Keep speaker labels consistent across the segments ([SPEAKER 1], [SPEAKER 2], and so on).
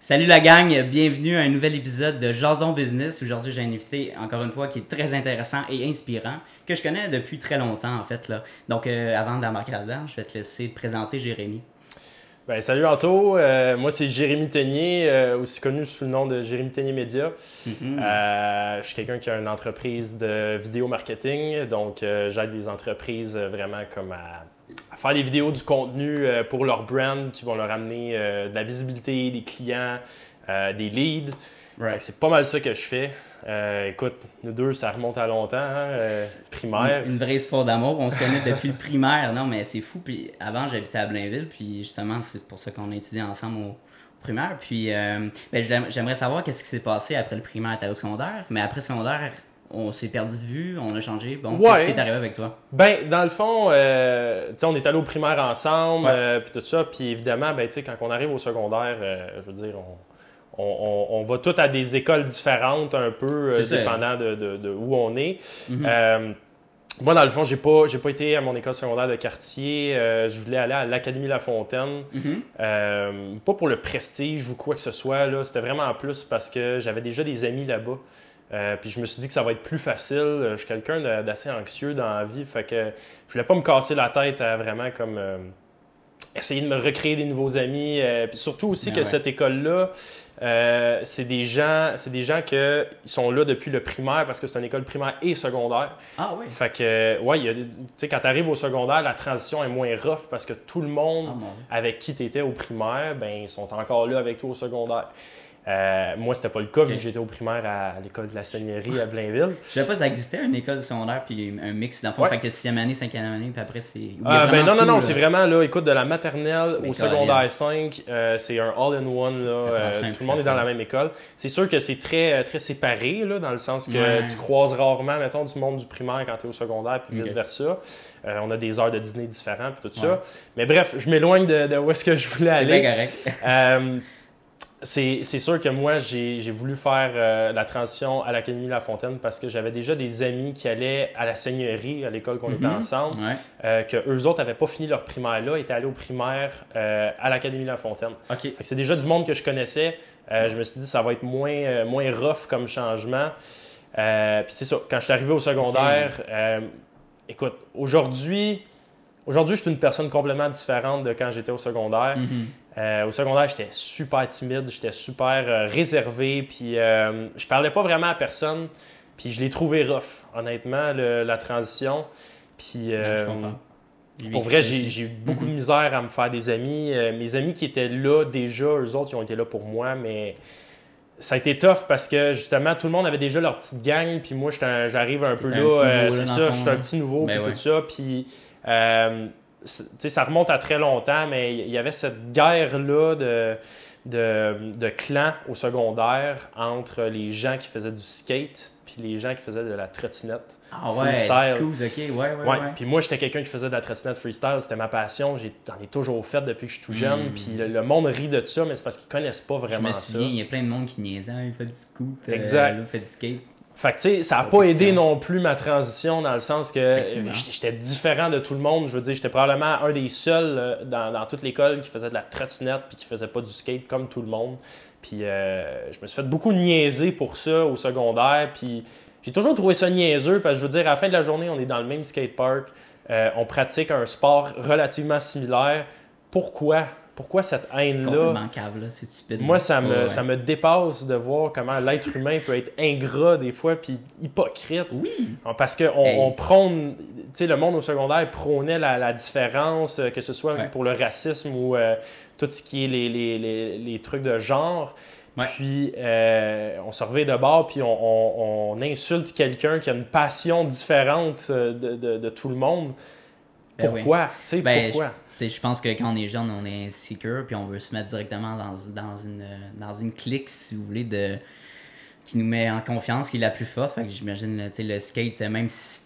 [SPEAKER 1] Salut la gang, bienvenue à un nouvel épisode de Jason Business. Aujourd'hui, j'ai un invité, encore une fois, qui est très intéressant et inspirant, que je connais depuis très longtemps, en fait. Là. Donc, euh, avant d'embarquer là-dedans, je vais te laisser te présenter Jérémy.
[SPEAKER 2] Ben, salut Anto, euh, moi c'est Jérémy Teignier, euh, aussi connu sous le nom de Jérémy Teignier Média.
[SPEAKER 1] Mhm.
[SPEAKER 2] Euh, je suis quelqu'un qui a une entreprise de vidéo marketing, donc j'aide des entreprises vraiment comme à, à faire des vidéos, du contenu pour leur brand qui vont leur amener de la visibilité, des clients, des leads. C'est pas mal ça que je fais. Euh, écoute, nous deux, ça remonte à longtemps, hein, euh, primaire.
[SPEAKER 1] Une, une vraie histoire d'amour. On se connaît depuis le primaire. Non, mais c'est fou. Puis avant, j'habitais à Blainville. Puis justement, c'est pour ça qu'on a étudié ensemble au primaire. Puis euh, ben, j'aim- j'aimerais savoir qu'est-ce qui s'est passé après le primaire. T'es au secondaire? Mais après le secondaire, on s'est perdu de vue. On a changé. Bon,
[SPEAKER 2] Ouais.
[SPEAKER 1] qu'est-ce qui est arrivé avec toi?
[SPEAKER 2] Ben, dans le fond, euh, tu sais, on est allé au primaire ensemble,
[SPEAKER 1] Ouais.
[SPEAKER 2] euh, puis tout ça. Puis évidemment, ben, tu sais, quand on arrive au secondaire, euh, je veux dire, on, on, on- on va tous à des écoles différentes un peu, euh, dépendant de, de- de où on est.
[SPEAKER 1] Mhm.
[SPEAKER 2] Euh, moi, dans le fond, j'ai pas, j'ai pas été à mon école secondaire de quartier. Euh, je voulais aller à l'Académie La Fontaine.
[SPEAKER 1] Mhm.
[SPEAKER 2] Euh, pas pour le prestige ou quoi que ce soit. Là. C'était vraiment en plus parce que j'avais déjà des amis là-bas. Euh, puis je me suis dit que ça va être plus facile. Je suis quelqu'un d'assez anxieux dans la vie. Fait que je voulais pas me casser la tête à vraiment comme essayer de me recréer des nouveaux amis. Puis surtout aussi
[SPEAKER 1] Ah
[SPEAKER 2] que
[SPEAKER 1] ouais.
[SPEAKER 2] cette école-là, euh, c'est des gens, c'est des gens qui sont là depuis le primaire parce que c'est une école primaire et secondaire.
[SPEAKER 1] Ah oui.
[SPEAKER 2] Fait que, ouais, a des- tu sais, quand tu arrives au secondaire, la transition est moins rough parce que tout le monde
[SPEAKER 1] Ah,
[SPEAKER 2] avec qui tu étais au primaire, ben, ils sont encore là avec toi au secondaire. Euh, moi, c'était pas le cas vu que j'étais au primaire à, à l'école de la Seigneurie à Blainville.
[SPEAKER 1] Je savais pas ça existait une école secondaire puis un mix d'enfants.
[SPEAKER 2] Ouais.
[SPEAKER 1] Fait que sixième année, cinquième année, puis après c'est.
[SPEAKER 2] ben
[SPEAKER 1] vraiment
[SPEAKER 2] non, non, non, c'est vraiment là, écoute, de la maternelle au secondaire 5, euh, c'est un all-in-one, là, euh, tout le monde est dans la même école. C'est sûr que c'est très, euh, très séparé, là, dans le sens que
[SPEAKER 1] Ouais.
[SPEAKER 2] tu croises rarement, mettons, du monde du primaire quand tu es au secondaire, puis
[SPEAKER 1] Ok.
[SPEAKER 2] vice-versa. Euh, on a des heures de dîner différentes, puis tout
[SPEAKER 1] Ouais.
[SPEAKER 2] ça. Mais bref, je m'éloigne de, de où est-ce que je voulais aller.
[SPEAKER 1] bien correct.
[SPEAKER 2] Euh, c'est sûr que moi, j'ai voulu faire euh, la transition à l'Académie La Fontaine parce que j'avais déjà des amis qui allaient à la Seigneurie, à l'école qu'on était
[SPEAKER 1] Mhm.
[SPEAKER 2] ensemble,
[SPEAKER 1] Ouais.
[SPEAKER 2] euh, que eux autres n'avaient pas fini leur primaire là, étaient allés au primaire euh, à l'Académie La Fontaine. C'est déjà du monde que je connaissais. Je me suis dit, ça va être moins, moins rough comme changement. Puis c'est ça, quand je suis arrivé au secondaire, écoute, aujourd'hui, aujourd'hui, je suis une personne complètement différente de quand j'étais au secondaire.
[SPEAKER 1] Mhm.
[SPEAKER 2] Euh, au secondaire, j'étais super timide, j'étais super euh, réservé, puis euh, je parlais pas vraiment à personne. Puis je l'ai trouvé rough, honnêtement, le- la transition. Puis
[SPEAKER 1] je
[SPEAKER 2] euh, pour vrai, j'ai eu beaucoup
[SPEAKER 1] Mhm.
[SPEAKER 2] de misère à me faire des amis. Mes amis qui étaient là déjà, eux autres, ils ont été là pour moi, mais ça a été tough parce que justement, tout le monde avait déjà leur petite gang, puis moi, un- j'arrive un peu là. c'est ça, je suis un petit nouveau,
[SPEAKER 1] Ben
[SPEAKER 2] puis
[SPEAKER 1] ouais.
[SPEAKER 2] tout ça. Puis, ça remonte à très longtemps, mais il y avait cette guerre-là de, de, de clans au secondaire entre les gens qui faisaient du skate, puis les gens qui faisaient de la trottinette.
[SPEAKER 1] Ah ouais,
[SPEAKER 2] freestyle.
[SPEAKER 1] ouais, ouais,
[SPEAKER 2] Ouais, puis moi, j'étais quelqu'un qui faisait de la trottinette freestyle, c'était ma passion, j'en ai toujours fait depuis que je suis tout jeune,
[SPEAKER 1] Mm.
[SPEAKER 2] puis le, le monde rit de ça, mais c'est parce qu'ils connaissent pas
[SPEAKER 1] Je
[SPEAKER 2] vraiment
[SPEAKER 1] me
[SPEAKER 2] ça.
[SPEAKER 1] souviens, il y a plein de monde qui niaisait, Ah, il fait du scoot, euh,
[SPEAKER 2] Exact.
[SPEAKER 1] il fait du skate.
[SPEAKER 2] Fait que tu sais, ça n'a pas aidé non plus ma transition dans le sens que j'étais différent de tout le monde. Je veux dire, j'étais probablement un des seuls euh, dans, dans toute l'école qui faisait de la trottinette puis qui faisait pas du skate comme tout le monde. Puis euh, je me suis fait beaucoup niaiser pour ça au secondaire. Puis j'ai toujours trouvé ça niaiseux parce que je veux dire, à la fin de la journée, on est dans le même skatepark. Euh, on pratique un sport relativement similaire. Pourquoi? Pourquoi cette haine-là?
[SPEAKER 1] c'est stupide.
[SPEAKER 2] Moi, ça me,
[SPEAKER 1] Ouais, ouais.
[SPEAKER 2] ça me dépasse de voir comment l'être humain peut être ingrat des fois, puis hypocrite.
[SPEAKER 1] Oui!
[SPEAKER 2] Parce que on,
[SPEAKER 1] Hey.
[SPEAKER 2] on prône, tu sais, le monde au secondaire prônait la, la différence, euh, que ce soit
[SPEAKER 1] Ouais.
[SPEAKER 2] pour le racisme ou euh, tout ce qui est les, les, les, les trucs de genre. Puis euh, on se revient de bord, puis on, on- on insulte quelqu'un qui a une passion différente de, de- de tout le monde.
[SPEAKER 1] Ben.
[SPEAKER 2] Pourquoi? Tu sais,
[SPEAKER 1] Ben,
[SPEAKER 2] pourquoi?
[SPEAKER 1] Je pense que quand on est jeune, on est insécure, puis on veut se mettre directement dans, dans, une, dans une clique, si vous voulez, de, qui nous met en confiance, qui est la plus forte. Fait que j'imagine, tu sais, le skate, même si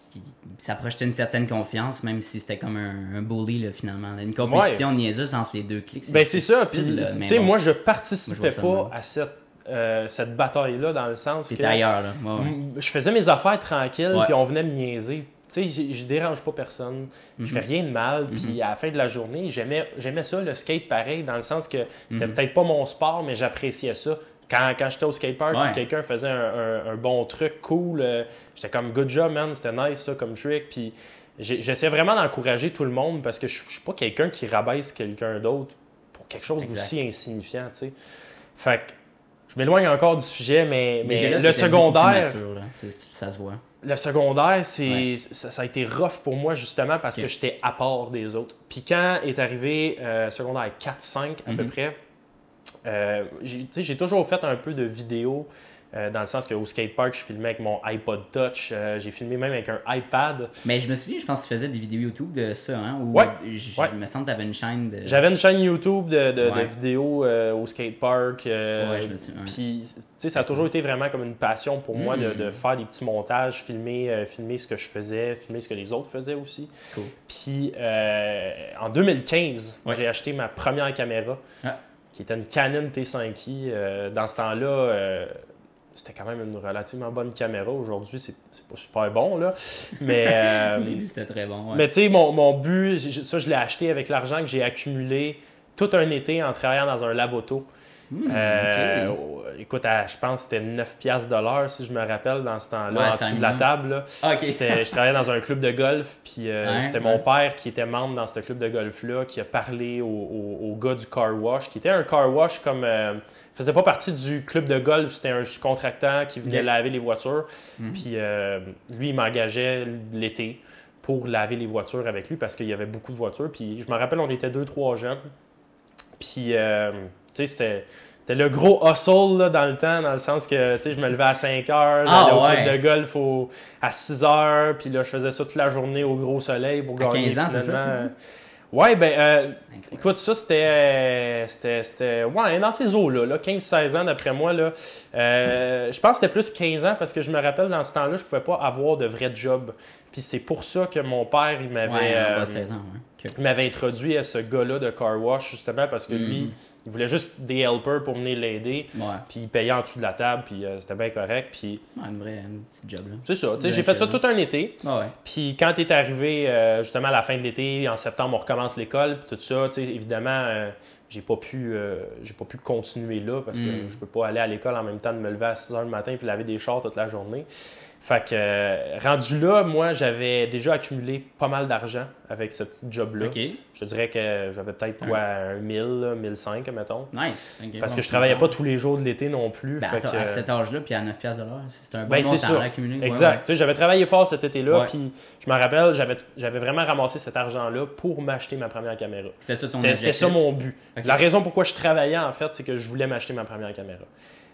[SPEAKER 1] ça projetait une certaine confiance, même si c'était comme un, un bully, là, finalement. Une compétition niaiseuse entre les deux clics.
[SPEAKER 2] Ben c'est ça, puis tu sais, moi je
[SPEAKER 1] Moi, je
[SPEAKER 2] participais pas à cette, euh, cette bataille-là dans le sens que
[SPEAKER 1] ailleurs, là. Ouais, ouais.
[SPEAKER 2] m- je faisais mes affaires tranquilles, puis on venait me niaiser. Tu sais, je dérange pas personne, je
[SPEAKER 1] Mhm.
[SPEAKER 2] fais rien de mal, puis à la fin de la journée, j'aimais ça, le skate pareil, dans le sens que c'était
[SPEAKER 1] Mhm.
[SPEAKER 2] peut-être pas mon sport, mais j'appréciais ça. Quand, quand j'étais au skatepark,
[SPEAKER 1] Ouais.
[SPEAKER 2] quelqu'un faisait un, un- un bon truc cool, euh, j'étais comme good job, man, c'était nice ça comme trick, puis j'essaie vraiment d'encourager tout le monde parce que je je suis pas quelqu'un qui rabaisse quelqu'un d'autre pour quelque chose d'aussi insignifiant, tu sais. Fait que je m'éloigne encore du sujet, mais, le secondaire,
[SPEAKER 1] là. Ça se voit.
[SPEAKER 2] Le secondaire, c'est,
[SPEAKER 1] Ouais.
[SPEAKER 2] ça, ça a été rough pour moi justement parce que j'étais à part des autres. Puis quand est arrivé euh, secondaire 4-5 à peu
[SPEAKER 1] Mhm.
[SPEAKER 2] près, euh, j'ai, toujours fait un peu de vidéo euh, dans le sens qu'au skatepark, je filmais avec mon iPod Touch, euh, j'ai filmé même avec un iPad.
[SPEAKER 1] Mais je me souviens, je pense que tu faisais des vidéos YouTube de ça, hein? Où
[SPEAKER 2] Ouais.
[SPEAKER 1] Je,
[SPEAKER 2] Ouais.
[SPEAKER 1] me sens que t'avais une chaîne de.
[SPEAKER 2] J'avais une chaîne YouTube de, de, vidéos euh, au skatepark. euh,
[SPEAKER 1] Ouais, je me souviens.
[SPEAKER 2] Puis, tu sais, ça a toujours été vraiment comme une passion pour moi de, de faire des petits montages, filmer, filmer ce que je faisais, filmer ce que les autres faisaient aussi.
[SPEAKER 1] Cool.
[SPEAKER 2] Puis, en 2015,
[SPEAKER 1] Ouais.
[SPEAKER 2] j'ai acheté ma première caméra,
[SPEAKER 1] Ah.
[SPEAKER 2] qui était une Canon T5i. Euh, dans ce temps-là, c'était quand même une relativement bonne caméra. Aujourd'hui, c'est pas super bon, là. Mais, euh,
[SPEAKER 1] Au début, c'était très bon. Ouais.
[SPEAKER 2] mais tu sais, mon, mon but, ça, je l'ai acheté avec l'argent que j'ai accumulé tout un été en travaillant dans un lave-auto.
[SPEAKER 1] Hmm,
[SPEAKER 2] Euh, oh, Écoute, à- je pense que c'était 9 piastres de l'heure, si je me rappelle, dans ce temps-là,
[SPEAKER 1] Ouais,
[SPEAKER 2] en dessous de la table. là.
[SPEAKER 1] Ah,
[SPEAKER 2] je travaillais dans un club de golf, puis euh, c'était mon père qui était membre dans ce club de golf-là, qui a parlé au, au- au gars du car wash, qui était un car wash comme... euh, faisait pas partie du club de golf, c'était un sous-contractant qui venait laver les voitures.
[SPEAKER 1] Mhm.
[SPEAKER 2] Puis euh, lui, il m'engageait l'été pour laver les voitures avec lui parce qu'il y avait beaucoup de voitures. Puis je me rappelle, on était deux, trois jeunes. Puis, euh, tu sais, c'était. C'était le gros hustle là, dans le temps, dans le sens que tu sais, je me levais à 5 heures,
[SPEAKER 1] Ah,
[SPEAKER 2] j'allais au
[SPEAKER 1] ouais.
[SPEAKER 2] club de golf au- à 6 heures, puis là, je faisais ça toute la journée au gros soleil pour
[SPEAKER 1] À
[SPEAKER 2] gagner
[SPEAKER 1] 15 ans, c'est ça,
[SPEAKER 2] finalement.
[SPEAKER 1] tu dis?
[SPEAKER 2] Ouais, ben, euh. Écoute, ça, c'était. euh, C'était. c'était- Ouais, dans ces eaux-là, là, 15-16 ans d'après moi. Là, Euh, je pense que c'était plus 15 ans parce que je me rappelle dans ce temps-là, je pouvais pas avoir de vrai job. Puis c'est pour ça que mon père, il m'avait.
[SPEAKER 1] Ouais,
[SPEAKER 2] euh,
[SPEAKER 1] de 16 ans, ouais. Ok.
[SPEAKER 2] il m'avait introduit à ce gars-là de car wash, justement, parce que lui,
[SPEAKER 1] Mhm.
[SPEAKER 2] Il voulait juste des helpers pour venir l'aider.
[SPEAKER 1] Ouais.
[SPEAKER 2] Puis il payait en dessous de la table, puis euh, c'était bien correct. Puis
[SPEAKER 1] Ouais, une vraie une petite job,
[SPEAKER 2] c'est ça, tu j'ai fait ça tout un été.
[SPEAKER 1] Ah ouais.
[SPEAKER 2] Puis quand est arrivé euh, justement à la fin de l'été, en septembre, on recommence l'école, puis tout ça, tu évidemment, euh, j'ai pas pu euh, j'ai pas pu continuer là parce que
[SPEAKER 1] Mm.
[SPEAKER 2] je peux pas aller à l'école en même temps de me lever à 6 h le matin puis laver des chars toute la journée. Fait que euh, rendu là, moi j'avais déjà accumulé pas mal d'argent avec ce petit job-là. Je te que j'avais peut-être quoi, un 1000, là, 1005, mettons.
[SPEAKER 1] Nice.
[SPEAKER 2] Parce
[SPEAKER 1] bon,
[SPEAKER 2] que je travaillais pas tous les jours de l'été non plus.
[SPEAKER 1] Ben,
[SPEAKER 2] fait
[SPEAKER 1] attends,
[SPEAKER 2] que,
[SPEAKER 1] à cet âge-là, puis à 9$ piastres de l'heure, c'est un bon
[SPEAKER 2] Ben,
[SPEAKER 1] montant
[SPEAKER 2] ça.
[SPEAKER 1] à accumuler. Ouais,
[SPEAKER 2] Exact.
[SPEAKER 1] ouais.
[SPEAKER 2] Tu sais, J'avais travaillé fort cet été-là,
[SPEAKER 1] Ouais.
[SPEAKER 2] puis je me rappelle, j'avais vraiment ramassé cet argent-là pour m'acheter ma première caméra.
[SPEAKER 1] C'était ça ton
[SPEAKER 2] C'était c'était ça mon but. La raison pourquoi je travaillais, en fait, c'est que je voulais m'acheter ma première caméra.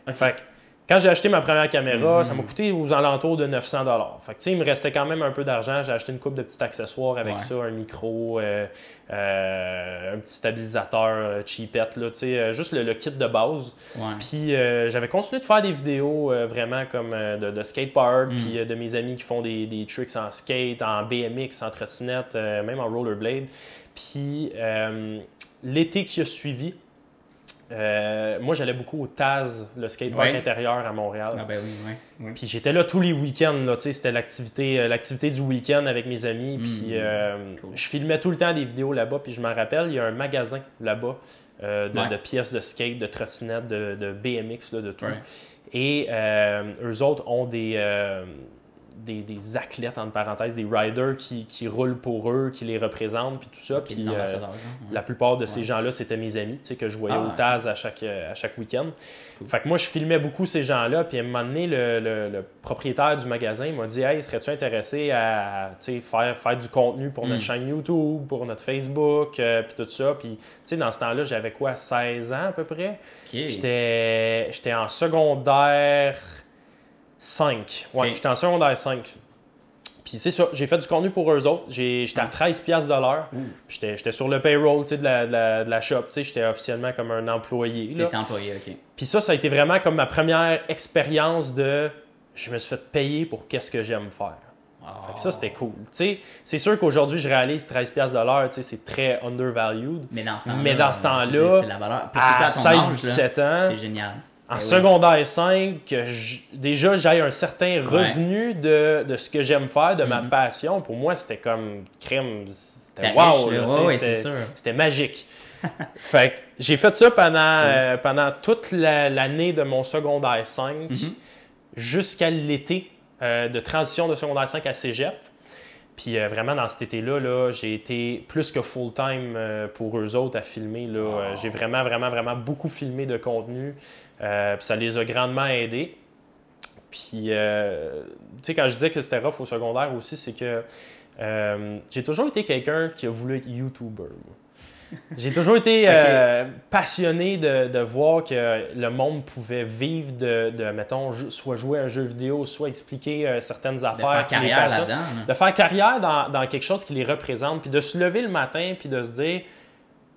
[SPEAKER 2] Fait que quand j'ai acheté ma première caméra,
[SPEAKER 1] Mhm.
[SPEAKER 2] ça m'a coûté aux alentours de 900 Fait que, tu sais, il me restait quand même un peu d'argent. J'ai acheté une coupe de petits accessoires avec
[SPEAKER 1] Ouais.
[SPEAKER 2] ça, un micro, euh, euh, un petit stabilisateur euh, cheapette, là, juste le, le kit de base.
[SPEAKER 1] Ouais.
[SPEAKER 2] Puis euh, j'avais continué de faire des vidéos vraiment comme de, de skatepark,
[SPEAKER 1] Mm.
[SPEAKER 2] puis de mes amis qui font des, des tricks en skate, en BMX, en trottinette, même en rollerblade. Puis l'été qui a suivi, euh, moi j'allais beaucoup au Taz, le skatepark
[SPEAKER 1] Ouais.
[SPEAKER 2] intérieur à Montréal.
[SPEAKER 1] Ah ben oui, ouais.
[SPEAKER 2] Puis j'étais là tous les week-ends, là, tu sais, c'était l'activité, euh, l'activité du week-end avec mes amis. Puis
[SPEAKER 1] Mm.
[SPEAKER 2] euh,
[SPEAKER 1] Cool.
[SPEAKER 2] je filmais tout le temps des vidéos là-bas. Puis je me rappelle, il y a un magasin là-bas euh, de,
[SPEAKER 1] Ouais.
[SPEAKER 2] de pièces de skate, de trottinette, de, de BMX, là, de tout.
[SPEAKER 1] Ouais.
[SPEAKER 2] Et eux autres ont des, des, des athlètes, entre parenthèses, des riders qui, qui roulent pour eux, qui les représentent, puis tout ça.
[SPEAKER 1] Puis
[SPEAKER 2] euh,
[SPEAKER 1] hein,
[SPEAKER 2] la plupart de ces
[SPEAKER 1] Ouais.
[SPEAKER 2] gens-là, c'était mes amis, tu sais, que je voyais
[SPEAKER 1] Ah,
[SPEAKER 2] au Taz à chaque, euh, à chaque week-end.
[SPEAKER 1] Cool.
[SPEAKER 2] Fait que moi, je filmais beaucoup ces gens-là. Puis à un moment donné, le, le- le propriétaire du magasin m'a dit Hey, serais-tu intéressé à faire, faire du contenu pour notre
[SPEAKER 1] Mm.
[SPEAKER 2] chaîne YouTube, pour notre Facebook, euh, puis tout ça. Puis, tu sais, dans ce temps-là, j'avais quoi, 16 ans à peu près? J'étais en secondaire 5. Ouais, j'étais en secondaire 5. Puis c'est ça, j'ai fait du contenu pour eux autres. J'étais à 13$ piastres de l'heure. J'étais sur le payroll de, la, de, la, de la shop. J'étais officiellement comme un employé.
[SPEAKER 1] T'étais employé, ok.
[SPEAKER 2] Puis ça, ça a été vraiment comme ma première expérience de je me suis fait payer pour qu'est-ce que j'aime faire. Fait que ça, c'était cool. Tu sais, c'est sûr qu'aujourd'hui, je réalise 13$ piastres de l'heure, c'est très undervalued.
[SPEAKER 1] Mais dans ce temps-là.
[SPEAKER 2] Mais dans ce temps-là, À
[SPEAKER 1] surtout à ton âge, là,
[SPEAKER 2] 16-17 ans,
[SPEAKER 1] C'est génial.
[SPEAKER 2] En
[SPEAKER 1] Eh oui.
[SPEAKER 2] secondaire 5, que j- déjà j'ai un certain revenu de, de ce que j'aime faire, de ma
[SPEAKER 1] Mhm.
[SPEAKER 2] passion, pour moi, c'était comme crème. C'était wow,
[SPEAKER 1] Ouais,
[SPEAKER 2] c'était- magique. fait que j'ai fait ça pendant, euh, pendant toute la- l'année de mon secondaire 5
[SPEAKER 1] Mhm.
[SPEAKER 2] jusqu'à l'été euh, de transition de secondaire 5 à cégep. Puis euh, vraiment, dans cet été-là, là, j'ai été plus que full-time euh, pour eux autres à filmer. Là. J'ai vraiment, vraiment, vraiment beaucoup filmé de contenu. Euh, puis ça les a grandement aidés. Puis, euh, tu sais, quand je disais que c'était rough au secondaire aussi, c'est que euh, j'ai toujours été quelqu'un qui a voulu être YouTuber. J'ai toujours été passionné de, de voir que le monde pouvait vivre de, de, mettons, soit jouer à un jeu vidéo, soit expliquer certaines
[SPEAKER 1] De
[SPEAKER 2] affaires.
[SPEAKER 1] faire
[SPEAKER 2] qui les
[SPEAKER 1] carrière là-dedans. là.
[SPEAKER 2] de faire carrière dans, dans quelque chose qui les représente, puis de se lever le matin, puis de se dire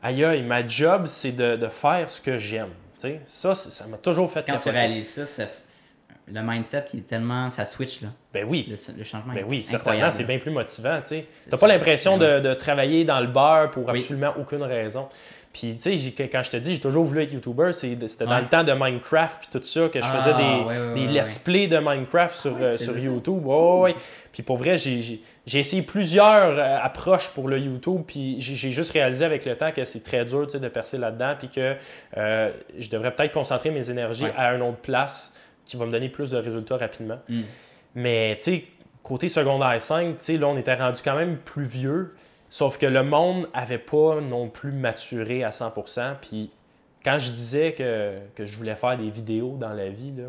[SPEAKER 2] aïe aïe, ma job, c'est de, de faire ce que j'aime. Ça, ça m'a toujours fait
[SPEAKER 1] Quand tu réalises ça, ça- le mindset qui est tellement. Ça switch, là.
[SPEAKER 2] Ben oui.
[SPEAKER 1] Le, le changement
[SPEAKER 2] Ben oui, certainement, c'est bien plus motivant. Tu T'as pas l'impression
[SPEAKER 1] Ben
[SPEAKER 2] de, de travailler dans le beurre pour
[SPEAKER 1] Oui.
[SPEAKER 2] absolument aucune raison. Puis, tu sais, quand je te dis, j'ai toujours voulu être YouTuber, c'était dans
[SPEAKER 1] Ouais.
[SPEAKER 2] le temps de Minecraft puis tout ça, que je
[SPEAKER 1] Ah,
[SPEAKER 2] faisais des,
[SPEAKER 1] ouais, ouais,
[SPEAKER 2] des
[SPEAKER 1] ouais,
[SPEAKER 2] let's play de Minecraft sur,
[SPEAKER 1] tu
[SPEAKER 2] euh, sur? YouTube. Ouais. Puis pour vrai, j'ai- j'ai essayé plusieurs euh, approches pour le YouTube, puis j'ai juste réalisé avec le temps que c'est très dur de percer là-dedans, puis que euh, je devrais peut-être concentrer mes énergies
[SPEAKER 1] Ouais.
[SPEAKER 2] à une autre place qui va me donner plus de résultats rapidement.
[SPEAKER 1] Mm.
[SPEAKER 2] Mais tu sais, côté secondaire 5, tu sais, là, on était rendu quand même plus vieux. Sauf que le monde avait pas non plus maturé à 100%. Puis quand je disais que, que je voulais faire des vidéos dans la vie, là,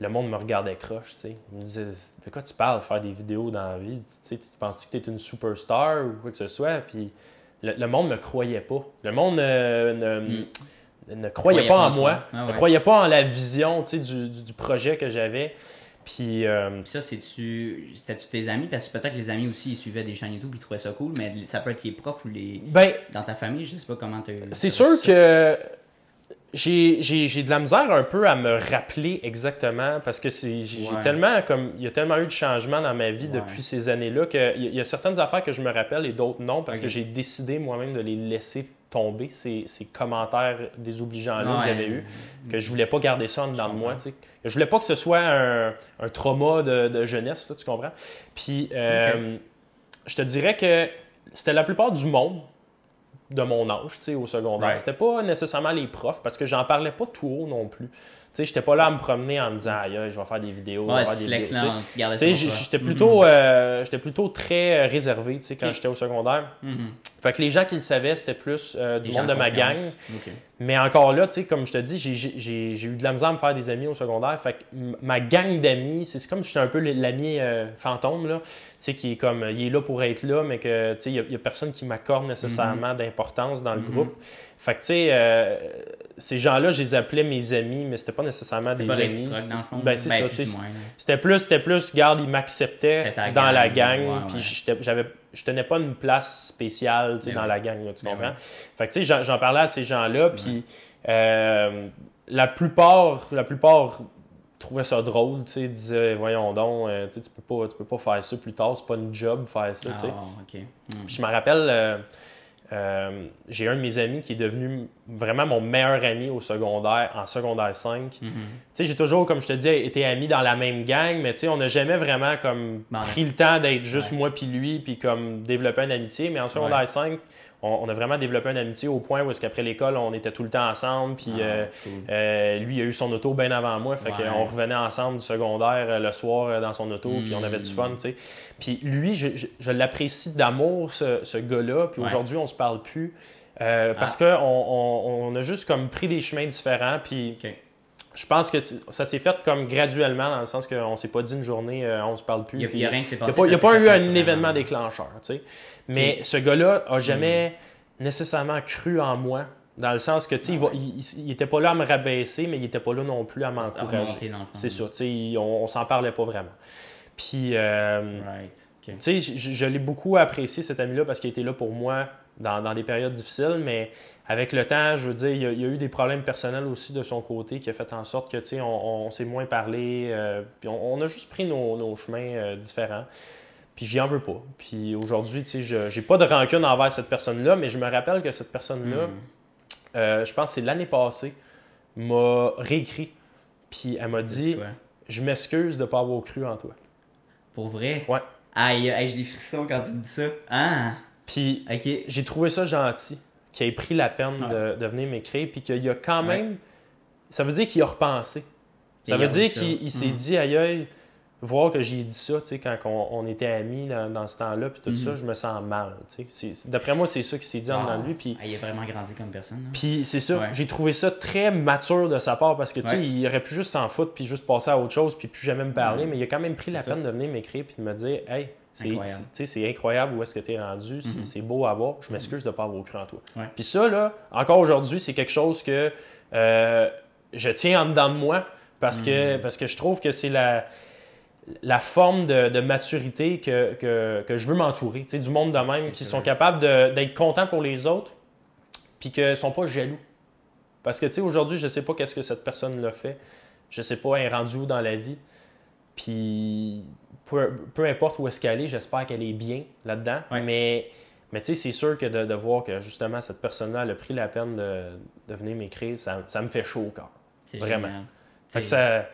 [SPEAKER 2] le monde me regardait croche. tu sais. Il me disait De quoi tu parles, faire des vidéos dans la vie? Tu sais, Tu penses-tu que tu es une superstar ou quoi que ce soit? Puis le, le monde me croyait pas. Le monde euh, ne, ne croyait
[SPEAKER 1] Croyait
[SPEAKER 2] pas en
[SPEAKER 1] en
[SPEAKER 2] moi.
[SPEAKER 1] Ah
[SPEAKER 2] ne croyait pas en la vision tu sais, du, du- du projet que j'avais. Puis. euh,
[SPEAKER 1] ça, c'est-tu tes amis? Parce que peut-être que les amis aussi, ils suivaient des chaînes YouTube, ils trouvaient ça cool, mais ça peut être les profs ou les...
[SPEAKER 2] ben,
[SPEAKER 1] Dans ta famille, je sais pas comment tu
[SPEAKER 2] C'est sûr que j'ai de la misère un peu à me rappeler exactement parce que c'est j'ai
[SPEAKER 1] Ouais.
[SPEAKER 2] tellement comme il y a tellement eu de changements dans ma vie
[SPEAKER 1] Ouais.
[SPEAKER 2] depuis ces années-là qu'il y, y a certaines affaires que je me rappelle et d'autres non parce que j'ai décidé moi-même de les laisser tomber ces, ces commentaires désobligeants-là que j'avais eu que je voulais pas garder ça en dedans de moi je voulais pas que ce soit un, un trauma de, de jeunesse là, tu comprends? Puis euh, je te dirais que c'était la plupart du monde de mon âge, tu sais, au secondaire.
[SPEAKER 1] Right.
[SPEAKER 2] C'était pas nécessairement les profs, parce que j'en parlais pas tout haut non plus. Tu sais, j'étais pas là à me promener en me disant, aïe, je vais faire des vidéos.
[SPEAKER 1] Ouais, tu
[SPEAKER 2] des vidéos,
[SPEAKER 1] tu
[SPEAKER 2] sais. j'étais plutôt, euh, j'étais plutôt très réservé, tu sais, quand j'étais au secondaire.
[SPEAKER 1] Mhm.
[SPEAKER 2] Fait que les gens qui le savaient, c'était plus euh, du monde de ma gang. Mais encore là, tu sais, comme je te dis, j'ai- eu de la misère à me faire des amis au secondaire. Fait que ma gang d'amis, c'est comme je suis un peu l'ami euh, fantôme, là. Tu sais, qui est comme, il est là pour être là, mais que, tu sais, il n'y a, personne qui m'accorde nécessairement d'importance dans le
[SPEAKER 1] Mhm.
[SPEAKER 2] groupe. Fait que, tu sais, euh, ces gens-là, je les appelais mes amis, mais c'était pas nécessairement des
[SPEAKER 1] pas
[SPEAKER 2] amis. Ben, c'est
[SPEAKER 1] Ben,
[SPEAKER 2] ça. C'était plus, c'était plus, garde, ils m'acceptaient dans la
[SPEAKER 1] gang, ouais,
[SPEAKER 2] puis
[SPEAKER 1] ouais.
[SPEAKER 2] j'étais- j'avais, je tenais pas une place spéciale, tu sais, dans la gang, là, tu comprends? Fait que, tu sais, j'en, parlais à ces gens-là, puis euh, la plupart, la plupart trouvaient ça drôle, tu sais, disaient, voyons donc, euh, tu sais, tu peux pas, tu peux pas faire ça plus tard, c'est pas une job faire ça, tu sais.
[SPEAKER 1] Ah, ok. Mhm.
[SPEAKER 2] Puis je me rappelle, euh, euh, j'ai un de mes amis qui est devenu vraiment mon meilleur ami au secondaire, en secondaire 5.
[SPEAKER 1] Mhm.
[SPEAKER 2] Tu sais, j'ai toujours, comme je te dis, été ami dans la même gang, mais tu sais, on n'a jamais vraiment comme pris le temps d'être juste
[SPEAKER 1] Ouais.
[SPEAKER 2] moi puis lui, puis comme développer une amitié. Mais en secondaire
[SPEAKER 1] Ouais.
[SPEAKER 2] 5, on, on a vraiment développé une amitié au point où est-ce qu'après l'école, on était tout le temps ensemble, puis
[SPEAKER 1] Ah,
[SPEAKER 2] euh,
[SPEAKER 1] cool.
[SPEAKER 2] euh, lui, il a eu son auto bien avant moi, fait
[SPEAKER 1] Ouais.
[SPEAKER 2] qu'on revenait ensemble du secondaire euh, le soir dans son auto, puis on avait du
[SPEAKER 1] Mm.
[SPEAKER 2] fun, tu sais. Puis lui, je, je- je l'apprécie d'amour, ce, ce gars-là, puis
[SPEAKER 1] Ouais.
[SPEAKER 2] aujourd'hui, on se parle plus. euh, parce
[SPEAKER 1] Ah.
[SPEAKER 2] que qu'on on, on a juste comme pris des chemins différents, puis. Je pense que ça s'est fait comme graduellement, dans le sens qu'on s'est pas dit une journée, euh, on se parle plus.
[SPEAKER 1] Il n'y a, rien qui s'est
[SPEAKER 2] il n'y a
[SPEAKER 1] passé.
[SPEAKER 2] pas, il y a pas eu un événement déclencheur, tu sais. Mais ce gars-là a jamais
[SPEAKER 1] Hmm.
[SPEAKER 2] nécessairement cru en moi, dans le sens que, tu sais, il, va- il, il- il était pas là à me rabaisser, mais il était pas là non plus à m'encourager. C'est ça, tu sais, on, on s'en parlait pas vraiment. Puis, euh,
[SPEAKER 1] Right.
[SPEAKER 2] Tu sais, je, je l'ai beaucoup apprécié cet ami-là parce qu'il était là pour moi dans, dans des périodes difficiles, mais avec le temps, je veux dire, il y a, il y a eu des problèmes personnels aussi de son côté qui a fait en sorte que, tu sais, on, on s'est moins parlé, euh, puis on, on a juste pris nos, nos chemins euh, différents. Puis j'y en veux pas. Puis aujourd'hui, tu sais, je j'ai pas de rancune envers cette personne-là, mais je me rappelle que cette personne-là,
[SPEAKER 1] Mhm.
[SPEAKER 2] euh, je pense que c'est l'année passée, m'a réécrit Puis elle m'a dit? Je m'excuse de ne pas avoir cru en toi.
[SPEAKER 1] Pour vrai?
[SPEAKER 2] Ouais.
[SPEAKER 1] Aïe, aïe, j'ai des frissons quand tu me dis ça. Ah!
[SPEAKER 2] Puis
[SPEAKER 1] Ok.
[SPEAKER 2] j'ai trouvé ça gentil qu'il ait pris la peine de, de venir m'écrire, puis qu'il a quand
[SPEAKER 1] Ouais.
[SPEAKER 2] même. Ça veut dire qu'il a repensé. Ça veut dire qu'il il s'est
[SPEAKER 1] Mhm.
[SPEAKER 2] dit, aïe, aïe, voir que j'ai dit ça, tu sais, quand on, on était amis dans, dans ce temps-là, puis tout
[SPEAKER 1] Mhm.
[SPEAKER 2] ça, je me sens mal. tu sais. D'après moi, c'est ça qui s'est dit en
[SPEAKER 1] Wow.
[SPEAKER 2] dedans de lui. Puis,
[SPEAKER 1] Ah, il a vraiment grandi comme personne. hein.
[SPEAKER 2] puis c'est ça,
[SPEAKER 1] Ouais.
[SPEAKER 2] j'ai trouvé ça très mature de sa part parce que, tu sais,
[SPEAKER 1] Ouais.
[SPEAKER 2] il aurait pu juste s'en foutre, puis juste passer à autre chose, puis plus jamais me parler, mais il a quand même pris la
[SPEAKER 1] ça.
[SPEAKER 2] peine de venir m'écrire, puis de me dire, hey, c'est
[SPEAKER 1] Incroyable.
[SPEAKER 2] où est-ce que tu es rendu, c'est-
[SPEAKER 1] Mhm.
[SPEAKER 2] c'est beau à voir, je m'excuse de ne pas avoir cru en toi.
[SPEAKER 1] Ouais.
[SPEAKER 2] Puis ça, là, encore aujourd'hui, c'est quelque chose que euh, je tiens en dedans de moi parce, que,
[SPEAKER 1] Mhm.
[SPEAKER 2] parce que je trouve que c'est la, la forme de, de maturité que, que, que je veux m'entourer. Tu sais, du monde de même qui sont capables d'être contents pour les autres puis qui ne sont pas jaloux. Parce que, tu sais, aujourd'hui, je ne sais pas qu'est-ce que cette personne l'a fait. Je ne sais pas, elle est rendue où dans la vie. Puis, peu, peu importe où est-ce qu'elle est, j'espère qu'elle est bien là-dedans.
[SPEAKER 1] Ouais.
[SPEAKER 2] Mais, mais tu sais, c'est sûr que de, de voir que justement cette personne-là elle a pris la peine de, de venir m'écrire, ça, ça me fait chaud au cœur.
[SPEAKER 1] C'est
[SPEAKER 2] Vraiment. Fait que ça,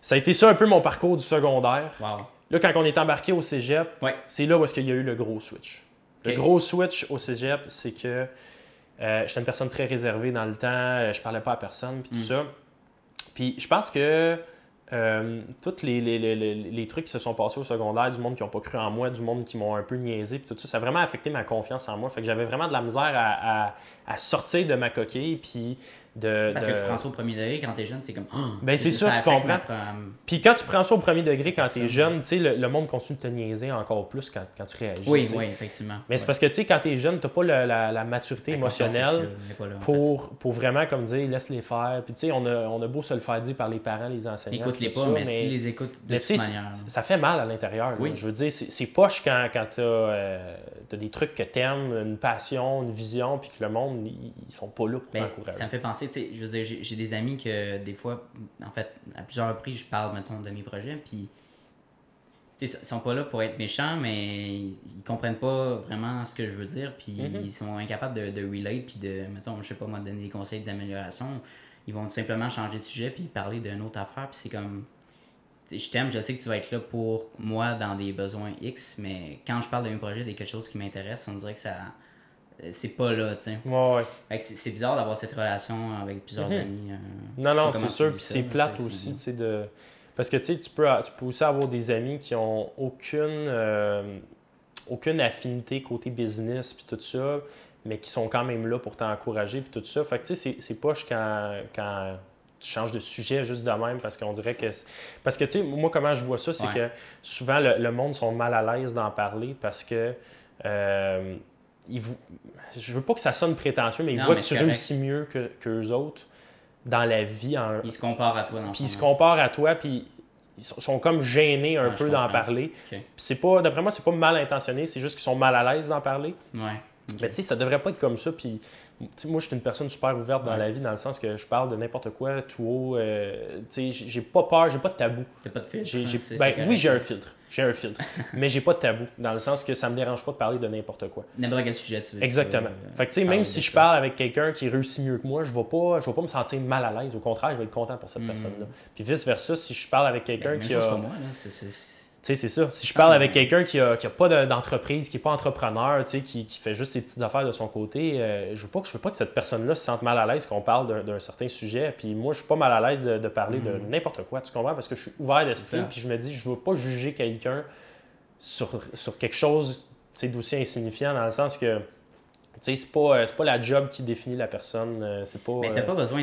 [SPEAKER 2] ça a été ça un peu mon parcours du secondaire.
[SPEAKER 1] Wow.
[SPEAKER 2] Là, quand on est embarqué au cégep,
[SPEAKER 1] Ouais.
[SPEAKER 2] c'est là où est-ce qu'il y a eu le gros switch. Le gros switch au cégep, c'est que euh, j'étais une personne très réservée dans le temps, euh, je parlais pas à personne, puis tout
[SPEAKER 1] Mm.
[SPEAKER 2] ça. Puis je pense que euh, tous les, les, les- les- trucs qui se sont passés au secondaire, du monde qui n'ont pas cru en moi, du monde qui m'ont un peu niaisé, puis tout ça, ça a vraiment affecté ma confiance en moi. Fait que j'avais vraiment de la misère à, à- à sortir de ma coquille, puis de...
[SPEAKER 1] Parce
[SPEAKER 2] de-
[SPEAKER 1] que tu prends ça au premier degré quand t'es jeune, c'est comme. Oh,
[SPEAKER 2] Ben, c'est ça, tu comprends. Puis quand tu prends ça au premier degré, quand tu es
[SPEAKER 1] Ça.
[SPEAKER 2] jeune, tu sais, le, le monde continue de te niaiser encore plus quand, quand tu réagis.
[SPEAKER 1] Oui, oui, effectivement.
[SPEAKER 2] Mais c'est parce que, tu sais, quand tu es jeune, tu n'as pas le- la, la maturité
[SPEAKER 1] La
[SPEAKER 2] émotionnelle
[SPEAKER 1] plus- là, fait.
[SPEAKER 2] pour, vraiment, comme dire, laisse-les faire. Puis, tu sais, on a, on a beau se le faire dire par les parents, les enseignants.
[SPEAKER 1] Écoute-les pas,
[SPEAKER 2] ça,
[SPEAKER 1] mais, tu les écoutes de toute manière.
[SPEAKER 2] ça fait mal à l'intérieur.
[SPEAKER 1] Oui.
[SPEAKER 2] Je veux dire, c'est poche quand, quand tu as, des trucs que tu aimes, une passion, une vision, puis que le monde, ils, sont pas là pour
[SPEAKER 1] Ben,
[SPEAKER 2] t'encourager.
[SPEAKER 1] ça me fait penser, sais, je veux dire, j'ai des amis que des fois, en fait, à plusieurs reprises, je parle, mettons, de mes projets, puis, tu sais, ils sont pas là pour être méchants, mais ils comprennent pas vraiment ce que je veux dire, puis
[SPEAKER 2] Mhm.
[SPEAKER 1] ils sont incapables de, de relate, puis de, mettons, je sais pas moi, donner des conseils d'amélioration. Ils vont tout simplement changer de sujet, puis parler d'une autre affaire, puis c'est comme, tu sais, je t'aime, je sais que tu vas être là pour moi dans des besoins X, mais quand je parle de mes projets, de quelque chose qui m'intéresse, on dirait que ça. Euh, C'est pas là, tu sais.
[SPEAKER 2] Ouais, ouais.
[SPEAKER 1] C'est bizarre d'avoir cette relation avec plusieurs
[SPEAKER 2] Mhm.
[SPEAKER 1] amis. euh,
[SPEAKER 2] Non, non, c'est sûr. Puis c'est plate aussi, tu sais, de... Parce que, tu sais, tu peux, tu peux aussi avoir des amis qui ont aucune, euh, aucune affinité côté business, puis tout ça, mais qui sont quand même là pour t'encourager, puis tout ça. Fait que, tu sais, c'est- poche quand, quand tu changes de sujet juste de même, parce qu'on dirait que... Parce que, tu sais, moi, comment je vois ça, c'est
[SPEAKER 1] Ouais.
[SPEAKER 2] que souvent, le, le monde sont mal à l'aise d'en parler, parce que... euh, ils vou- Je veux pas que ça sonne prétentieux, mais ils
[SPEAKER 1] Non,
[SPEAKER 2] voient
[SPEAKER 1] mais
[SPEAKER 2] que tu réussis mieux que qu'eux autres dans la vie en,
[SPEAKER 1] Ils se comparent à toi dans
[SPEAKER 2] puis ils se comparent à toi, puis ils sont comme gênés un
[SPEAKER 1] Ouais,
[SPEAKER 2] peu d'en parler.
[SPEAKER 1] Ok.
[SPEAKER 2] Puis c'est pas, d'après moi, c'est pas mal intentionné, c'est juste qu'ils sont mal à l'aise d'en parler.
[SPEAKER 1] Ouais.
[SPEAKER 2] Mais tu sais, ça devrait pas être comme ça. Puis moi, je suis une personne super ouverte dans
[SPEAKER 1] Ouais.
[SPEAKER 2] la vie, dans le sens que je parle de n'importe quoi, tout haut. euh, tu sais, j'ai pas peur, j'ai pas de tabou.
[SPEAKER 1] T'as pas de filtre. Hein,
[SPEAKER 2] ben, oui, j'ai un filtre. J'ai un filtre. mais j'ai pas de tabou, dans le sens que ça me dérange pas de parler de n'importe quoi.
[SPEAKER 1] N'importe quel sujet tu veux.
[SPEAKER 2] Exactement.
[SPEAKER 1] euh,
[SPEAKER 2] Fait que tu sais, même si je
[SPEAKER 1] ça.
[SPEAKER 2] parle avec quelqu'un qui réussit mieux que moi, je vais pas, je vais pas me sentir mal à l'aise. Au contraire, je vais être content pour cette
[SPEAKER 1] Mm.
[SPEAKER 2] personne-là. Puis vice versa, si je parle avec
[SPEAKER 1] Ben,
[SPEAKER 2] quelqu'un
[SPEAKER 1] même
[SPEAKER 2] qui a,
[SPEAKER 1] moi, là.
[SPEAKER 2] Tu sais, c'est ça. Si je
[SPEAKER 1] Ah,
[SPEAKER 2] parle
[SPEAKER 1] ouais.
[SPEAKER 2] avec quelqu'un qui a, qui a pas de- d'entreprise, qui n'est pas entrepreneur, tu sais, qui, qui fait juste ses petites affaires de son côté, euh, je veux pas que je veux pas que cette personne-là se sente mal à l'aise qu'on parle d'un- certain sujet. Puis moi, je suis pas mal à l'aise de, de parler de n'importe quoi, tu comprends? Parce que je suis ouvert d'esprit,
[SPEAKER 1] Mm.
[SPEAKER 2] Puis je me dis, je veux pas juger quelqu'un sur, sur quelque chose tu d'aussi insignifiant, dans le sens que, tu sais, c'est pas, euh, c'est pas la job qui définit la personne, euh, c'est pas...
[SPEAKER 1] Mais t'as
[SPEAKER 2] euh,
[SPEAKER 1] pas besoin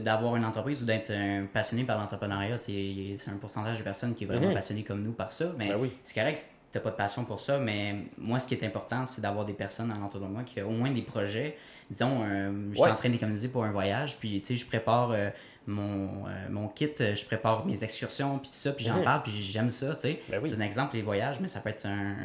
[SPEAKER 1] d'avoir une entreprise ou d'être un passionné par l'entrepreneuriat. C'est un pourcentage de personnes qui est vraiment
[SPEAKER 2] Mhm.
[SPEAKER 1] passionné comme nous par ça. Mais
[SPEAKER 2] Ben oui.
[SPEAKER 1] c'est correct t'as pas de passion pour ça. Mais moi, ce qui est important, c'est d'avoir des personnes alentour de moi qui ont au moins des projets. Disons, euh, je suis
[SPEAKER 2] Ouais.
[SPEAKER 1] en train d'économiser pour un voyage. Puis, tu sais, je prépare euh, mon, euh, mon kit, euh, je prépare mes excursions, puis tout ça. Puis j'en parle, puis j'aime ça, tu sais.
[SPEAKER 2] Ben oui.
[SPEAKER 1] C'est un exemple, les voyages, mais ça peut être un,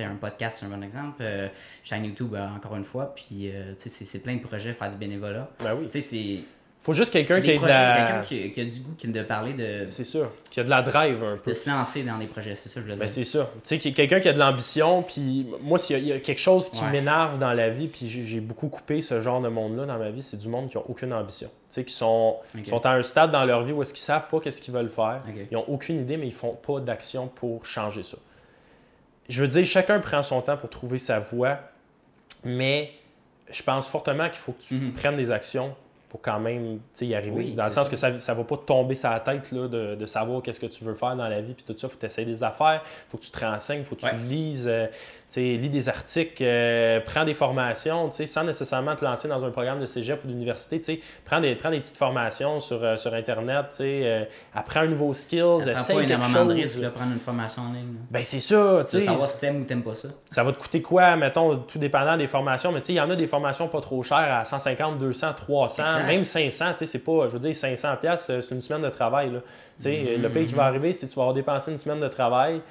[SPEAKER 1] un podcast, c'est un bon exemple. Euh, chaîne YouTube, encore une fois. Puis, tu sais, c'est- c'est plein de projets, faire du bénévolat.
[SPEAKER 2] Ben oui.
[SPEAKER 1] Tu sais, c'est.
[SPEAKER 2] Faut juste quelqu'un qui la.
[SPEAKER 1] quelqu'un qui, qui a du goût qui- de parler de,
[SPEAKER 2] C'est sûr. Qui a de la drive un peu.
[SPEAKER 1] de se lancer dans des projets, c'est ça que je
[SPEAKER 2] Ben, c'est ça. Tu sais, quelqu'un qui a de l'ambition, puis moi, s'il y y, a quelque chose qui
[SPEAKER 1] Ouais.
[SPEAKER 2] m'énerve dans la vie, puis j'ai beaucoup coupé ce genre de monde-là dans ma vie, c'est du monde qui n'a aucune ambition. Tu sais, qui sont, sont à un stade dans leur vie où est-ce qu'ils savent pas qu'est-ce qu'ils veulent faire. Ils n'ont aucune idée, mais ils font pas d'action pour changer ça. Je veux dire, chacun prend son temps pour trouver sa voie, mais je pense fortement qu'il faut que tu
[SPEAKER 1] Mhm.
[SPEAKER 2] prennes des actions pour quand même y arriver.
[SPEAKER 1] Oui,
[SPEAKER 2] dans le sens
[SPEAKER 1] ça.
[SPEAKER 2] que ça ne va pas te tomber sur la tête là, de, de savoir qu'est-ce que tu veux faire dans la vie, puis tout ça. Il faut que tu des affaires, il faut que tu te renseignes, il faut que tu
[SPEAKER 1] Ouais.
[SPEAKER 2] lises, euh, lis des articles, euh, prends des formations, sans nécessairement te lancer dans un programme de cégep ou d'université. Prends des, prends des petites formations sur, euh, sur Internet, euh, apprends un nouveau skill,
[SPEAKER 1] Ça
[SPEAKER 2] essaye
[SPEAKER 1] pas
[SPEAKER 2] quelque
[SPEAKER 1] de
[SPEAKER 2] chose.
[SPEAKER 1] risques de prendre une formation en ligne.
[SPEAKER 2] Ben c'est ça, tu
[SPEAKER 1] De savoir si t'aimes ou t'aimes pas ça.
[SPEAKER 2] Ça va te coûter quoi, mettons, tout dépendant des formations. Mais il y en a des formations pas trop chères à 150, 200, 300,
[SPEAKER 1] Exact.
[SPEAKER 2] même 500. Tu sais, c'est pas, je veux dire, 500 pièces c'est une semaine de travail. Là.
[SPEAKER 1] Mhm,
[SPEAKER 2] le pays qui va arriver, c'est que tu vas avoir dépensé une semaine de travail,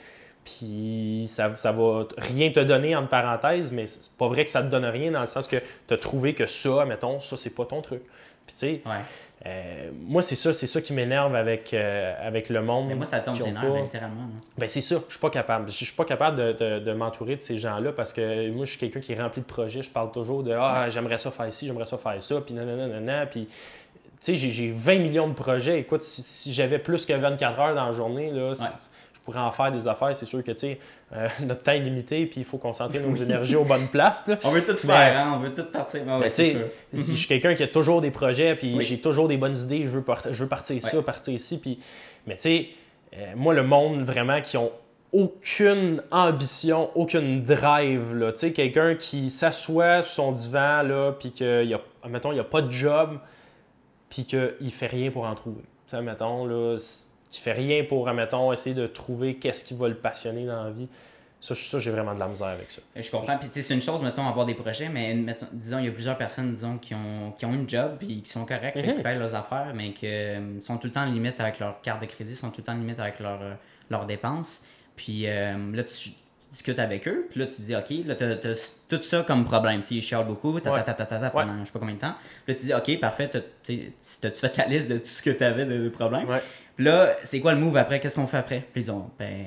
[SPEAKER 2] puis ça, ça va rien te donner, entre parenthèses, mais c'est pas vrai que ça te donne rien dans le sens que tu as trouvé que ça, mettons, ça, c'est pas ton truc. Puis tu sais,
[SPEAKER 1] Ouais.
[SPEAKER 2] euh, moi, c'est ça, c'est ça qui m'énerve avec, euh, avec le monde.
[SPEAKER 1] Mais moi, ça tombe
[SPEAKER 2] pas-
[SPEAKER 1] littéralement. là.
[SPEAKER 2] ben c'est ça, je suis pas capable. Je suis pas capable de, de- de m'entourer de ces gens-là parce que moi, je suis quelqu'un qui est rempli de projets. Je parle toujours de Ah, j'aimerais ça faire ci, j'aimerais ça faire ça, puis nanana, nanana, puis. Tu sais, j'ai- j'ai 20 millions de projets. Écoute, si, si j'avais plus que 24 heures dans la journée, là,
[SPEAKER 1] Ouais.
[SPEAKER 2] Je pourrais en faire des affaires. C'est sûr que, tu sais, euh, notre temps est limité, puis il faut concentrer nos énergies aux bonnes places. là.
[SPEAKER 1] On veut tout
[SPEAKER 2] Mais-
[SPEAKER 1] faire, hein? On veut tout partir. Ouais, ouais,
[SPEAKER 2] Mais
[SPEAKER 1] c'est
[SPEAKER 2] tu sais,
[SPEAKER 1] sûr.
[SPEAKER 2] si je suis quelqu'un qui a toujours des projets, puis
[SPEAKER 1] Oui.
[SPEAKER 2] j'ai toujours des bonnes idées, je veux, part- je veux partir ça,
[SPEAKER 1] Ouais.
[SPEAKER 2] partir ici, puis... Mais tu sais, euh, moi, le monde, vraiment, qui ont aucune ambition, aucune drive, là, tu sais, quelqu'un qui s'assoit sur son divan, là, puis qu'il y a, mettons, il n'y a pas de job, puis qu'il fait rien pour en trouver. Tu sais, mettons, là, qui fait rien pour, mettons, essayer de trouver qu'est-ce qui va le passionner dans la vie. Ça, j'ai vraiment de la misère avec ça.
[SPEAKER 1] Je comprends. Puis, tu sais, c'est une chose, mettons, avoir des projets, mais mettons, disons, il y a plusieurs personnes, disons, qui ont, qui ont une job, puis qui sont corrects,
[SPEAKER 2] Mhm.
[SPEAKER 1] qui payent leurs affaires, mais qui euh, sont tout le temps limite avec leur carte de crédit, sont tout le temps limite avec leur, euh, leurs dépenses. Puis euh, là, tu discutes avec eux, puis là, tu dis, OK, là, t'as as tout ça comme problème. Tu sais, beaucoup, ta, ta, pendant je sais pas combien de temps. Puis là, tu dis, OK, parfait, t'as- tu t'as-tu fait la liste de tout ce que tu avais de, de problèmes?
[SPEAKER 2] Ouais.
[SPEAKER 1] Puis là, c'est quoi le move après? Qu'est-ce qu'on fait après? Puis ils ont, ben,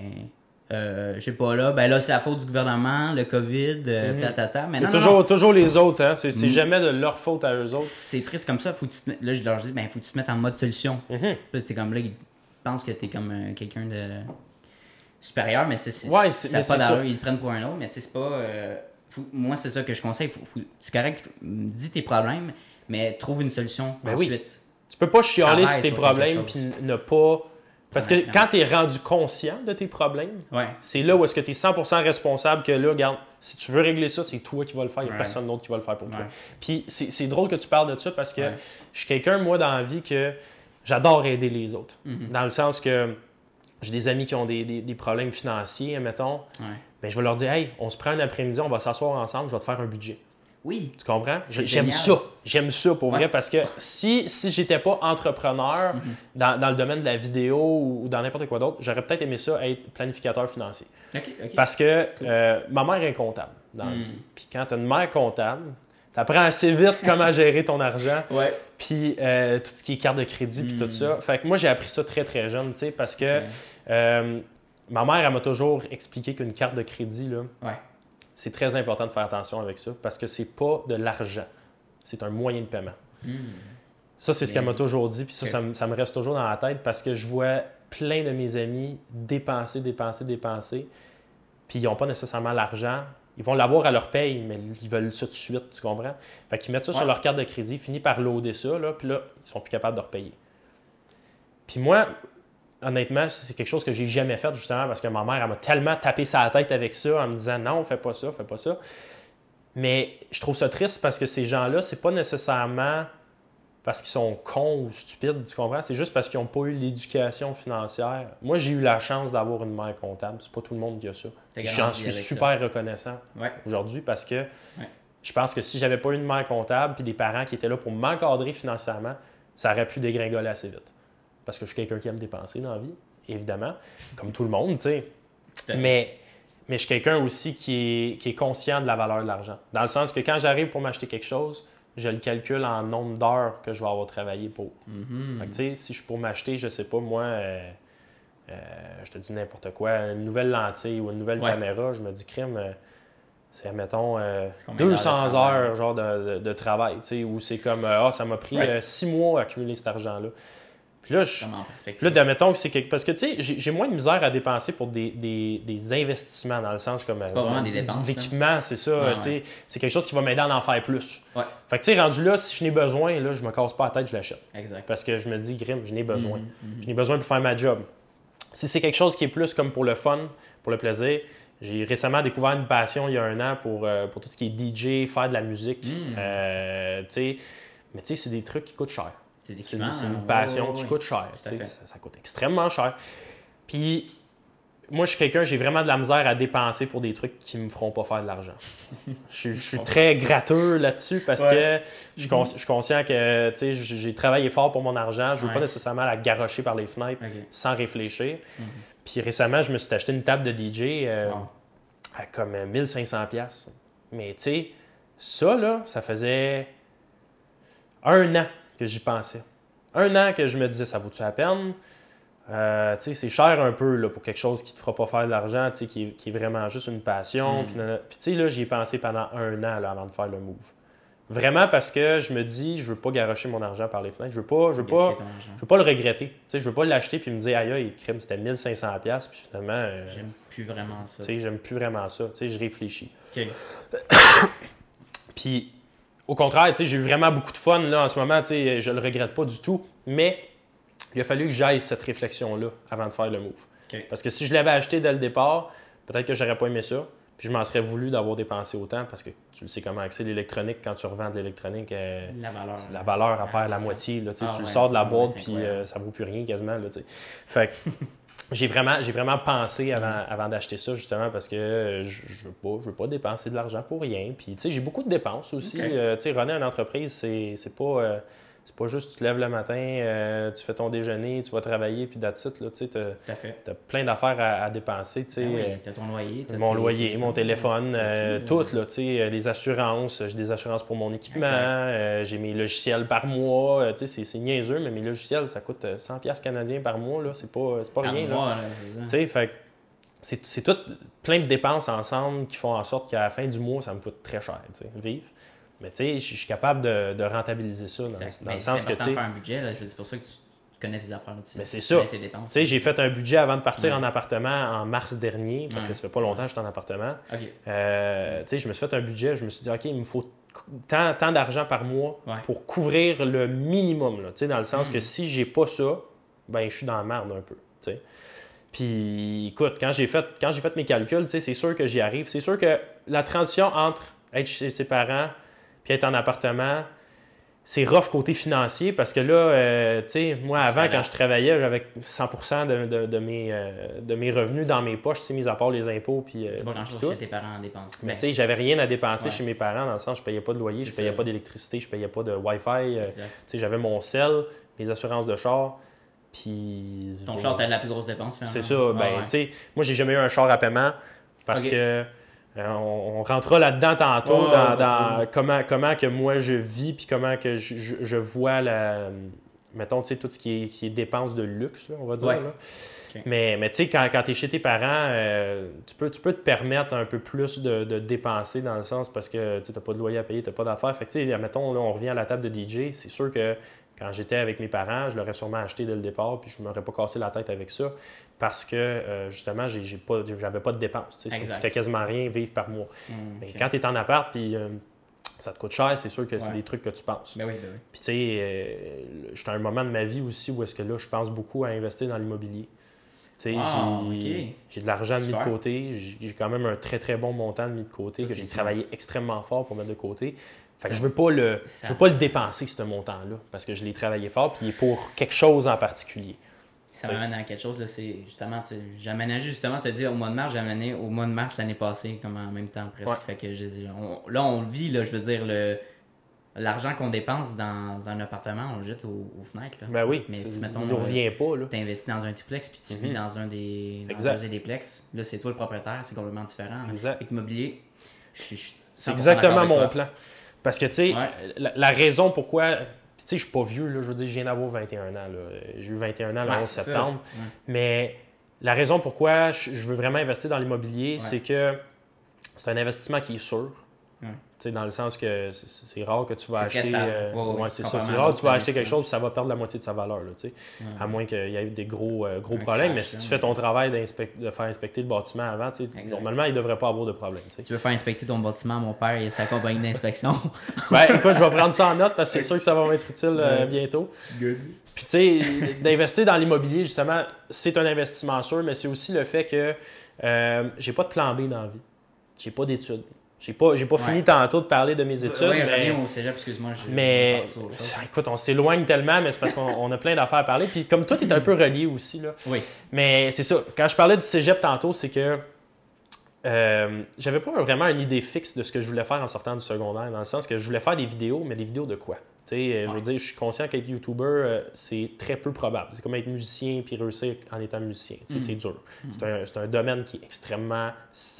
[SPEAKER 1] euh, je sais pas là, ben là, c'est la faute du gouvernement, le COVID, euh,
[SPEAKER 2] Mhm.
[SPEAKER 1] tatata. Mais non, non,
[SPEAKER 2] toujours,
[SPEAKER 1] non.
[SPEAKER 2] toujours les autres, hein. C'est c'est
[SPEAKER 1] Mhm.
[SPEAKER 2] jamais de leur faute à eux autres.
[SPEAKER 1] C'est triste comme ça. Faut que tu te mettes- Là, je leur dis, ben, faut que tu te mettes en mode solution. Là, sais, comme là, ils pensent que t'es comme euh, quelqu'un de supérieur, mais c'est
[SPEAKER 2] Ouais,
[SPEAKER 1] ça pas d'allure, ils te prennent pour un autre, mais tu sais, c'est pas. euh, faut- moi, c'est ça que je conseille. Faut, faut- c'est correct, dis tes problèmes, mais trouve une solution
[SPEAKER 2] Ben oui. Tu peux pas chialer sur tes problèmes puis ne pas. Parce que quand tu es rendu conscient de tes problèmes,
[SPEAKER 1] Ouais.
[SPEAKER 2] c'est là où est-ce que tu es 100% responsable que là, regarde, si tu veux régler ça, c'est toi qui vas le faire, il n'y a
[SPEAKER 1] Ouais.
[SPEAKER 2] personne d'autre qui va le faire pour toi.
[SPEAKER 1] Ouais.
[SPEAKER 2] Puis c'est drôle que tu parles de ça parce que je suis quelqu'un, moi, dans la vie, que j'adore aider les autres.
[SPEAKER 1] Mhm.
[SPEAKER 2] Dans le sens que j'ai des amis qui ont des, des- des problèmes financiers, mettons.
[SPEAKER 1] Ouais.
[SPEAKER 2] Ben, je vais leur dire, hey, on se prend un après-midi, on va s'asseoir ensemble, je vais te faire un budget.
[SPEAKER 1] Oui.
[SPEAKER 2] Tu comprends? J'aime ça. J'aime ça pour
[SPEAKER 1] Ouais.
[SPEAKER 2] vrai parce que si, si j'étais pas entrepreneur
[SPEAKER 1] Mhm.
[SPEAKER 2] dans, dans le domaine de la vidéo ou dans n'importe quoi d'autre, j'aurais peut-être aimé ça être planificateur financier. Parce que euh, ma mère est comptable. dans vie. Puis quand tu as une mère comptable, tu apprends assez vite comment gérer ton argent.
[SPEAKER 1] Ouais.
[SPEAKER 2] Puis euh, tout ce qui est carte de crédit, puis tout ça. Fait que moi, j'ai appris ça très, très jeune, tu sais, parce que euh, ma mère, elle m'a toujours expliqué qu'une carte de crédit, là,
[SPEAKER 1] Ouais.
[SPEAKER 2] C'est très important de faire attention avec ça parce que c'est pas de l'argent, c'est un moyen de paiement.
[SPEAKER 1] Hmm.
[SPEAKER 2] Ça, c'est ce qu'elle m'a toujours dit, puis ça, ça, me- ça me reste toujours dans la tête parce que je vois plein de mes amis dépenser, dépenser, dépenser, puis ils n'ont pas nécessairement l'argent. Ils vont l'avoir à leur paye, mais ils veulent ça tout de suite, tu comprends? Fait qu'ils mettent ça sur leur carte de crédit, finissent par loader ça, là, puis là, ils sont plus capables de repayer. Puis moi, honnêtement, c'est quelque chose que j'ai jamais fait, justement, parce que ma mère, elle m'a tellement tapé sa tête avec ça en me disant non, fais pas ça, fais pas ça. Mais je trouve ça triste parce que ces gens-là, c'est pas nécessairement parce qu'ils sont cons ou stupides, tu comprends? C'est juste parce qu'ils n'ont pas eu l'éducation financière. Moi, j'ai eu la chance d'avoir une mère comptable. C'est pas tout le monde qui a ça. J'en suis
[SPEAKER 1] ça.
[SPEAKER 2] super reconnaissant
[SPEAKER 1] Ouais.
[SPEAKER 2] aujourd'hui parce que je pense que si j'avais pas eu une mère comptable puis des parents qui étaient là pour m'encadrer financièrement, ça aurait pu dégringoler assez vite. Parce que je suis quelqu'un qui aime dépenser dans la vie, évidemment, comme tout le monde, tu sais. Mais, mais je suis quelqu'un aussi qui est, qui est conscient de la valeur de l'argent. Dans le sens que quand j'arrive pour m'acheter quelque chose, je le calcule en nombre d'heures que je vais avoir travaillé pour. Fait que, tu sais, si je suis pour m'acheter, je sais pas, moi, euh, euh, je te dis n'importe quoi, une nouvelle lentille ou une nouvelle
[SPEAKER 1] Ouais.
[SPEAKER 2] caméra, je me dis, crime, euh, c'est, mettons,
[SPEAKER 1] combien d'heures de
[SPEAKER 2] 200
[SPEAKER 1] travail?
[SPEAKER 2] heures genre de, de- de travail, tu sais, où c'est comme, ah, ça m'a pris
[SPEAKER 1] Right.
[SPEAKER 2] euh, six mois à accumuler cet argent-là. Puis là, je, là, admettons que c'est quelque... Parce que, tu sais, j'ai moins de misère à dépenser pour des, des, des investissements, dans le sens comme...
[SPEAKER 1] C'est pas
[SPEAKER 2] euh,
[SPEAKER 1] vraiment des
[SPEAKER 2] du-
[SPEAKER 1] dépenses,
[SPEAKER 2] l'équipement, c'est ça,
[SPEAKER 1] Ouais,
[SPEAKER 2] tu sais. C'est quelque chose qui va m'aider à en faire plus.
[SPEAKER 1] Ouais,
[SPEAKER 2] Fait que, tu sais, rendu là, si je n'ai besoin, là, je me casse pas la tête, je l'achète.
[SPEAKER 1] exact.
[SPEAKER 2] Parce que je me dis, Grim, je n'ai besoin.
[SPEAKER 1] Mhm, mhm.
[SPEAKER 2] Je n'ai besoin pour faire ma job. Si c'est quelque chose qui est plus comme pour le fun, pour le plaisir, j'ai récemment découvert une passion il y a un an pour, euh, pour tout ce qui est DJ, faire de la musique.
[SPEAKER 1] Mm.
[SPEAKER 2] Euh, tu sais, mais tu sais, c'est des trucs qui coûtent cher.
[SPEAKER 1] C'est
[SPEAKER 2] c'est
[SPEAKER 1] hein.
[SPEAKER 2] une passion
[SPEAKER 1] Ouais,
[SPEAKER 2] qui
[SPEAKER 1] ouais,
[SPEAKER 2] coûte cher. Ça, ça coûte extrêmement cher. Puis, moi, je suis quelqu'un, j'ai vraiment de la misère à dépenser pour des trucs qui me feront pas faire de l'argent. je, suis- je suis très gratteux là-dessus parce que je je suis conscient que j'ai travaillé fort pour mon argent. Je veux
[SPEAKER 1] Ouais.
[SPEAKER 2] pas nécessairement la garocher par les fenêtres sans réfléchir.
[SPEAKER 1] Mhm.
[SPEAKER 2] Puis récemment, je me suis acheté une table de DJ euh, à comme 1500$. pièces. Mais tu sais, ça, là, ça faisait un an que j'y pensais. Un an que je me disais, ça vaut-tu la peine? Euh, tu sais, c'est cher un peu là, pour quelque chose qui te fera pas faire de l'argent, tu sais, qui, est- qui est vraiment juste une passion.
[SPEAKER 1] Mm.
[SPEAKER 2] Puis, tu sais, là, j'y ai pensé pendant un an là, avant de faire le move. Vraiment parce que je me dis, je veux pas garocher mon argent par les fenêtres. Je veux pas, je veux pas, je veux pas le regretter. Tu sais, je veux pas l'acheter puis me dire, aïe, aïe, crime, c'était 1500$, pièces puis finalement, euh,
[SPEAKER 1] J'aime plus vraiment ça.
[SPEAKER 2] tu sais, j'aime plus vraiment ça. Tu sais, je réfléchis.
[SPEAKER 1] Ok.
[SPEAKER 2] Puis, au contraire, tu sais, j'ai eu vraiment beaucoup de fun là en ce moment. Tu sais, je le regrette pas du tout. Mais il a fallu que j'aille cette réflexion-là avant de faire le move. Parce que si je l'avais acheté dès le départ, peut-être que j'aurais pas aimé ça. Puis je m'en serais voulu d'avoir dépensé autant parce que tu le sais comment c'est l'électronique quand tu revends de l'électronique. euh,
[SPEAKER 1] La valeur.
[SPEAKER 2] la valeur à
[SPEAKER 1] Ah,
[SPEAKER 2] perd la moitié. Là, tu
[SPEAKER 1] Ah
[SPEAKER 2] tu le sors de la boîte puis euh, ça vaut plus rien quasiment. Là, fait que j'ai vraiment, j'ai vraiment pensé avant, avant d'acheter ça justement parce que je, je veux pas, je veux pas dépenser de l'argent pour rien. Puis tu sais, j'ai beaucoup de dépenses aussi.
[SPEAKER 1] Ok.
[SPEAKER 2] Euh, tu sais, runner une entreprise, c'est, c'est pas. euh, c'est pas juste tu te lèves le matin, euh, tu fais ton déjeuner, tu vas travailler, puis that's it, là, tu t'as plein d'affaires à, à dépenser, tu sais.
[SPEAKER 1] Oui,
[SPEAKER 2] euh,
[SPEAKER 1] t'as ton loyer. t'as
[SPEAKER 2] mon loyer, mon téléphone, euh,
[SPEAKER 1] tout,
[SPEAKER 2] tout, là, tu sais, euh, les assurances, j'ai des assurances pour mon équipement, euh, j'ai mes logiciels par mois, euh, tu sais, c'est- niaiseux, mais mes logiciels, ça coûte euh, 100$ piastres canadiens par mois, là, c'est pas, pas
[SPEAKER 1] Par
[SPEAKER 2] rien, là.
[SPEAKER 1] mois.
[SPEAKER 2] Tu sais, fait que c'est c'est tout plein de dépenses ensemble qui font en sorte qu'à la fin du mois, ça me coûte très cher, tu sais, vivre. Mais tu sais, je suis capable de, de rentabiliser ça dans, le sens que, tu sais,
[SPEAKER 1] faire un budget. Là. Je veux dire, C'est pour ça que tu connais tes affaires. Tu
[SPEAKER 2] Mais c'est ça. tu sais, j'ai fait un budget avant de partir
[SPEAKER 1] Ouais.
[SPEAKER 2] en appartement en mars dernier, parce
[SPEAKER 1] Ouais.
[SPEAKER 2] que ça fait pas longtemps que j'étais en appartement. Euh, tu sais, je me suis fait un budget, je me suis dit, OK, il me faut tant, tant d'argent par mois
[SPEAKER 1] Ouais.
[SPEAKER 2] pour couvrir le minimum. Là, tu sais, dans le sens
[SPEAKER 1] Mm.
[SPEAKER 2] que si j'ai pas ça, ben je suis dans la merde un peu. tu sais. Puis écoute, quand j'ai fait, quand j'ai fait mes calculs, tu sais, c'est sûr que j'y arrive. C'est sûr que la transition entre être chez ses parents puis être en appartement, c'est rough côté financier parce que là, euh, tu sais, moi avant, quand je travaillais, j'avais 100% de, de- de mes, euh, de mes revenus dans mes poches, tu sais, mis à part les impôts puis, euh,
[SPEAKER 1] pas grand-chose chez tes parents en dépenses.
[SPEAKER 2] Mais tu sais, j'avais rien à dépenser
[SPEAKER 1] Ouais.
[SPEAKER 2] chez mes parents dans le sens je payais pas de loyer, je payais
[SPEAKER 1] ça.
[SPEAKER 2] pas d'électricité, je payais pas de Wi-Fi. euh, tu sais, j'avais mon sel, mes assurances de char, puis
[SPEAKER 1] Ton char, c'était la plus grosse dépense. finalement.
[SPEAKER 2] c'est ça. Ben,
[SPEAKER 1] ouais.
[SPEAKER 2] tu sais, moi j'ai jamais eu un char à paiement parce que euh, on, on rentrera là-dedans tantôt dans, comment comment que moi je vis puis comment que je, je- je vois la mettons tu sais tout ce qui est, qui est dépenses de luxe là, on va dire
[SPEAKER 1] Ouais.
[SPEAKER 2] là. Mais, mais tu sais, quand, quand tu es chez tes parents, euh, tu, peux, tu peux te permettre un peu plus de, de dépenser dans le sens parce que tu n'as pas de loyer à payer, tu n'as pas d'affaires. Fait que, tu sais, mettons, là, on revient à la table de DJ. C'est sûr que quand j'étais avec mes parents, je l'aurais sûrement acheté dès le départ, puis je ne m'aurais pas cassé la tête avec ça parce que, euh, justement, j'ai, pas, j'avais pas de dépenses. coûtait quasiment rien vivre par mois.
[SPEAKER 1] Hum,
[SPEAKER 2] Mais quand tu es en appart, puis euh, ça te coûte cher, c'est sûr que c'est des trucs que tu penses.
[SPEAKER 1] Ben oui, ben oui.
[SPEAKER 2] Puis tu sais, euh, j'étais à un moment de ma vie aussi où est-ce que là, je pense beaucoup à investir dans l'immobilier. Tu sais,
[SPEAKER 1] Ah,
[SPEAKER 2] j'ai, j'ai de l'argent mis de côté, j'ai quand même un très très bon montant de mis de côté
[SPEAKER 1] Ça,
[SPEAKER 2] que j'ai travaillé extrêmement fort pour mettre de côté. Fait que je veux pas le
[SPEAKER 1] ça-
[SPEAKER 2] je veux pas le dépenser ce montant-là parce que je l'ai travaillé fort puis il est pour quelque chose en particulier.
[SPEAKER 1] Ça m'amène à quelque chose, là, c'est justement, aménagé justement, dit au mois de mars, j'ai amené au mois de mars l'année passée, comme en même temps presque.
[SPEAKER 2] Ouais.
[SPEAKER 1] Fait que on- là, on vit, là, je veux dire, le, l'argent qu'on dépense dans, un appartement, on le jette aux, aux fenêtres. Là.
[SPEAKER 2] Ben oui,
[SPEAKER 1] Mais si, mettons,
[SPEAKER 2] il ne
[SPEAKER 1] euh,
[SPEAKER 2] revient pas là.
[SPEAKER 1] Tu investis dans un duplex, puis tu
[SPEAKER 2] Mhm.
[SPEAKER 1] vis dans un des, dans un duplex. Là, c'est toi le propriétaire, c'est complètement différent.
[SPEAKER 2] Exact.
[SPEAKER 1] Avec l'immobilier, je suis-
[SPEAKER 2] C'est
[SPEAKER 1] 100%
[SPEAKER 2] exactement mon plan. Parce que, tu sais,
[SPEAKER 1] Ouais.
[SPEAKER 2] la, la raison pourquoi. Tu sais, je suis pas vieux, là. Je veux dire, je viens d'avoir 21 ans. J'ai eu 21 ans le
[SPEAKER 1] Ouais,
[SPEAKER 2] 11
[SPEAKER 1] c'est ça.
[SPEAKER 2] septembre.
[SPEAKER 1] Ouais.
[SPEAKER 2] Mais la raison pourquoi je veux vraiment investir dans l'immobilier, c'est que c'est un investissement qui est sûr.
[SPEAKER 1] Ouais.
[SPEAKER 2] Dans le sens que c'est- rare que tu vas acheter. euh,
[SPEAKER 1] Ouais, ouais,
[SPEAKER 2] ouais, c'est ça. C'est rare que tu vas acheter quelque chose et ça va perdre la moitié de sa valeur. Là. À moins qu'il y ait des gros, euh, gros
[SPEAKER 1] Un
[SPEAKER 2] problèmes.
[SPEAKER 1] crash,
[SPEAKER 2] mais si tu fais ton travail de faire inspecter le bâtiment avant, normalement, il ne devrait pas avoir de problème.
[SPEAKER 1] Si tu veux faire inspecter ton bâtiment, mon père, il a sa compagnie d'inspection.
[SPEAKER 2] Ben, écoute, je vais prendre ça en note parce que c'est sûr que ça va m'être utile euh, bientôt.
[SPEAKER 1] Good.
[SPEAKER 2] Puis, tu sais, d'investir dans l'immobilier, justement, c'est un investissement sûr, mais c'est aussi le fait que euh, j'ai pas de plan B dans la vie. J'ai pas d'études. J'ai pas, j'ai pas
[SPEAKER 1] Ouais.
[SPEAKER 2] fini tantôt de parler de mes études,
[SPEAKER 1] ouais,
[SPEAKER 2] mais,
[SPEAKER 1] au cégep, excuse-moi.
[SPEAKER 2] mais écoute, on s'éloigne tellement, mais c'est parce qu'on on a plein d'affaires à parler. Puis comme toi, tu es un peu relié aussi, là.
[SPEAKER 1] Oui.
[SPEAKER 2] Mais c'est ça. Quand je parlais du cégep tantôt, c'est que euh, j'avais pas vraiment une idée fixe de ce que je voulais faire en sortant du secondaire, dans le sens que je voulais faire des vidéos, mais des vidéos de quoi? Euh, je veux dire, je suis conscient qu'être YouTuber, euh, c'est très peu probable. C'est comme être musicien puis réussir en étant musicien. C'est dur. C'est un, c'est un domaine qui est extrêmement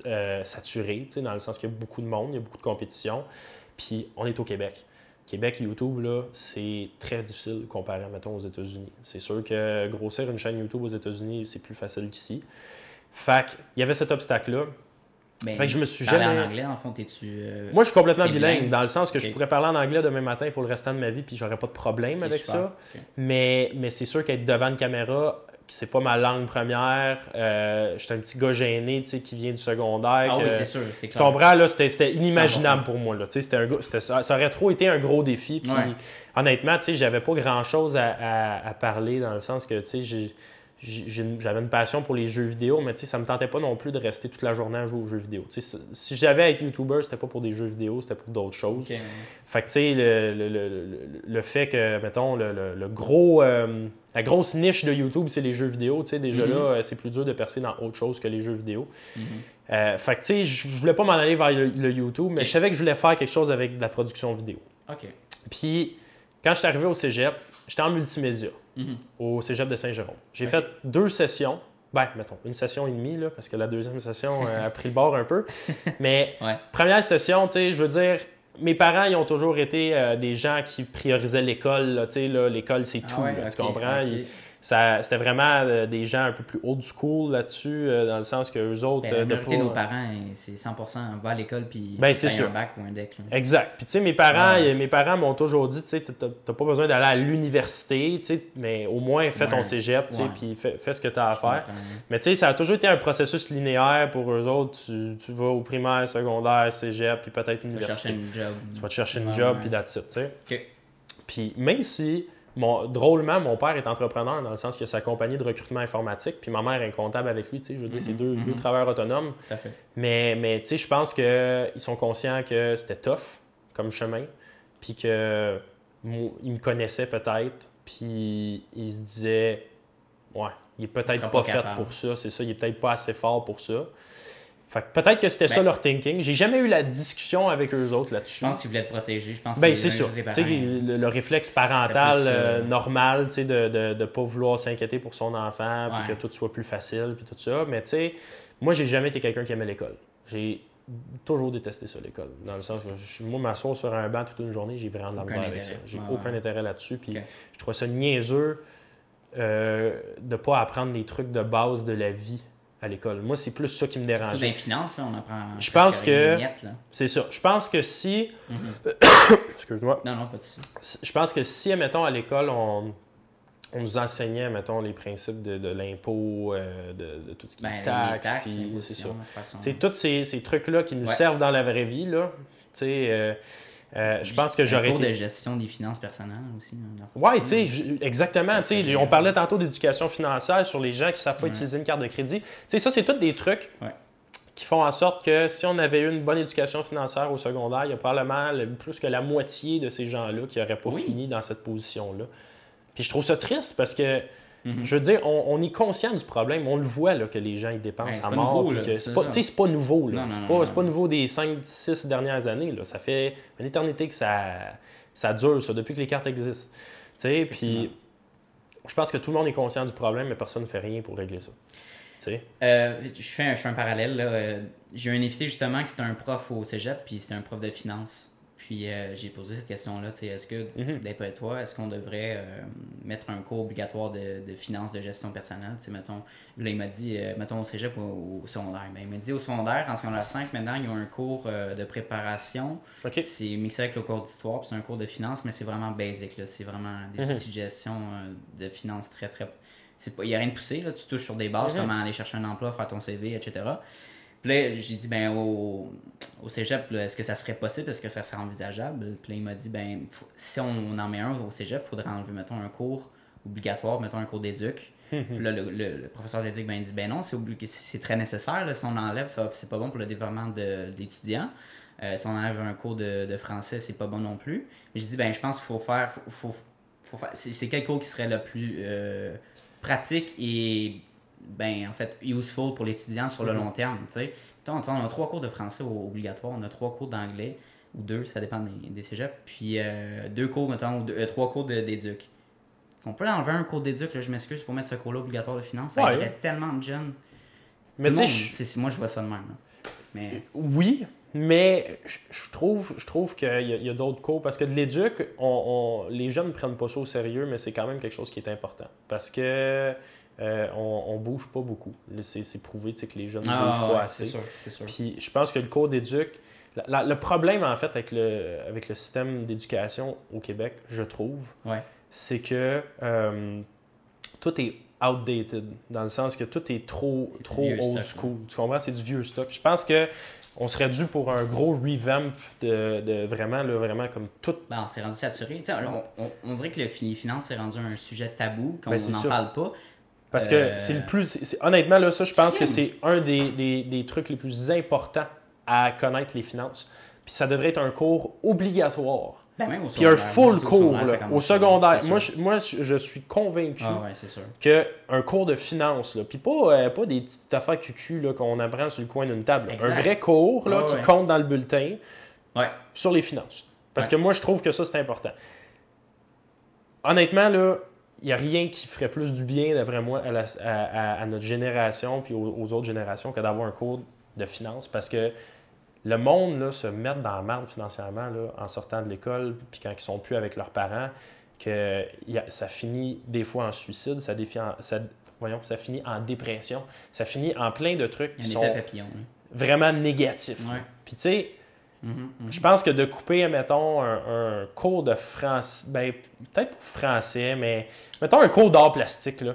[SPEAKER 2] euh, saturé, tu sais, dans le sens qu'il y a beaucoup de monde, il y a beaucoup de compétition. Puis on est au Québec. Québec, YouTube, là, c'est très difficile comparé, mettons, aux États-Unis. C'est sûr que grossir une chaîne YouTube aux États-Unis, c'est plus facile qu'ici. Fait qu'il y avait cet obstacle-là.
[SPEAKER 1] Ben,
[SPEAKER 2] Fait que je me suis
[SPEAKER 1] parler
[SPEAKER 2] jamais-
[SPEAKER 1] en anglais, en fond, t'es-tu. euh,
[SPEAKER 2] Moi, je suis complètement bilingue,
[SPEAKER 1] bilingue?
[SPEAKER 2] dans le sens que je pourrais parler en anglais demain matin pour le restant de ma vie, puis j'aurais pas de problème avec
[SPEAKER 1] super.
[SPEAKER 2] ça. Mais, mais c'est sûr qu'être devant une caméra, c'est pas ma langue première. Euh, je suis un petit gars gêné, tu sais, qui vient du secondaire.
[SPEAKER 1] Ah
[SPEAKER 2] que-
[SPEAKER 1] oui, c'est sûr.
[SPEAKER 2] tu
[SPEAKER 1] comme-
[SPEAKER 2] comprends, là, c'était, inimaginable
[SPEAKER 1] 100%.
[SPEAKER 2] pour moi. Là. Tu sais, C'était un, ça, ça aurait trop été un gros défi. Puis,
[SPEAKER 1] Ouais.
[SPEAKER 2] honnêtement, tu sais, j'avais pas grand-chose à, à- à parler dans le sens que, tu sais, j'ai- j'avais une passion pour les jeux vidéo, mais tu sais, ça me tentait pas non plus de rester toute la journée à jouer aux jeux vidéo. Tu sais, si j'avais à être YouTuber, c'était pas pour des jeux vidéo, c'était pour d'autres choses. Fait que, tu sais, le, le, le- le- fait que, mettons, le, gros, euh, la grosse niche de YouTube, c'est les jeux vidéo. Tu sais, déjà
[SPEAKER 1] Mhm.
[SPEAKER 2] là, euh, c'est plus dur de percer dans autre chose que les jeux vidéo. Euh, fait que, tu sais, je voulais pas m'en aller vers le, YouTube, mais je savais que je voulais faire quelque chose avec de la production vidéo.
[SPEAKER 1] Ok.
[SPEAKER 2] Puis, quand je suis arrivé au cégep, j'étais en multimédia, Au cégep de Saint-Jérôme. J'ai fait deux sessions. Ben, mettons, une session et demie, là, parce que la deuxième session a pris le bord un peu. Mais
[SPEAKER 1] Ouais.
[SPEAKER 2] première session, tu sais, je veux dire, mes parents, ils ont toujours été euh, des gens qui priorisaient l'école. Tu sais, l'école, c'est
[SPEAKER 1] Ah
[SPEAKER 2] tout.
[SPEAKER 1] ouais,
[SPEAKER 2] là,
[SPEAKER 1] ok,
[SPEAKER 2] tu comprends? Ils- C'était vraiment euh, des gens un peu plus old school là-dessus, euh, dans le sens que eux autres.
[SPEAKER 1] Ben,
[SPEAKER 2] euh,
[SPEAKER 1] la majorité de nos parents, c'est 100% va à l'école puis
[SPEAKER 2] Ben, c'est
[SPEAKER 1] un bac ou un deck. là.
[SPEAKER 2] Exact. Puis tu sais, mes parents,
[SPEAKER 1] Ouais.
[SPEAKER 2] mes parents m'ont toujours dit, tu sais, t'as pas besoin d'aller à l'université, tu sais, mais au moins fais ton cégep, tu sais,
[SPEAKER 1] Ouais.
[SPEAKER 2] puis fais, fais ce que tu as à
[SPEAKER 1] Je
[SPEAKER 2] faire. Mais tu sais, ça a toujours été un processus linéaire pour eux autres. Tu, tu vas au primaire, secondaire, cégep, puis peut-être
[SPEAKER 1] Tu vas chercher
[SPEAKER 2] université.
[SPEAKER 1] une job.
[SPEAKER 2] Tu vas te chercher une job, puis that's it, tu sais.
[SPEAKER 1] Ok.
[SPEAKER 2] Puis même si, mon, drôlement, mon père est entrepreneur dans le sens a sa compagnie de recrutement informatique, puis ma mère est comptable avec lui, tu sais, je veux dire, c'est deux,
[SPEAKER 1] Mhm,
[SPEAKER 2] deux
[SPEAKER 1] mhm.
[SPEAKER 2] travailleurs autonomes.
[SPEAKER 1] Tout à fait.
[SPEAKER 2] Mais, mais tu sais, je pense qu'ils sont conscients que c'était tough comme chemin, puis que moi, ils me connaissaient peut-être, puis ils se disaient, ouais, il est peut-être pas,
[SPEAKER 1] pas
[SPEAKER 2] fait pour ça, c'est ça, il est peut-être pas assez fort pour ça. Fait que peut-être que c'était ça
[SPEAKER 1] Ben-
[SPEAKER 2] leur thinking. J'ai jamais eu la discussion avec eux autres là-dessus.
[SPEAKER 1] Je pense qu'ils voulaient te protéger. Je pense que
[SPEAKER 2] Ben, c'est sais,
[SPEAKER 1] parents.
[SPEAKER 2] le, le réflexe parental euh,
[SPEAKER 1] euh,
[SPEAKER 2] normal, tu sais, de ne pas vouloir s'inquiéter pour son enfant, puis que tout soit plus facile, puis tout ça. Mais tu sais, moi, j'ai jamais été quelqu'un qui aimait l'école. J'ai toujours détesté ça, l'école. Dans le sens que je- moi, m'asseoir sur un banc toute une journée, j'ai vraiment de la misère avec ça. J'ai aucun intérêt là-dessus. Puis je trouve ça niaiseux euh, de pas apprendre les trucs de base de la vie à l'école. Moi, c'est plus ça qui me dérange.
[SPEAKER 1] dans les finances, là, on apprend.
[SPEAKER 2] Je pense que-. C'est ça. Je pense que si...
[SPEAKER 1] Mhm.
[SPEAKER 2] Excuse-moi.
[SPEAKER 1] Non, non, pas de
[SPEAKER 2] je pense que si, mettons, à l'école, on, on nous enseignait, mettons, les principes de, de l'impôt, euh, de, de tout ce qui
[SPEAKER 1] Ben,
[SPEAKER 2] est
[SPEAKER 1] les
[SPEAKER 2] taxes, puis c'est ça. C'est tous ces, ces trucs-là qui nous
[SPEAKER 1] Ouais.
[SPEAKER 2] servent dans la vraie vie, là. Tu sais, euh, euh, je pense que j'aurais
[SPEAKER 1] cours
[SPEAKER 2] été...
[SPEAKER 1] de gestion des finances personnelles aussi. hein,
[SPEAKER 2] Ouais, tu sais, exactement. On parlait tantôt d'éducation financière sur les gens qui savent pas
[SPEAKER 1] Ouais.
[SPEAKER 2] utiliser une carte de crédit. Tu sais, ça, c'est tous des trucs
[SPEAKER 1] Ouais.
[SPEAKER 2] qui font en sorte que si on avait eu une bonne éducation financière au secondaire, il y a probablement le- plus que la moitié de ces gens-là qui n'auraient pas
[SPEAKER 1] Oui.
[SPEAKER 2] fini dans cette position-là. Puis je trouve ça triste parce que,
[SPEAKER 1] Mhm.
[SPEAKER 2] je veux dire, on, on est conscient du problème. On le voit là, que les gens ils dépensent
[SPEAKER 1] Ouais,
[SPEAKER 2] à mort.
[SPEAKER 1] c'est
[SPEAKER 2] pas, nouveau. C'est pas, pas nouveau des 5-6 dernières années. Là. Ça fait une éternité que ça, ça dure, ça, depuis que les cartes existent. Puis je pense que tout le monde est conscient du problème, mais personne ne fait rien pour régler ça.
[SPEAKER 1] Euh, je, fais un, je fais un parallèle. Euh, J'ai eu un invité justement qui c'était un prof au cégep, puis c'était un prof de finance. Puis euh, j'ai posé cette question-là, tu sais, est-ce que,
[SPEAKER 2] Mhm.
[SPEAKER 1] d'après toi, est-ce qu'on devrait euh, mettre un cours obligatoire de, de finances, de gestion personnelle? Tu sais, mettons, là, il m'a dit, euh, mettons au cégep ou au, secondaire. Ben, il m'a dit au secondaire, en secondaire 5, maintenant, ils ont un cours de préparation.
[SPEAKER 2] OK.
[SPEAKER 1] C'est mixé avec le cours d'histoire, puis c'est un cours de finance, mais c'est vraiment basic, là. C'est vraiment des
[SPEAKER 2] Mhm.
[SPEAKER 1] outils de gestion de finance très, très... Il n'y a rien de poussé, là. Tu touches sur des bases,
[SPEAKER 2] Mhm.
[SPEAKER 1] comment aller chercher un emploi, faire ton CV, etc. Puis là, j'ai dit, ben, au, au cégep, est-ce que ça serait possible? Est-ce que ça serait envisageable? Puis là, il m'a dit, ben, faut- si on en met un au cégep, il faudrait enlever, mettons, un cours obligatoire, mettons un cours d'éduc. Puis là, le, le- le professeur d'éduc, ben, il dit, ben non, c'est très nécessaire. Là, si on enlève, c'est pas bon pour le développement de- d'étudiants. Euh, si on enlève un cours de, de français, c'est pas bon non plus. Mais je dis, ben, je pense qu'il faut faire. Faut, faut- faut faire c'est, c'est quel cours qui serait le plus euh, pratique et, ben, en fait, useful pour l'étudiant sur le
[SPEAKER 2] Mhm.
[SPEAKER 1] long terme, tu sais. Mettons, on a trois cours de français obligatoires, on a trois cours d'anglais, ou deux, ça dépend des, des cégeps, puis euh, deux cours, mettons, ou deux- euh, trois cours de- d'éduc. On peut enlever un cours d'éduc, là, je m'excuse, pour mettre ce cours-là obligatoire de finance, ça
[SPEAKER 2] Ouais.
[SPEAKER 1] aiderait tellement de jeunes.
[SPEAKER 2] Mais tu sais,
[SPEAKER 1] moi, je vois ça de même. là. Mais,
[SPEAKER 2] Oui, mais je, trouve, je trouve qu'il y a, il y a d'autres cours. Parce que de l'éduc, on, on- les jeunes ne prennent pas ça au sérieux, mais c'est quand même quelque chose qui est important. Parce que euh, on, on bouge pas beaucoup. C'est prouvé que les jeunes ne bougent
[SPEAKER 1] ah,
[SPEAKER 2] pas
[SPEAKER 1] ouais,
[SPEAKER 2] assez.
[SPEAKER 1] sûr, sûr.
[SPEAKER 2] Puis je pense que le cours d'éduc, le problème en fait avec le, avec le système d'éducation au Québec, je trouve,
[SPEAKER 1] Ouais.
[SPEAKER 2] c'est que euh, tout est outdated, dans le sens que tout est trop,
[SPEAKER 1] C'est du
[SPEAKER 2] trop old
[SPEAKER 1] stock,
[SPEAKER 2] school. Tu comprends? C'est du vieux stock. Je pense que on serait dû pour un gros revamp de, de vraiment, là, vraiment comme tout.
[SPEAKER 1] Ben, c'est rendu saturé. On, on- on dirait que le les finances est rendu un sujet tabou, qu'on
[SPEAKER 2] Ben,
[SPEAKER 1] n'en parle pas.
[SPEAKER 2] Parce
[SPEAKER 1] Euh,
[SPEAKER 2] que c'est le plus. c'est- c'est- honnêtement, là, ça, je pense que
[SPEAKER 1] Crime.
[SPEAKER 2] c'est un des, des- des trucs les plus importants à connaître les finances. Puis ça devrait être un cours obligatoire.
[SPEAKER 1] Ben, même au
[SPEAKER 2] Puis un
[SPEAKER 1] secondaire.
[SPEAKER 2] full cours, là,
[SPEAKER 1] commence
[SPEAKER 2] au secondaire. Moi, je, moi, je suis convaincu
[SPEAKER 1] Ah ouais,
[SPEAKER 2] qu'un cours de finance, là, puis pas, euh, pas des petites affaires cucu là, qu'on apprend sur le coin d'une table. là. Un vrai cours là,
[SPEAKER 1] Ouais,
[SPEAKER 2] qui
[SPEAKER 1] ouais.
[SPEAKER 2] compte dans le bulletin
[SPEAKER 1] Ouais.
[SPEAKER 2] sur les finances. Parce
[SPEAKER 1] Ouais.
[SPEAKER 2] que moi, je trouve que ça, c'est important. Honnêtement, là, il n'y a rien qui ferait plus du bien, d'après moi, à, la- à- à- à notre génération puis aux, aux autres générations que d'avoir un cours de finance. Parce que le monde là, se met dans la merde financièrement là, en sortant de l'école, puis quand ils sont plus avec leurs parents, que a- ça finit des fois en suicide, ça, défie en- ça, voyons, ça finit en dépression, ça finit en plein de trucs qui sont
[SPEAKER 1] papillon. là.
[SPEAKER 2] vraiment négatifs.
[SPEAKER 1] Ouais.
[SPEAKER 2] Puis tu sais,
[SPEAKER 1] Mhm, mhm.
[SPEAKER 2] je pense que de couper, mettons, un, un cours de français, ben, peut-être pas français, mais mettons un cours d'art plastique, là,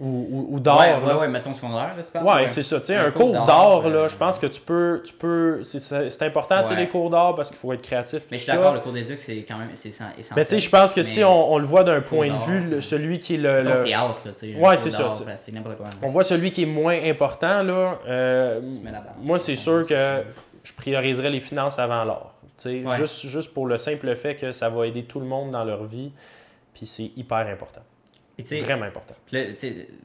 [SPEAKER 2] ou, ou, ou d'art.
[SPEAKER 1] Ouais, ouais, ouais, mettons secondaire, là, tu parles?
[SPEAKER 2] Ouais, c'est ça. Tu sais,
[SPEAKER 1] Un
[SPEAKER 2] un,
[SPEAKER 1] cours d'art,
[SPEAKER 2] là,
[SPEAKER 1] euh,
[SPEAKER 2] je pense que tu peux. Tu peux c'est- important, tu sais, les cours d'art, parce qu'il faut être créatif.
[SPEAKER 1] Mais je suis d'accord, le cours d'éduc, c'est quand même c'est essentiel.
[SPEAKER 2] Mais tu sais, je pense que si on, on le voit d'un point de vue,
[SPEAKER 1] ouais.
[SPEAKER 2] celui qui est le. Le-
[SPEAKER 1] théâtre, là, tu sais.
[SPEAKER 2] Ouais, c'est ça,
[SPEAKER 1] ben, C'est n'importe quoi. là.
[SPEAKER 2] on voit celui qui est moins important, là. euh,
[SPEAKER 1] Tu mets la balance.
[SPEAKER 2] moi, c'est sûr que je prioriserais les finances avant
[SPEAKER 1] Ouais.
[SPEAKER 2] juste, juste pour le simple fait que ça va aider tout le monde dans leur vie. Puis c'est hyper important. Vraiment important.
[SPEAKER 1] Là,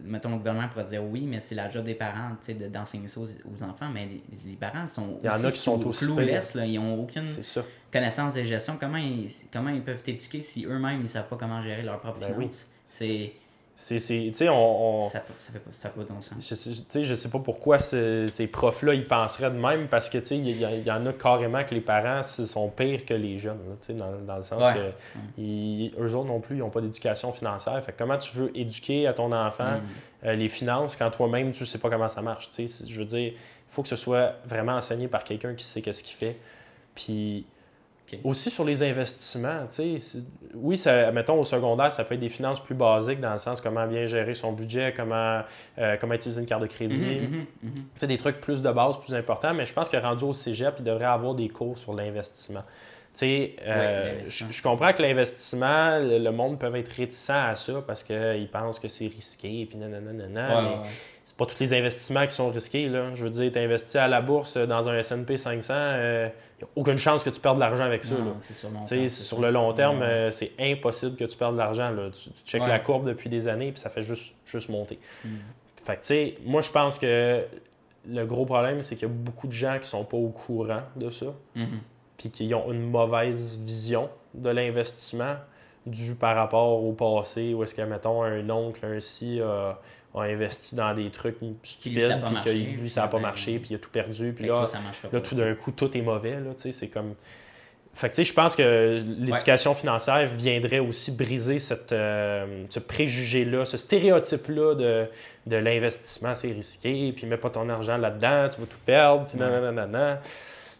[SPEAKER 1] mettons, le gouvernement pourrait dire oui, mais c'est la job des parents, de- d'enseigner ça aux, aux enfants, mais les, les parents sont
[SPEAKER 2] Il y en
[SPEAKER 1] aussi
[SPEAKER 2] a qui sont
[SPEAKER 1] clou-
[SPEAKER 2] aussi
[SPEAKER 1] clueless, là, ils ont aucune connaissance de gestion. Comment ils, comment ils peuvent t'éduquer si eux-mêmes, ils savent pas comment gérer leurs propres
[SPEAKER 2] Ben oui.
[SPEAKER 1] finances? C'est...
[SPEAKER 2] C'est, c'est- tu sais, on, on-
[SPEAKER 1] Ça, ça ça pas de bon sens.
[SPEAKER 2] je, je sais pas pourquoi ce- ces profs-là, ils penseraient de même, parce que, tu sais, il y, en a carrément que les parents sont pires que les jeunes, là, tu sais, dans, dans le sens
[SPEAKER 1] Ouais.
[SPEAKER 2] que ils- eux autres non plus, ils n'ont pas d'éducation financière. Fait comment tu veux éduquer à ton enfant
[SPEAKER 1] Mm.
[SPEAKER 2] euh, les finances quand toi-même, tu sais pas comment ça marche, tu sais? C'est- Je veux dire, il faut que ce soit vraiment enseigné par quelqu'un qui sait qu'est-ce qu'il fait. Puis Aussi sur les investissements, oui, ça, mettons au secondaire, ça peut être des finances plus basiques dans le sens comment bien gérer son budget, comment, euh, comment utiliser une carte de crédit, tu sais, des trucs plus de base, plus importants, mais je pense que rendu au cégep, il devrait avoir des cours sur l'investissement. Euh,
[SPEAKER 1] Ouais,
[SPEAKER 2] je, je comprends que l'investissement, le, le monde peut être réticent à ça parce qu'ils pensent que c'est risqué, et puis nanana, nanana,
[SPEAKER 1] Ouais,
[SPEAKER 2] mais
[SPEAKER 1] ouais,
[SPEAKER 2] c'est pas tous les investissements qui sont risqués. Là. Je veux dire, tu investi à la bourse euh, dans un S&P 500, il n'y a aucune chance que tu perdes de l'argent avec ça.
[SPEAKER 1] Non,
[SPEAKER 2] là.
[SPEAKER 1] c'est sur,
[SPEAKER 2] le long terme, euh, c'est impossible que tu perdes de l'argent. là. Tu, tu checkes
[SPEAKER 1] Ouais.
[SPEAKER 2] la courbe depuis des années, puis ça fait juste, juste monter.
[SPEAKER 1] Mm.
[SPEAKER 2] Fait que, tu sais, moi, je pense que le gros problème, c'est qu'il y a beaucoup de gens qui sont pas au courant de ça,
[SPEAKER 1] Mhm.
[SPEAKER 2] puis qui ont une mauvaise vision de l'investissement dû par rapport au passé, où est-ce que, mettons, un oncle, un si a investi dans des trucs stupides, puis que lui, ça n'a pas
[SPEAKER 1] puis,
[SPEAKER 2] marché,
[SPEAKER 1] ben,
[SPEAKER 2] puis il a tout perdu, puis
[SPEAKER 1] que
[SPEAKER 2] là, Là, tout d'un coup, tout est mauvais. Là, tu sais, c'est comme. Fait que, tu sais, je pense que l'éducation financière viendrait aussi briser cette, euh, ce préjugé-là, ce stéréotype-là de, de l'investissement, c'est risqué, puis mets pas ton argent là-dedans, tu vas tout perdre, puis nanana. Tu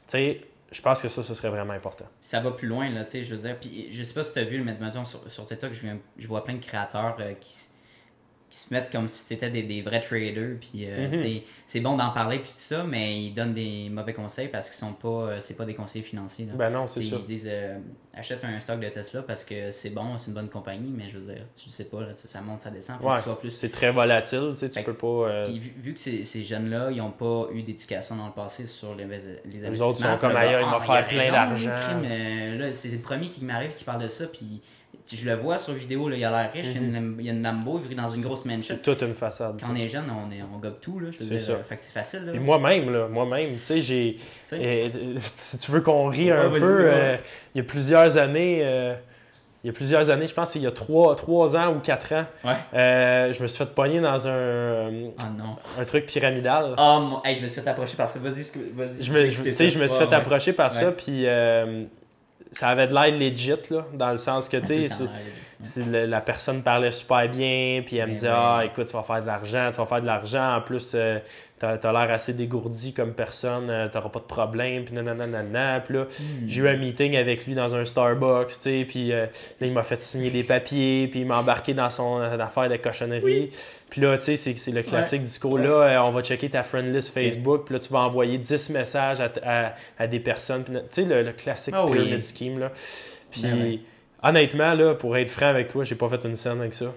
[SPEAKER 2] sais, je pense que ça, ce serait vraiment important.
[SPEAKER 1] Ça va plus loin, là, tu sais, je veux dire. Puis je sais pas si tu as vu, mais mettons, sur, sur TikTok, je, je vois plein de créateurs euh, qui qui se mettent comme si c'était des, des, vrais traders. Puis, euh, mhm. c'est bon d'en parler, puis tout ça, mais ils donnent des mauvais conseils parce qu'ils sont pas, euh, c'est pas des conseillers financiers.
[SPEAKER 2] Ben non, c'est
[SPEAKER 1] ça. Ils disent euh, achète un stock de Tesla parce que c'est bon, c'est une bonne compagnie, mais je veux dire, tu sais pas, là, ça, monte, ça descend.
[SPEAKER 2] plus... C'est très volatile, tu sais, tu peux pas.
[SPEAKER 1] Puis, vu, que ces, ces jeunes-là, ils ont pas eu d'éducation dans le passé sur les, les investissements.
[SPEAKER 2] Les autres sont comme ailleurs, ils vont faire plein d'argent.
[SPEAKER 1] là, c'est le premier qui m'arrive qui parle de ça, puis je le vois sur vidéo, là, il a l'air riche, il, y a une, il, y a une, Lambo, il vit dans une grosse mansion.
[SPEAKER 2] C'est toute une façade.
[SPEAKER 1] Quand on est jeune, on, est, on gobe tout. Là,
[SPEAKER 2] c'est ça.
[SPEAKER 1] Fait que c'est facile.
[SPEAKER 2] Là. moi-même, là, moi-même, tu sais, j'ai. Euh, si tu veux qu'on rie un peu, euh, il y a plusieurs années. Euh, il y a plusieurs années, je pense qu'il y a trois, trois ans ou quatre ans, je me suis fait pogner dans un,
[SPEAKER 1] oh
[SPEAKER 2] un truc pyramidal.
[SPEAKER 1] Oh, hey, je me suis fait approcher par ça. Vas-y, vas-y.
[SPEAKER 2] Je me, je, je me suis fait approcher par ça, puis ça avait de l'air legit, là, dans le sens que, tu sais, la personne parlait super bien, puis elle me dit Ah, écoute, tu vas faire de l'argent, tu vas faire de l'argent. En plus, euh, tu as, l'air assez dégourdi comme personne, euh, tu n'auras pas de problème, puis nanana. Puis là, hmm. j'ai eu un meeting avec lui dans un Starbucks, tu sais, puis euh, là, il m'a fait signer des papiers, puis il m'a embarqué dans son affaire de cochonnerie. Puis là, tu sais, c'est le classique discours là, on va checker ta friend list Facebook, puis là, tu vas envoyer 10 messages à, à, des personnes. Tu sais, le, classique
[SPEAKER 1] oh,
[SPEAKER 2] pyramid scheme, là. Puis, ben honnêtement, là, pour être franc avec toi, j'ai pas fait une scène avec ça.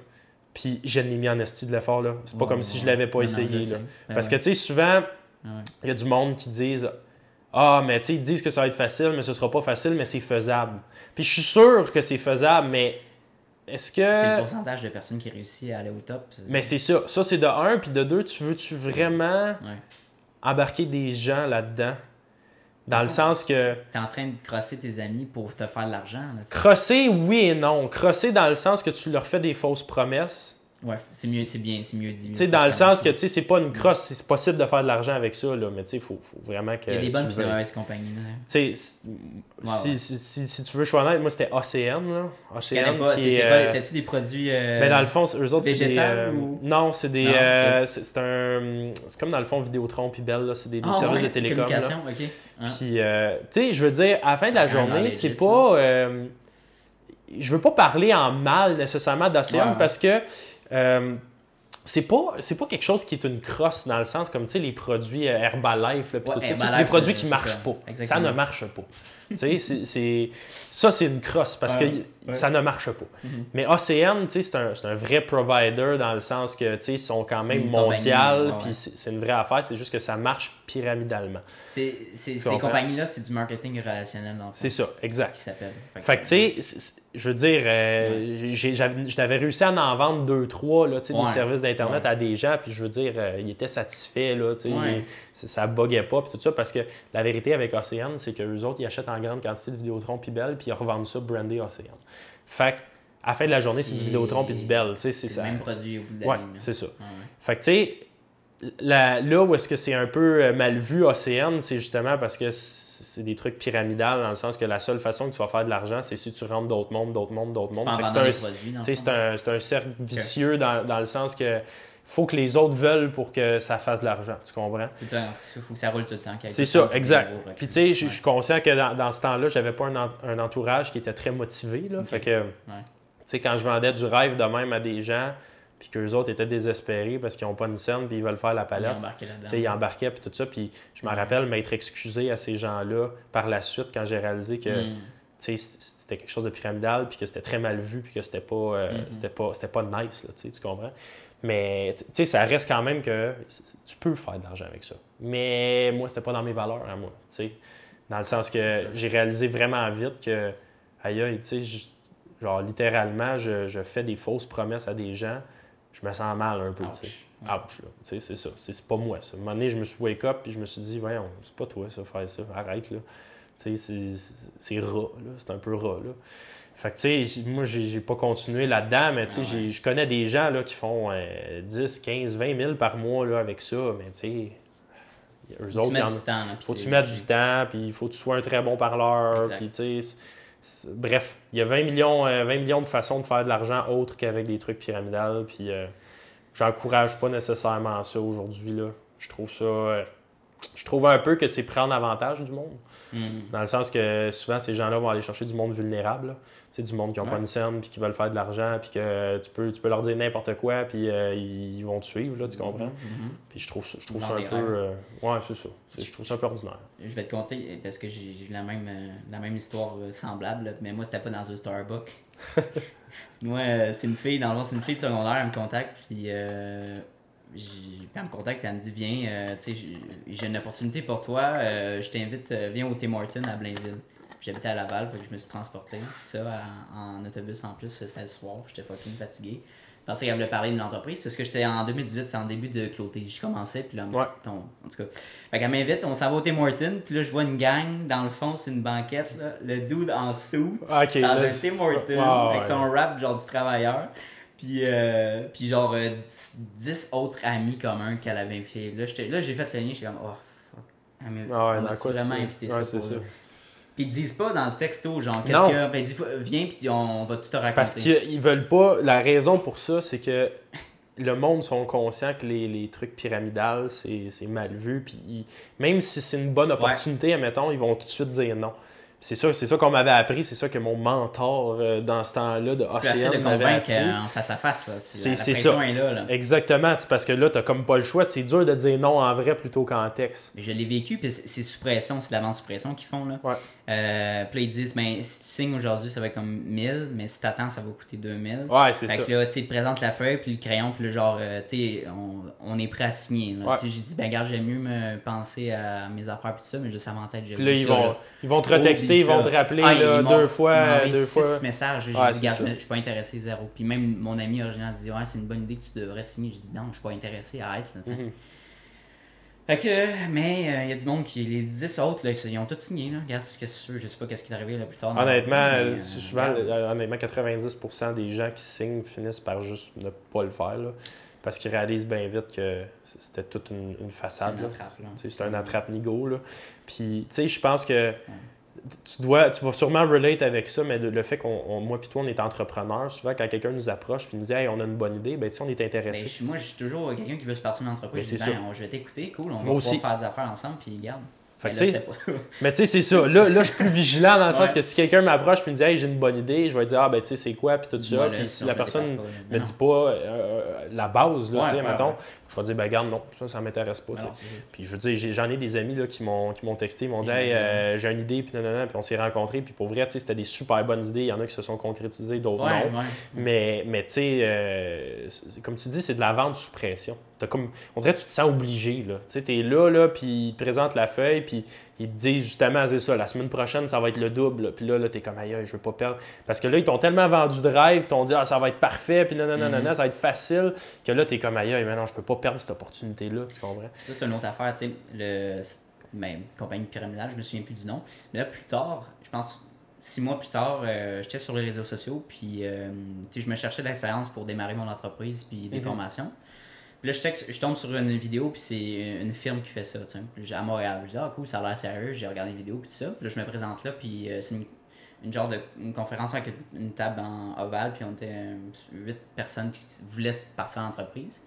[SPEAKER 2] Puis, je l'ai mis en esti de l'effort, là. C'est pas comme si je l'avais pas essayé, là. Ben Parce que, tu sais, souvent, il y a du monde qui disent Ah, mais tu sais, ils disent que ça va être facile, mais ce sera pas facile, mais c'est faisable. Puis, je suis sûr que c'est faisable, mais est-ce que.
[SPEAKER 1] C'est le pourcentage de personnes qui réussissent à aller au top.
[SPEAKER 2] Mais c'est ça. Ça, c'est de un. Puis de deux, tu veux-tu vraiment embarquer des gens là-dedans? Dans le sens que.
[SPEAKER 1] Tu es en train de crosser tes amis pour te faire de l'argent.
[SPEAKER 2] Crosser, oui et non. Crosser dans le sens que tu leur fais des fausses promesses
[SPEAKER 1] Ouais, c'est mieux, c'est bien, c'est mieux
[SPEAKER 2] dit. Tu sais, dans le sens que, tu sais, c'est pas une crosse, c'est possible de faire de l'argent avec ça, là, mais tu sais, il faut, faut, vraiment que.
[SPEAKER 1] Il y a des bonnes et de mauvaises compagnies.
[SPEAKER 2] Tu sais, si, si, si, tu veux, je suis honnête, moi, c'était ACN, là.
[SPEAKER 1] Pas, euh... c'est-tu des produits. Euh...
[SPEAKER 2] Ben, dans le fond, eux autres, c'est des. Euh... Ou... Non, c'est des. C'est un. C'est comme dans le fond, Vidéotron puis Bell, là, c'est des, des ah, services de télécom. Là.
[SPEAKER 1] ok.
[SPEAKER 2] Hein. Puis, tu sais, je veux dire, à la fin de la journée, c'est pas. Je veux pas parler en mal nécessairement d'ACN parce que c'est pas c'est pas quelque chose qui est une crosse dans le sens comme tu sais les produits euh, Herbalife là, tout c'est des produits qui marchent pas. Ça ne marche pas tu sais c'est ça c'est une crosse parce que ça ne marche pas mm-hmm. mais OCN tu sais c'est un, un, vrai provider dans le sens que tu sais ils sont quand même mondial puis c'est une vraie affaire c'est juste que ça marche pyramidalement
[SPEAKER 1] ces compagnies-là, c'est du marketing relationnel.
[SPEAKER 2] C'est ça, exact. Qui s'appelle. Fait, que, tu sais, je veux dire, euh, j'avais réussi à en vendre deux, trois, là, des services d'Internet à des gens, puis je veux dire, euh, ils étaient satisfaits, là, ça buguait pas, puis tout ça, parce que la vérité avec Océane, c'est qu'eux autres, ils achètent en grande quantité de Vidéotron puis Bell, puis ils revendent ça brandé Océane. Fait que, à la fin de la journée, c'est du Vidéotron puis du Bell, tu sais, c'est ça.
[SPEAKER 1] le même produit au bout
[SPEAKER 2] de Ouais, c'est ça. Fait que, tu sais, là où est-ce que c'est un peu euh, mal vu Océane, c'est justement parce que c'est des trucs pyramidales dans le sens que la seule façon que tu vas faire de l'argent, c'est si tu rentres d'autres mondes, d'autres mondes, d'autres mondes. C'est un, un, cercle vicieux dans, dans, le sens que faut que les autres veulent pour que ça fasse de l'argent. Tu comprends?
[SPEAKER 1] Il faut que ça roule tout le temps.
[SPEAKER 2] C'est ça, exact. Puis tu sais, je suis conscient que dans, dans ce temps-là, j'avais pas un, un, entourage qui était très motivé. Là. Fait que, tu sais, quand je vendais du rêve de même à des gens, puis qu'eux autres étaient désespérés parce qu'ils n'ont pas une scène, puis ils veulent faire la palette. Ils embarquaient, puis tout ça. Puis je me rappelle m'être excusé à ces gens-là par la suite quand j'ai réalisé que hmm. c'était quelque chose de pyramidal, puis que c'était très mal vu, puis que c'était pas, euh, hmm, hmm. c'était pas, c'était pas nice, là, tu comprends? Mais ça reste quand même que tu peux faire de l'argent avec ça. Mais moi, c'était pas dans mes valeurs à moi. Dans le sens que j'ai réalisé vraiment vite que, aïe, tu sais, genre littéralement, je, je, fais des fausses promesses à des gens je me sens mal un peu. Ouch. Ouch c'est ça. C'est pas moi, ça. À un moment donné, je me suis wake up et je me suis dit, voyons, c'est pas toi, ça, faire ça. Arrête, là. C'est rat, là. C'est un peu rat, là. Fait que, tu sais, moi, j'ai pas continué là-dedans, mais tu sais, je connais des gens là, qui font 10, 15, 20 000 par mois là, avec ça, mais tu sais, eux
[SPEAKER 1] Tu
[SPEAKER 2] autres, y en
[SPEAKER 1] du temps. là,
[SPEAKER 2] faut que tu
[SPEAKER 1] t'es-
[SPEAKER 2] mettes du temps, puis il faut que tu sois un très bon parleur. Puis, tu sais, bref, il y a 20 millions, euh, 20 millions de façons de faire de l'argent autres qu'avec des trucs pyramidales. Puis, euh, j'encourage pas nécessairement ça aujourd'hui. là. Je trouve ça. euh, je trouve un peu que c'est prendre avantage du monde.
[SPEAKER 1] Mhm.
[SPEAKER 2] Dans le sens que souvent, ces gens-là vont aller chercher du monde vulnérable. C'est du monde qui n'ont pas
[SPEAKER 1] Ouais.
[SPEAKER 2] une scène, puis qui veulent faire de l'argent, puis que tu peux, tu peux leur dire n'importe quoi, puis euh, ils vont te suivre, là, tu comprends?
[SPEAKER 1] Mhm.
[SPEAKER 2] Puis je trouve ça, je trouve
[SPEAKER 1] Dans
[SPEAKER 2] ça un peu. euh, ouais, c'est ça. Je trouve ça un peu ordinaire.
[SPEAKER 1] Je vais te conter parce que j'ai eu la même, euh, la même histoire euh, semblable, là, mais moi c'était pas dans un Starbucks. moi, euh, c'est une fille, dans le fond, c'est une fille de secondaire, elle me contacte, puis, euh, elle me contacte, puis elle me dit Viens, euh, tu sais, j'ai- une opportunité pour toi, euh, je t'invite, euh, viens au Tim Hortons à Blainville. J'habitais à Laval, fait que je me suis transporté, ça en, en autobus en plus, le soir, j'étais fucking fatigué. Je pensais qu'elle voulait parler de l'entreprise parce que j'étais en 2018, c'est en début de clôter. Je commençais, puis là,
[SPEAKER 2] Ouais.
[SPEAKER 1] ton- en tout cas. Fait qu'elle m'invite, on s'en va au Tim Hortons, puis là, je vois une gang, dans le fond, c'est une banquette, là, le dude en suit,
[SPEAKER 2] Ah,
[SPEAKER 1] dans un Tim Hortons,
[SPEAKER 2] Ah,
[SPEAKER 1] avec
[SPEAKER 2] ouais.
[SPEAKER 1] son rap, genre du travailleur. Puis, euh, puis genre, euh, 10 autres amis communs qu'elle avait invités. Là, j'ai fait le lien, j'étais comme, oh, fuck. Ah, mais
[SPEAKER 2] Ah ouais,
[SPEAKER 1] on vraiment invité ça pour? Puis ils disent pas dans le texto, genre, qu'est-ce que. Ben, dis, viens, puis on va tout te raconter.
[SPEAKER 2] Parce qu'ils veulent pas. La raison pour ça, c'est que le monde sont conscients que les, les trucs pyramidales, c'est mal vu. Puis ils- même si c'est une bonne opportunité, admettons, ils vont tout de suite dire non. C'est ça, c'est ça qu'on m'avait appris, c'est ça que mon mentor euh, dans ce temps-là de OCN m'avait
[SPEAKER 1] convaincre
[SPEAKER 2] appris.
[SPEAKER 1] euh, en face à face. là. La pression
[SPEAKER 2] ça.
[SPEAKER 1] est là. là.
[SPEAKER 2] Exactement, parce que là, t'as comme pas le choix. C'est dur de dire non en vrai plutôt qu'en texte.
[SPEAKER 1] Je l'ai vécu, puis c'est sous pression, c'est la vente sous pression qu'ils font. Là.
[SPEAKER 2] Ouais.
[SPEAKER 1] Euh, puis là, ils disent, ben, si tu signes aujourd'hui, ça va être comme 1000, mais si t'attends, ça va coûter 2000.
[SPEAKER 2] Ouais, c'est
[SPEAKER 1] Fait
[SPEAKER 2] ça.
[SPEAKER 1] que là, tu te présentent la feuille, puis le crayon, puis le genre, euh, tu sais, on, on est prêt à signer.
[SPEAKER 2] Ouais.
[SPEAKER 1] J'ai dit, ben, regarde, j'aime mieux me penser à mes affaires, puis tout ça, mais juste à mon tête, j'ai
[SPEAKER 2] là, ils
[SPEAKER 1] ça,
[SPEAKER 2] vont,
[SPEAKER 1] là.
[SPEAKER 2] ils vont te retexter, ils vont te rappeler
[SPEAKER 1] Ah,
[SPEAKER 2] là, deux fois, deux
[SPEAKER 1] six
[SPEAKER 2] fois.
[SPEAKER 1] messages. J'ai
[SPEAKER 2] Ouais,
[SPEAKER 1] dit, je suis pas intéressé, zéro. Puis même mon ami original dit, ouais, c'est une bonne idée que tu devrais signer. J'ai dit, non, je suis pas intéressé, arrête. Là, tu sais.
[SPEAKER 2] Mhm.
[SPEAKER 1] Fait que, mais euh, il y a du monde qui, les 10 autres, là, ils, ils ont tous signé. Là. Regarde ce que c'est je sais pas qu'est-ce qui est arrivé là, plus tard.
[SPEAKER 2] Honnêtement,
[SPEAKER 1] mais,
[SPEAKER 2] euh,
[SPEAKER 1] euh,
[SPEAKER 2] souvent,
[SPEAKER 1] regarde.
[SPEAKER 2] euh, honnêtement, 90% des gens qui signent finissent par juste ne pas le faire. là, parce qu'ils réalisent bien vite que c'était toute une, une façade.
[SPEAKER 1] C'est
[SPEAKER 2] un attrape-nigo. là. Puis, tu sais, je pense que tu, dois, tu vas sûrement relate avec ça, mais le, fait qu'on, on- moi puis toi, on est entrepreneurs, souvent, quand quelqu'un nous approche et nous dit Hey, on a une bonne idée, ben, on est
[SPEAKER 1] Ben,
[SPEAKER 2] intéressé.
[SPEAKER 1] je- moi, je suis toujours quelqu'un qui veut se partir
[SPEAKER 2] Mais
[SPEAKER 1] entreprise. ben, on- je vais t'écouter, cool, on va
[SPEAKER 2] aussi.
[SPEAKER 1] pouvoir faire des affaires ensemble, puis garde.
[SPEAKER 2] Fait
[SPEAKER 1] Mais
[SPEAKER 2] que,
[SPEAKER 1] là,
[SPEAKER 2] tu sais,
[SPEAKER 1] c'était pas-
[SPEAKER 2] Mais tu sais, c'est ça. Là, là, je suis plus vigilant dans le sens que si quelqu'un m'approche et me dit Hey, j'ai une bonne idée, je vais dire Ah, ben, tu sais, c'est quoi, puis tout ça. Puis si la personne me dit pas euh, euh, la base, là,
[SPEAKER 1] Ouais,
[SPEAKER 2] tu sais,
[SPEAKER 1] ouais,
[SPEAKER 2] mettons, je vais dire, ben, garde, non, ça, ça m'intéresse pas. tu.
[SPEAKER 1] Non.
[SPEAKER 2] Puis je veux dire, j'en ai des amis là, qui m'ont qui m'ont texté, ils m'ont dit Hey, euh, j'ai une idée, puis non, non, non, puis on s'est rencontrés, puis pour vrai, tu sais, c'était des super bonnes idées. Il y en a qui se sont concrétisées, d'autres
[SPEAKER 1] Ouais,
[SPEAKER 2] non.
[SPEAKER 1] ouais.
[SPEAKER 2] Mais, mais tu sais, euh, comme tu dis, c'est de la vente sous pression. Comme, on dirait que tu te sens obligé. là. Tu sais, t'es là, là, puis ils te présentent la feuille, puis ils te disent justement, c'est ça, la semaine prochaine, ça va être le double. Puis là, là t'es comme, aïe, je veux pas perdre. Parce que là, ils t'ont tellement vendu de rêve, ils t'ont dit, ah, ça va être parfait, puis non, non, non, non, non, ça va être facile, que là, t'es comme, aïe, mais non, je peux pas perdre cette opportunité-là, tu comprends?
[SPEAKER 1] Ça, c'est une autre affaire, tu sais. Le... Ben, compagnie pyramidale, je me souviens plus du nom. Mais là, plus tard, je pense, six mois plus tard, euh, j'étais sur les réseaux sociaux, puis euh, tu sais, je me cherchais de l'expérience pour démarrer mon entreprise, puis des
[SPEAKER 2] Mhm.
[SPEAKER 1] formations. Puis là, je, je tombe sur une vidéo, puis c'est une firme qui fait ça, tu sais. À Montréal. Je dis, ah cool, ça a l'air sérieux, j'ai regardé les vidéos, puis tout ça. Puis là, je me présente là, puis euh, c'est une, une genre de une conférence avec une, table en ovale, puis on était euh, huit personnes qui voulaient partir en entreprise.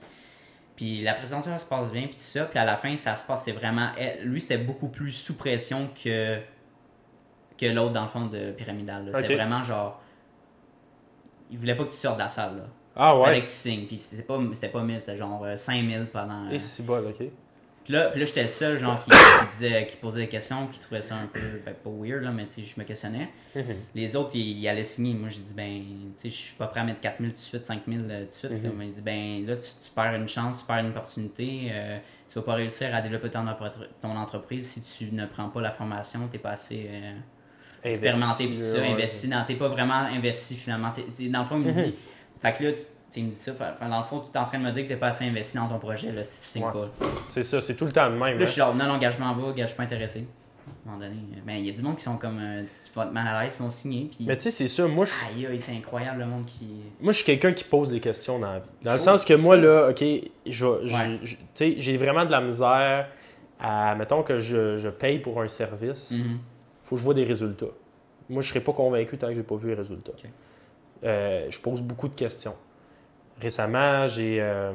[SPEAKER 1] Puis la présentation elle se passe bien, puis tout ça. Puis à la fin, ça se passe, c'était vraiment. lui, c'était beaucoup plus sous pression que, que l'autre, dans le fond, de Pyramidal. C'était vraiment genre. Il voulait pas que tu sortes de la salle. Là.
[SPEAKER 2] Ah
[SPEAKER 1] Fallait
[SPEAKER 2] ouais?
[SPEAKER 1] que tu signes. Puis c'était pas, c'était pas 1000, c'était genre euh, 5000 pendant. euh,
[SPEAKER 2] Et c'est bon, ok.
[SPEAKER 1] Puis là, puis là j'étais le seul, genre, qui, qui disait, qui posait des questions, qui trouvait ça un peu, ben, pas weird, là, mais tu sais, je me questionnais.
[SPEAKER 2] Mhm.
[SPEAKER 1] Les autres, ils, ils allaient signer. Moi, j'ai dit, ben, tu sais, je suis pas prêt à mettre 4000 tout de suite, 5000 euh, tout de suite. là.
[SPEAKER 2] Mhm.
[SPEAKER 1] Mais il dit, ben, là, tu, tu perds une chance, tu perds une opportunité. euh, tu vas pas réussir à développer ton, ton entreprise si tu ne prends pas la formation, t'es pas assez euh, expérimenté puis ça,
[SPEAKER 2] ouais.
[SPEAKER 1] investi dans. T'es pas vraiment investi finalement. Dans le fond, il me dit. Fait que là, tu, tu me dit ça. dans le fond, tu es en train de me dire que t'es pas assez investi dans ton projet là, si tu signes
[SPEAKER 2] Ouais.
[SPEAKER 1] pas.
[SPEAKER 2] C'est ça, c'est tout le temps de même.
[SPEAKER 1] Là,
[SPEAKER 2] hein.
[SPEAKER 1] je suis là, non, l'engagement va, gars, je suis pas intéressé. À un moment donné. Ben, il y a du monde qui sont comme. euh, tu mal à l'aise, ils vont signer. Puis.
[SPEAKER 2] Mais tu sais, c'est ça, moi, je
[SPEAKER 1] Aïe, aïe, c'est incroyable le monde qui.
[SPEAKER 2] Moi, je suis quelqu'un qui pose des questions dans la vie. Dans le sens que moi, là, OK, je-
[SPEAKER 1] Ouais.
[SPEAKER 2] tu sais, j'ai vraiment de la misère à, mettons que je, je paye pour un service, il
[SPEAKER 1] Mhm.
[SPEAKER 2] faut que je vois des résultats. Moi, je ne serais pas convaincu tant que je n'ai pas vu les résultats. Euh, je pose beaucoup de questions. Récemment, j'ai euh,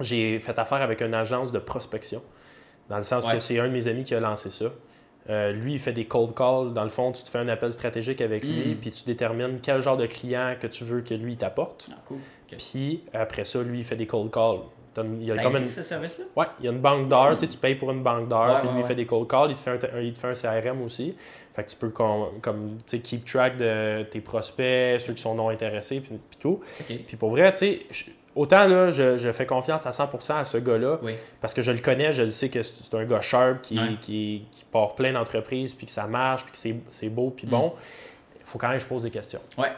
[SPEAKER 2] j'ai fait affaire avec une agence de prospection, dans le sens
[SPEAKER 1] Ouais.
[SPEAKER 2] que c'est un de mes amis qui a lancé ça. Euh, lui, il fait des cold calls. Dans le fond, tu te fais un appel stratégique avec lui,
[SPEAKER 1] Mm.
[SPEAKER 2] puis tu détermines quel genre de client que tu veux que lui t'apporte.
[SPEAKER 1] Ah, cool.
[SPEAKER 2] Puis après ça, lui, il fait des cold calls. Il y a
[SPEAKER 1] Ça
[SPEAKER 2] comme une-
[SPEAKER 1] existe, ce service-là?
[SPEAKER 2] Ouais, il y a une banque d'heures,
[SPEAKER 1] Mm.
[SPEAKER 2] tu sais, tu payes pour une banque d'heures,
[SPEAKER 1] Ouais,
[SPEAKER 2] puis
[SPEAKER 1] ouais,
[SPEAKER 2] lui il fait des cold calls, il te fait un, il te fait un CRM aussi. Fait que tu peux com- comme, tu sais, keep track de tes prospects, ceux qui sont non intéressés, puis, puis tout. Puis pour vrai, tu sais, autant là, je, je fais confiance à 100% à ce gars-là,
[SPEAKER 1] Oui.
[SPEAKER 2] parce que je le connais, je le sais que c'est un gars sharp qui,
[SPEAKER 1] Ouais.
[SPEAKER 2] qui, qui part plein d'entreprises, puis que ça marche, puis que c'est- c'est beau, puis
[SPEAKER 1] Mm.
[SPEAKER 2] bon. Il faut quand même que je pose des questions.
[SPEAKER 1] Ouais.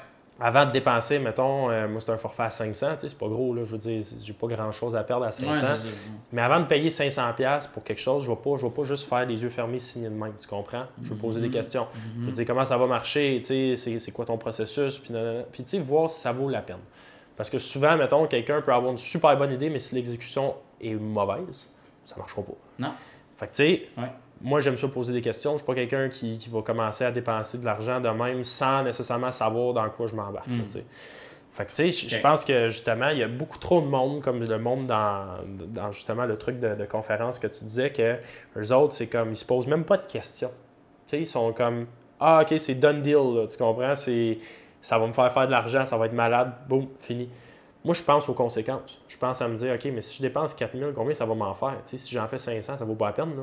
[SPEAKER 2] Avant de dépenser, mettons, euh, moi c'est un forfait à 500, tu sais, c'est pas gros, là, je veux dire, j'ai pas grand-chose à perdre à 500.
[SPEAKER 1] Ouais, c'est ça.
[SPEAKER 2] Mais avant de payer 500$ pour quelque chose, je ne vais, pas- je vais pas juste faire les yeux fermés signer de même, tu comprends? Je vais poser des
[SPEAKER 1] Mhm.
[SPEAKER 2] questions.
[SPEAKER 1] Mhm.
[SPEAKER 2] Je vais dire comment ça va marcher, c'est, quoi ton processus, puis, puis tu sais, voir si ça vaut la peine. Parce que souvent, mettons, quelqu'un peut avoir une super bonne idée, mais si l'exécution est mauvaise, ça ne marchera pas.
[SPEAKER 1] Non.
[SPEAKER 2] Fait que tu sais,
[SPEAKER 1] Ouais.
[SPEAKER 2] Moi j'aime ça poser des questions. Je suis pas quelqu'un qui, qui va commencer à dépenser de l'argent de même sans nécessairement savoir dans quoi je m'embarque.
[SPEAKER 1] Mm.
[SPEAKER 2] sais. Fait que tu sais, je- pense que justement, il y a beaucoup trop de monde, comme le monde dans, dans justement le truc de, de conférence que tu disais, que eux autres, c'est comme, ils se posent même pas de questions. Tu sais, ils sont comme, ah, ok, c'est done deal, là, tu comprends? C'est, ça va me faire faire de l'argent, ça va être malade, boum, fini. Moi, je pense aux conséquences. Je pense à me dire, ok, mais si je dépense 4000, combien ça va m'en faire? Tu sais, si j'en fais 500, ça vaut pas la peine, là.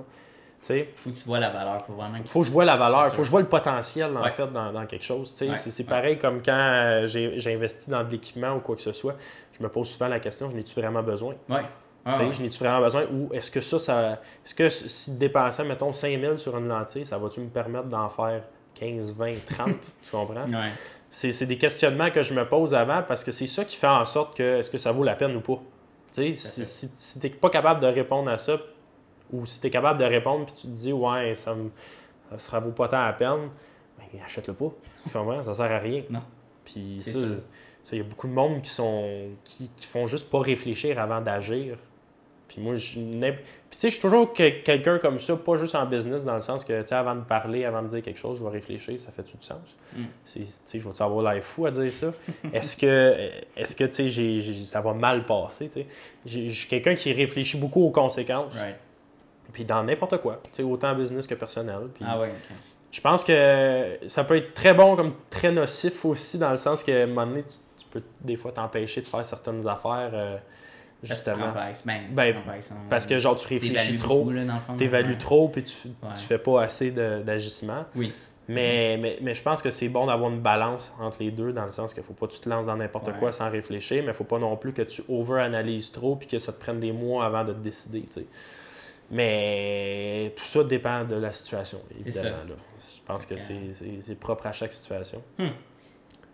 [SPEAKER 2] Tu
[SPEAKER 1] Faut que tu vois la valeur. Faut vraiment que
[SPEAKER 2] faut que je vois la valeur, faut que je vois le potentiel en
[SPEAKER 1] Ouais.
[SPEAKER 2] fait dans, dans quelque chose. tu.
[SPEAKER 1] Ouais.
[SPEAKER 2] C'est,
[SPEAKER 1] Ouais.
[SPEAKER 2] pareil comme quand euh, j'ai, investi dans de l'équipement ou quoi que ce soit. Je me pose souvent la question, je n'ai-tu vraiment besoin?
[SPEAKER 1] Ah,
[SPEAKER 2] Tu. Je n'ai-tu vraiment besoin? Ou est-ce que ça, ça est-ce que si dépenser, mettons, 5000 sur une lentille, ça va-tu me permettre d'en faire 15, 20, 30? tu comprends? C'est, des questionnements que je me pose avant parce que c'est ça qui fait en sorte que est-ce que ça vaut la peine ou pas? Tu si, si, si t'es pas capable de répondre à ça, ou si tu es capable de répondre puis tu te dis ouais, ça me ça vaut pas tant la peine, ben achète-le pas. Comprends? Ça sert à rien.
[SPEAKER 1] Non.
[SPEAKER 2] Puis ça, il y a beaucoup de monde qui sont qui, qui font juste pas réfléchir avant d'agir. Puis moi, je Puis tu sais, je suis toujours que- quelqu'un comme ça, pas juste en business, dans le sens que, tu sais, avant de parler, avant de dire quelque chose, je vais réfléchir, ça fait-tu du sens?
[SPEAKER 1] Mm.
[SPEAKER 2] Tu sais, je vais-tu avoir l'air fou à dire ça? Est-ce que, est-ce que, tu sais, ça va mal passer, tu sais? Je suis quelqu'un qui réfléchit beaucoup aux conséquences,
[SPEAKER 1] Right.
[SPEAKER 2] Puis dans n'importe quoi, autant business que personnel. Puis
[SPEAKER 1] Ah ouais,
[SPEAKER 2] je pense que ça peut être très bon comme très nocif aussi, dans le sens que, à un moment donné, tu, tu peux des fois t'empêcher de faire certaines affaires, euh,
[SPEAKER 1] Parce
[SPEAKER 2] justement.
[SPEAKER 1] prends par ex- ben,
[SPEAKER 2] Ben, Parce que, genre, tu réfléchis trop, t'évalues
[SPEAKER 1] Ouais.
[SPEAKER 2] trop, puis tu,
[SPEAKER 1] Ouais.
[SPEAKER 2] tu fais pas assez d'agissement.
[SPEAKER 1] Oui.
[SPEAKER 2] Mais, mais, mais je pense que c'est bon d'avoir une balance entre les deux, dans le sens qu'il faut pas que tu te lances dans n'importe
[SPEAKER 1] Ouais.
[SPEAKER 2] quoi sans réfléchir, mais il faut pas non plus que tu over-analyses trop puis que ça te prenne des mois avant de te décider. tu sais. Mais tout ça dépend de la situation, évidemment. là. Je pense que c'est- propre à chaque situation.
[SPEAKER 1] Hmm.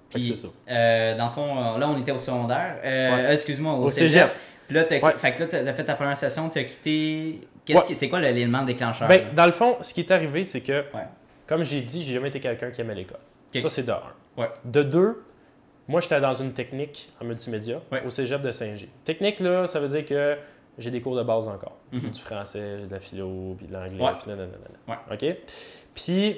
[SPEAKER 1] Puis,
[SPEAKER 2] ça.
[SPEAKER 1] euh, dans le fond, euh, là, on était au secondaire. Euh,
[SPEAKER 2] Ouais.
[SPEAKER 1] Excuse-moi, au,
[SPEAKER 2] Au
[SPEAKER 1] cégep.
[SPEAKER 2] cégep.
[SPEAKER 1] Puis là,
[SPEAKER 2] Ouais.
[SPEAKER 1] que là, t'as t'as fait ta première session, tu as quitté.
[SPEAKER 2] Ouais.
[SPEAKER 1] C'est quoi l'élément déclencheur?
[SPEAKER 2] Ben, dans le fond, ce qui est arrivé, c'est que,
[SPEAKER 1] Ouais.
[SPEAKER 2] comme j'ai dit, j'ai jamais été quelqu'un qui aimait l'école. Ça, c'est de un.
[SPEAKER 1] Ouais.
[SPEAKER 2] De deux, moi, j'étais dans une technique en multimédia
[SPEAKER 1] Ouais.
[SPEAKER 2] au cégep de Saint-G. Technique, là, ça veut dire que j'ai des cours de base encore. J'ai
[SPEAKER 1] Mhm.
[SPEAKER 2] du français, j'ai de la philo, puis de l'anglais,
[SPEAKER 1] Ouais.
[SPEAKER 2] puis.
[SPEAKER 1] Ouais.
[SPEAKER 2] OK? Puis,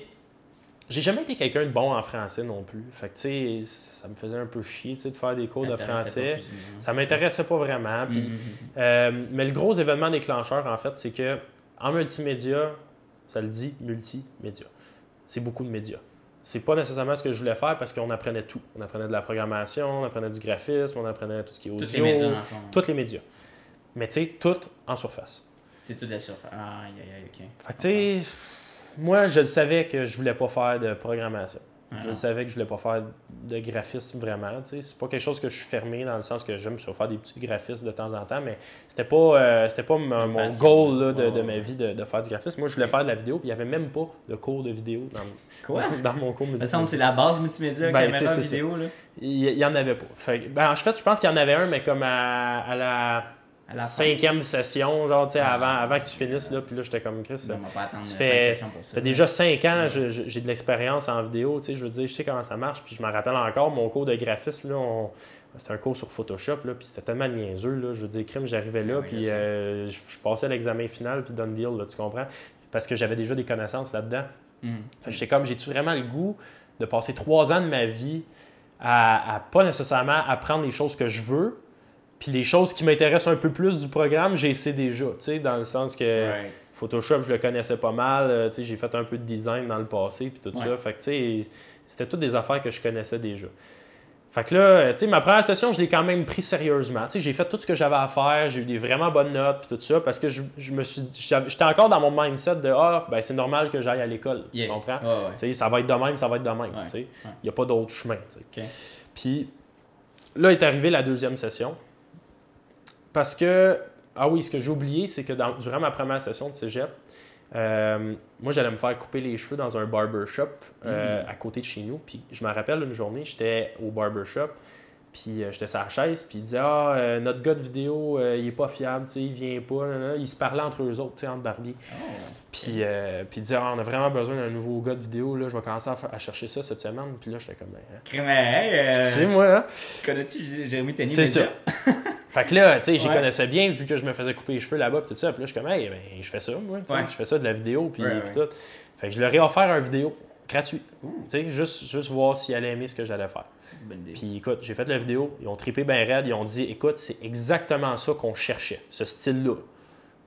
[SPEAKER 2] j'ai jamais été quelqu'un de bon en français non plus. Fait que, tu sais, ça me faisait un peu chier, tu sais, de faire des cours de français.
[SPEAKER 1] plus, hein?
[SPEAKER 2] Ça m'intéressait pas vraiment. Puis,
[SPEAKER 1] Mhm.
[SPEAKER 2] euh, mais le gros événement déclencheur, en fait, c'est que en multimédia, ça le dit, multimédia. C'est beaucoup de médias. C'est pas nécessairement ce que je voulais faire parce qu'on apprenait tout. On apprenait de la programmation, on apprenait du graphisme, on apprenait tout ce qui est audio,
[SPEAKER 1] Tous les médias, fond.
[SPEAKER 2] tous les médias. Mais tu sais, tout en surface.
[SPEAKER 1] C'est tout de la surface. Ah, aïe, aïe, aïe, ok.
[SPEAKER 2] Fait que tu sais, moi, je le savais que je voulais pas faire de programmation.
[SPEAKER 1] Ah,
[SPEAKER 2] Je le savais que je voulais pas faire de graphisme vraiment. tu sais. C'est pas quelque chose que je suis fermé dans le sens que j'aime sur faire des petits graphismes de temps en temps, mais c'était pas, euh, c'était pas mon, mon goal là, de, de ma vie de, de faire du graphisme. Moi, je voulais faire de la vidéo, puis il y avait même pas de cours de vidéo dans,
[SPEAKER 1] Quoi?
[SPEAKER 2] dans mon cours multimédia.
[SPEAKER 1] c'est la base multimédia,
[SPEAKER 2] Ben,
[SPEAKER 1] caméra, vidéo. Là.
[SPEAKER 2] Il y, il y en avait pas. Fait, ben, en fait, je pense qu'il y en avait un, mais comme à, à la,
[SPEAKER 1] À la
[SPEAKER 2] cinquième session, genre, tu sais,
[SPEAKER 1] Ah.
[SPEAKER 2] avant, avant que tu finisses, là, puis là, j'étais comme Chris.
[SPEAKER 1] Non, on va pas attendre
[SPEAKER 2] Ça
[SPEAKER 1] cinq
[SPEAKER 2] fait-
[SPEAKER 1] sessions pour ça.
[SPEAKER 2] Ça fait déjà 5 ans, je- j'ai de l'expérience en vidéo, tu sais, je veux dire, je sais comment ça marche, puis je me rappelle encore, mon cours de graphisme, là, on, C'était un cours sur Photoshop, là, puis c'était tellement niaiseux. Là, je veux dire, crime, j'arrivais là,
[SPEAKER 1] Ah oui,
[SPEAKER 2] puis euh, je, je passais l'examen final, puis done deal, là, tu comprends? Parce que j'avais déjà des connaissances là-dedans.
[SPEAKER 1] Mhm.
[SPEAKER 2] Fait j'étais comme, j'ai-tu vraiment le goût de passer trois ans de ma vie à, à pas nécessairement apprendre les choses que je veux, puis les choses qui m'intéressent un peu plus du programme, j'ai essayé déjà, tu sais, dans le sens que
[SPEAKER 1] Right.
[SPEAKER 2] Photoshop, je le connaissais pas mal, euh, tu sais, j'ai fait un peu de design dans le passé, puis tout
[SPEAKER 1] Ouais.
[SPEAKER 2] ça, fait que, tu sais, c'était toutes des affaires que je connaissais déjà. Fait que là, euh, tu sais, ma première session, je l'ai quand même pris sérieusement. Tu sais, j'ai fait tout ce que j'avais à faire, j'ai eu des vraiment bonnes notes, puis tout ça, parce que je, je me suis j'étais encore dans mon mindset de Ah, ben c'est normal que j'aille à l'école. Tu comprends?
[SPEAKER 1] Ouais.
[SPEAKER 2] Tu sais, ça va être de même, ça va être de même.
[SPEAKER 1] Ouais.
[SPEAKER 2] Il n'y a pas d'autre chemin. Puis là est arrivée la deuxième session. Parce que, ah oui, ce que j'ai oublié, c'est que dans- durant ma première session de cégep, euh, moi, j'allais me faire couper les cheveux dans un barbershop euh,
[SPEAKER 1] Mm.
[SPEAKER 2] à côté de chez nous. Puis je me rappelle une journée, j'étais au barbershop, puis euh, j'étais sur la chaise, puis il disait Ah, euh, notre gars de vidéo, euh, il est pas fiable, tu sais, il vient pas. nan. Ils se parlaient entre eux autres, tu sais, entre barbiers.
[SPEAKER 1] Oh.
[SPEAKER 2] Puis, euh, puis il disait Ah, on a vraiment besoin d'un nouveau gars de vidéo, là, je vais commencer à, chercher ça cette semaine. Puis là, j'étais comme Ben, hein.
[SPEAKER 1] Hey,
[SPEAKER 2] Tu sais, moi, hein?
[SPEAKER 1] connais-tu Jérémy Tenier?
[SPEAKER 2] C'est ça. Fait que là, tu sais, j'y
[SPEAKER 1] Ouais.
[SPEAKER 2] connaissais bien vu que je me faisais couper les cheveux là-bas, puis tout ça. Puis là, je suis comme, hey, ben, je fais ça, moi.
[SPEAKER 1] Ouais.
[SPEAKER 2] Je fais ça de la vidéo, puis
[SPEAKER 1] Ouais,
[SPEAKER 2] tout. Fait que je leur ai offert un vidéo gratuit. Tu sais, juste, juste voir s'ils allaient aimer ce que j'allais faire.
[SPEAKER 1] Bonne idée.
[SPEAKER 2] Puis écoute, j'ai fait la vidéo, ils ont trippé bien raide, ils ont dit, écoute, c'est exactement ça qu'on cherchait, ce style-là.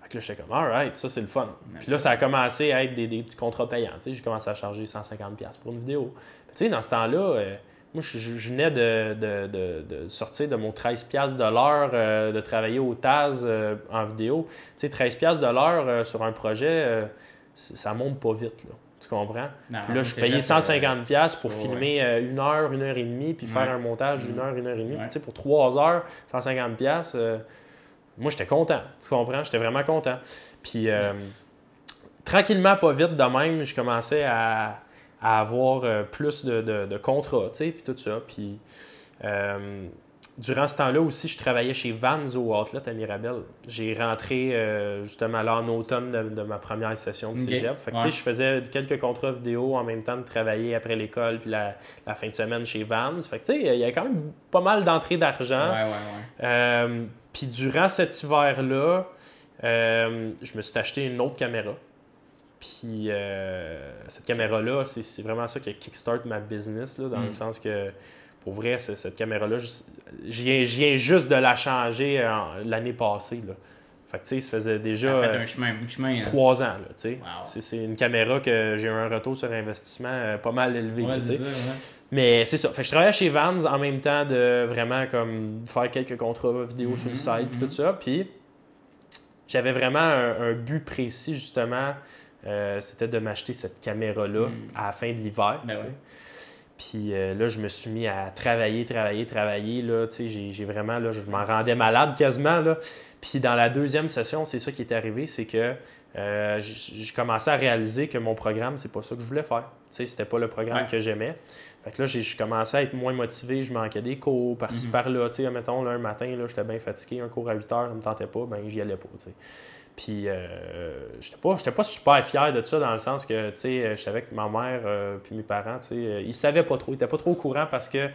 [SPEAKER 2] Fait que là, j'étais comme, alright, ça c'est le fun. Puis là, ça a commencé à être des, des petits contrats payants. Tu sais, j'ai commencé à charger 150$ pour une vidéo. Tu sais, dans ce temps-là, euh, moi, je, je- je venais de, de- de- de sortir de mon 13$ de l'heure, euh, de travailler au TAS euh, en vidéo. Tu sais, 13$ de l'heure euh, sur un projet, ça monte pas vite, là. Tu comprends?
[SPEAKER 1] Non,
[SPEAKER 2] Puis là, je payais
[SPEAKER 1] juste,
[SPEAKER 2] 150$
[SPEAKER 1] euh,
[SPEAKER 2] pour filmer euh, une heure, une heure et demie, puis faire un montage d'une heure, une heure et demie. Puis, Tu sais, pour trois heures, 150$, piastres, euh, moi, j'étais content. Tu comprends? J'étais vraiment content. Puis, euh, tranquillement, pas vite, de même, je commençais à, à avoir plus de, de- de contrats, tu sais, puis tout ça. Puis, euh, durant ce temps-là aussi, je travaillais chez Vans au Outlet à Mirabel. J'ai rentré euh, justement là en automne de, de ma première session de
[SPEAKER 1] Ok.
[SPEAKER 2] cégep. Fait que,
[SPEAKER 1] Ouais.
[SPEAKER 2] je faisais quelques contrats vidéo en même temps de travailler après l'école puis la, la fin de semaine chez Vans. Fait que, tu sais, il y a quand même pas mal d'entrées d'argent.
[SPEAKER 1] Ouais, ouais, ouais.
[SPEAKER 2] Euh, puis durant cet hiver-là, euh, je me suis acheté une autre caméra. Puis cette caméra-là, c'est c'est vraiment ça qui a kickstart ma business, là, dans
[SPEAKER 1] Mm.
[SPEAKER 2] le sens que, pour vrai, cette caméra-là, je je viens, juste de la changer en- l'année passée. Là. Fait que, tu sais, ça faisait déjà
[SPEAKER 1] Ça fait
[SPEAKER 2] euh,
[SPEAKER 1] un chemin, un bout de chemin. hein.
[SPEAKER 2] trois ans. là, tu sais.
[SPEAKER 1] Wow.
[SPEAKER 2] C'est une caméra que j'ai eu un retour sur investissement euh, pas mal élevé.
[SPEAKER 1] Ouais, ça, ouais.
[SPEAKER 2] Mais c'est ça. Fait que je travaillais chez Vans en même temps de vraiment comme faire quelques contrats vidéo sur le
[SPEAKER 1] Mhm,
[SPEAKER 2] site puis
[SPEAKER 1] mhm.
[SPEAKER 2] tout ça. Puis j'avais vraiment un, un but précis justement. euh, c'était de m'acheter cette caméra-là
[SPEAKER 1] Mhm.
[SPEAKER 2] à la fin de l'hiver.
[SPEAKER 1] Ben.
[SPEAKER 2] Puis euh, là, je me suis mis à travailler, travailler, travailler. Là, tu sais, j'ai, vraiment, là, je m'en rendais malade quasiment. Là. Puis dans la deuxième session, c'est ça qui est arrivé, c'est que euh, j- j'ai commencé à réaliser que mon programme, c'est pas ça que je voulais faire. Tu sais, c'était pas le programme
[SPEAKER 1] Ouais.
[SPEAKER 2] que j'aimais. Fait que là, j'ai, je commençais à être moins motivé, je manquais des cours par-ci,
[SPEAKER 1] Mhm.
[SPEAKER 2] par-là. Tu sais, mettons, là, un matin, là, j'étais bien fatigué, un cours à 8 heures, ça me tentait pas, ben j'y allais pas, tu sais. Puis, euh, j'étais pas, j'étais pas super fier de ça dans le sens que, tu sais, je savais que ma mère euh, puis mes parents, tu sais, euh, ils savaient pas trop, ils étaient pas trop au courant parce que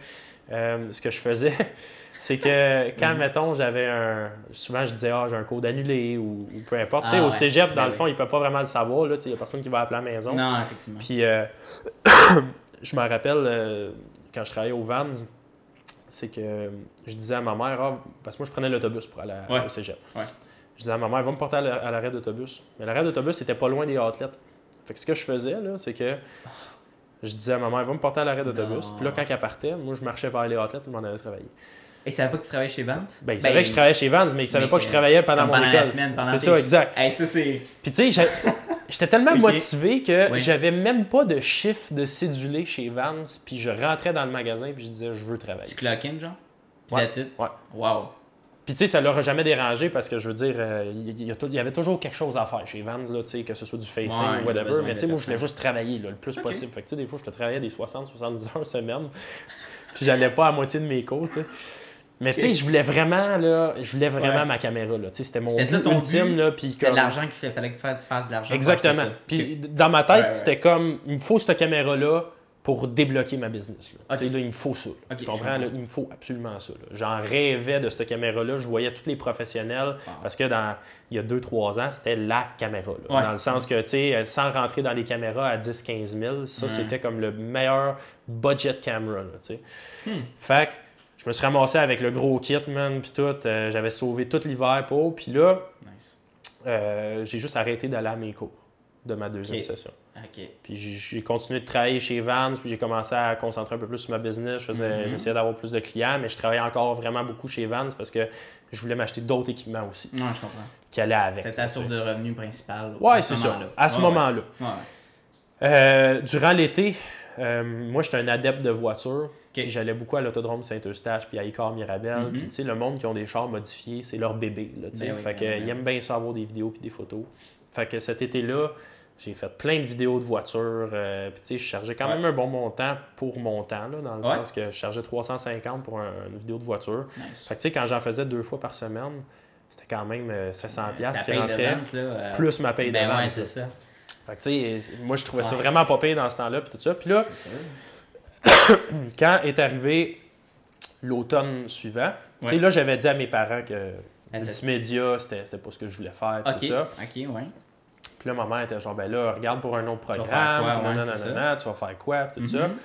[SPEAKER 2] euh, ce que je faisais, c'est que quand, mettons, j'avais un... Souvent, je disais, ah, j'ai un cours d'annulé ou, ou peu importe. tu sais,
[SPEAKER 1] Ah
[SPEAKER 2] au
[SPEAKER 1] ouais.
[SPEAKER 2] cégep, dans
[SPEAKER 1] Ben
[SPEAKER 2] le fond, ils peuvent pas vraiment le savoir, là, tu sais, il y a personne qui va appeler à la maison.
[SPEAKER 1] Non, effectivement.
[SPEAKER 2] Puis, euh, je me rappelle, euh, quand je travaillais au Vans, c'est que je disais à ma mère, ah, parce que moi, je prenais l'autobus pour aller
[SPEAKER 1] Ouais.
[SPEAKER 2] au cégep. Je disais à ma mère, va me porter à la- à l'arrêt d'autobus. Mais l'arrêt d'autobus, c'était pas loin des outlets. Fait que ce que je faisais, là, c'est que je disais à ma mère, va me porter à l'arrêt d'autobus. Puis là, quand elle partait, moi, je marchais vers les outlets, je m'en allais travailler.
[SPEAKER 1] Et ça savait pas que tu travaillais chez Vans?
[SPEAKER 2] Ben, il savait que je travaillais chez Vans, mais il savait
[SPEAKER 1] mais
[SPEAKER 2] pas que je travaillais pendant mon
[SPEAKER 1] pendant
[SPEAKER 2] école.
[SPEAKER 1] la semaine, pendant
[SPEAKER 2] C'est ça, exact.
[SPEAKER 1] Hey, ça, c'est.
[SPEAKER 2] Puis tu sais, j'étais tellement motivé que
[SPEAKER 1] Oui.
[SPEAKER 2] j'avais même pas de chiffre de cédulé chez Vans, puis je rentrais dans le magasin puis je disais je veux travailler.
[SPEAKER 1] Tu clock in, genre?
[SPEAKER 2] Ouais. Ouais.
[SPEAKER 1] Wow.
[SPEAKER 2] Puis tu sais, ça leur a jamais dérangé parce que je veux dire, euh, il y, avait toujours quelque chose à faire chez Vans, là, tu sais, que ce soit du facing
[SPEAKER 1] Ouais,
[SPEAKER 2] ou whatever. Mais tu sais, moi, je voulais juste travailler là, le plus possible. Fait que tu sais, des fois, je te travaillais des 60-70 heures semaine, puis j'allais pas à moitié de mes cours, tu sais. Mais tu sais, je voulais vraiment, là, je voulais vraiment
[SPEAKER 1] Ouais.
[SPEAKER 2] ma caméra, là. Tu sais, c'était mon
[SPEAKER 1] C'était ça
[SPEAKER 2] but
[SPEAKER 1] ton
[SPEAKER 2] ultime,
[SPEAKER 1] but?
[SPEAKER 2] là. Puis
[SPEAKER 1] C'était de l'argent qu'il fallait que tu fasses de l'argent.
[SPEAKER 2] Exactement. Puis dans ma tête,
[SPEAKER 1] Ouais, ouais.
[SPEAKER 2] c'était comme, il me faut cette caméra-là pour débloquer ma business. Là. Là, il me faut ça. Tu comprends? là? il me faut absolument ça. J'en rêvais de cette caméra-là. Je voyais tous les professionnels
[SPEAKER 1] Wow.
[SPEAKER 2] parce que dans, il y a 2-3 ans, c'était la caméra. là.
[SPEAKER 1] Ouais.
[SPEAKER 2] Dans le sens que, tu sais, sans rentrer dans des caméras à 10-15 000, ça, c'était comme le meilleur budget camera. là.
[SPEAKER 1] Hmm.
[SPEAKER 2] Fait que je me suis ramassé avec le gros kit, man, puis tout. Euh, J'avais sauvé tout l'hiver pour. Puis là,
[SPEAKER 1] Nice.
[SPEAKER 2] euh, j'ai juste arrêté d'aller à mes cours de ma deuxième session. Puis j'ai- continué de travailler chez Vans, puis j'ai commencé à concentrer un peu plus sur ma business. Je
[SPEAKER 1] Mhm.
[SPEAKER 2] J'essayais d'avoir plus de clients, mais je travaillais encore vraiment beaucoup chez Vans parce que je voulais m'acheter d'autres équipements aussi
[SPEAKER 1] Non, je comprends.
[SPEAKER 2] qui allaient avec.
[SPEAKER 1] C'était ta source de revenus principale.
[SPEAKER 2] Ouais, c'est
[SPEAKER 1] ce
[SPEAKER 2] ça. À ce
[SPEAKER 1] Ouais,
[SPEAKER 2] moment-là.
[SPEAKER 1] Ouais. ouais.
[SPEAKER 2] Euh, durant l'été, euh, moi, j'étais un adepte de voitures.
[SPEAKER 1] Ok.
[SPEAKER 2] Puis J'allais beaucoup à l'autodrome Saint-Eustache puis à Icar Mirabel.
[SPEAKER 1] Mhm.
[SPEAKER 2] Puis, tu sais, le monde qui ont des chars modifiés, c'est leur bébé. Là.
[SPEAKER 1] Ben oui,
[SPEAKER 2] fait
[SPEAKER 1] ben
[SPEAKER 2] que,
[SPEAKER 1] oui,
[SPEAKER 2] ils
[SPEAKER 1] ben
[SPEAKER 2] aiment bien ça avoir des vidéos puis des photos. Fait que cet été-là, j'ai fait plein de vidéos de voitures. euh, puis, tu sais, je chargeais quand
[SPEAKER 1] Ouais.
[SPEAKER 2] même un bon montant pour mon temps, là, dans le
[SPEAKER 1] Ouais.
[SPEAKER 2] sens que je chargeais 350 pour un- une vidéo de voiture.
[SPEAKER 1] Nice.
[SPEAKER 2] Fait que, tu sais, quand j'en faisais deux fois par semaine, c'était quand même euh, 700$
[SPEAKER 1] Ta
[SPEAKER 2] piastres qui
[SPEAKER 1] là, euh,
[SPEAKER 2] plus ma paye
[SPEAKER 1] Ben
[SPEAKER 2] vente,
[SPEAKER 1] ouais,
[SPEAKER 2] ça.
[SPEAKER 1] c'est ça.
[SPEAKER 2] Fait que, tu sais, moi, je trouvais ça vraiment pas payé dans ce temps-là, puis tout ça. Puis là, quand est arrivé l'automne suivant, tu sais, là, j'avais dit à mes parents que multimédia, c'était pas ce que je voulais faire,
[SPEAKER 1] Ok.
[SPEAKER 2] tout ça.
[SPEAKER 1] Ok, ouais.
[SPEAKER 2] Puis là, ma mère était genre, ben là, regarde pour un autre
[SPEAKER 1] vas
[SPEAKER 2] programme,
[SPEAKER 1] faire quoi, ouais,
[SPEAKER 2] nanana,
[SPEAKER 1] c'est
[SPEAKER 2] nanana, tu vas faire quoi, tout ça.
[SPEAKER 1] Mhm.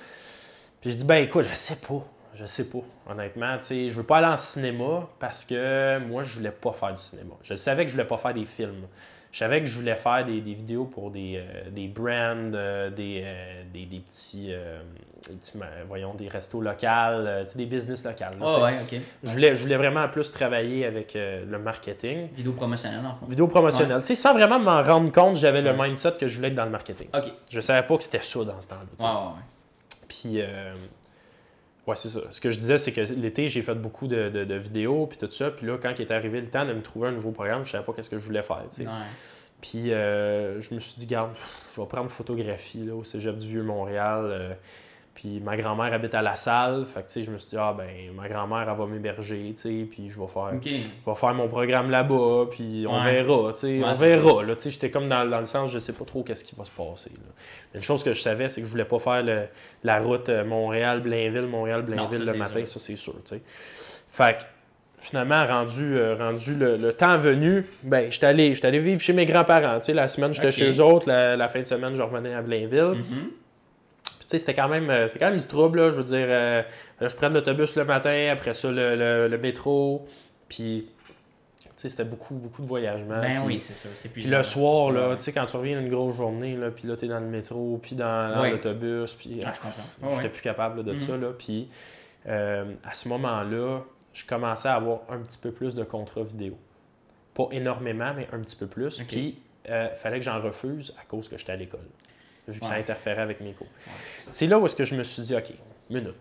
[SPEAKER 2] Puis je dis, ben écoute, je sais pas. Je sais pas, honnêtement. Tu sais, je veux pas aller en cinéma parce que moi, je voulais pas faire du cinéma. Je savais que je voulais pas faire des films. Je savais que je voulais faire des, des vidéos pour des, euh, des brands, euh, des, euh, des, des petits, ben, voyons, des restos locaux, des business locales. là,
[SPEAKER 1] Oh,
[SPEAKER 2] sais.
[SPEAKER 1] ouais,
[SPEAKER 2] je, voulais, je voulais vraiment plus travailler avec le marketing.
[SPEAKER 1] Vidéo promotionnelle, en fond.
[SPEAKER 2] Vidéo promotionnelle. Tu sais, sans vraiment m'en rendre compte, j'avais le
[SPEAKER 1] Ouais.
[SPEAKER 2] mindset que je voulais être dans le marketing.
[SPEAKER 1] Ok.
[SPEAKER 2] Je savais pas que c'était ça dans ce temps-là.
[SPEAKER 1] Ouais, ouais, ouais.
[SPEAKER 2] Puis, ouais, c'est ça. Ce que je disais, c'est que l'été, j'ai fait beaucoup de, de- de vidéos, puis tout ça. Puis là, quand il est arrivé le temps de me trouver un nouveau programme, je savais pas qu'est-ce que je voulais faire.
[SPEAKER 1] Ouais.
[SPEAKER 2] Puis, euh, je me suis dit, garde, je vais prendre photographie là, au cégep du Vieux-Montréal. euh, puis, ma grand-mère habite à la salle. Fait que, tu sais, je me suis dit, ah, ben, ma grand-mère, elle va m'héberger, tu sais. Puis, je vais faire. Je vais faire mon programme là-bas, puis on
[SPEAKER 1] Ouais.
[SPEAKER 2] verra, tu sais,
[SPEAKER 1] Ouais,
[SPEAKER 2] on verra, là, tu sais, j'étais comme dans, dans le sens, je sais pas trop qu'est-ce qui va se passer, là. Mais Une chose que je savais, c'est que je voulais pas faire le- la route euh, Montréal-Blainville, Montréal-Blainville le matin,
[SPEAKER 1] sûr.
[SPEAKER 2] ça c'est sûr, tu sais. Fait que, finalement, rendu, euh, rendu le, le temps venu, ben, j'étais allé, allé vivre chez mes grands-parents, tu sais, la semaine, j'étais chez eux autres, la, la fin de semaine, je revenais à Blainville.
[SPEAKER 1] Mhm.
[SPEAKER 2] Sais, c'était quand même euh, c'était quand même du trouble, là. Je veux dire, euh, je prends l'autobus le matin, après ça, le, le- le métro. Puis, c'était beaucoup, beaucoup de voyagement.
[SPEAKER 1] Ben
[SPEAKER 2] puis,
[SPEAKER 1] oui, c'est sûr.
[SPEAKER 2] Puis le soir, là,
[SPEAKER 1] Ouais.
[SPEAKER 2] tu sais, quand tu reviens d'une grosse journée, là, puis là, t'es dans le métro, puis dans, dans
[SPEAKER 1] Ouais.
[SPEAKER 2] l'autobus, puis
[SPEAKER 1] Ah, je comprends. Ouais,
[SPEAKER 2] j'étais
[SPEAKER 1] ouais.
[SPEAKER 2] plus capable là, de
[SPEAKER 1] Mhm.
[SPEAKER 2] ça, là. Puis, euh, à ce moment-là, je commençais à avoir un petit peu plus de contrats vidéo. Pas énormément, mais un petit peu plus. Puis, euh, fallait que j'en refuse à cause que j'étais à l'école, vu que ça interférait avec mes cours. C'est là où est-ce que je me suis dit, OK, minute.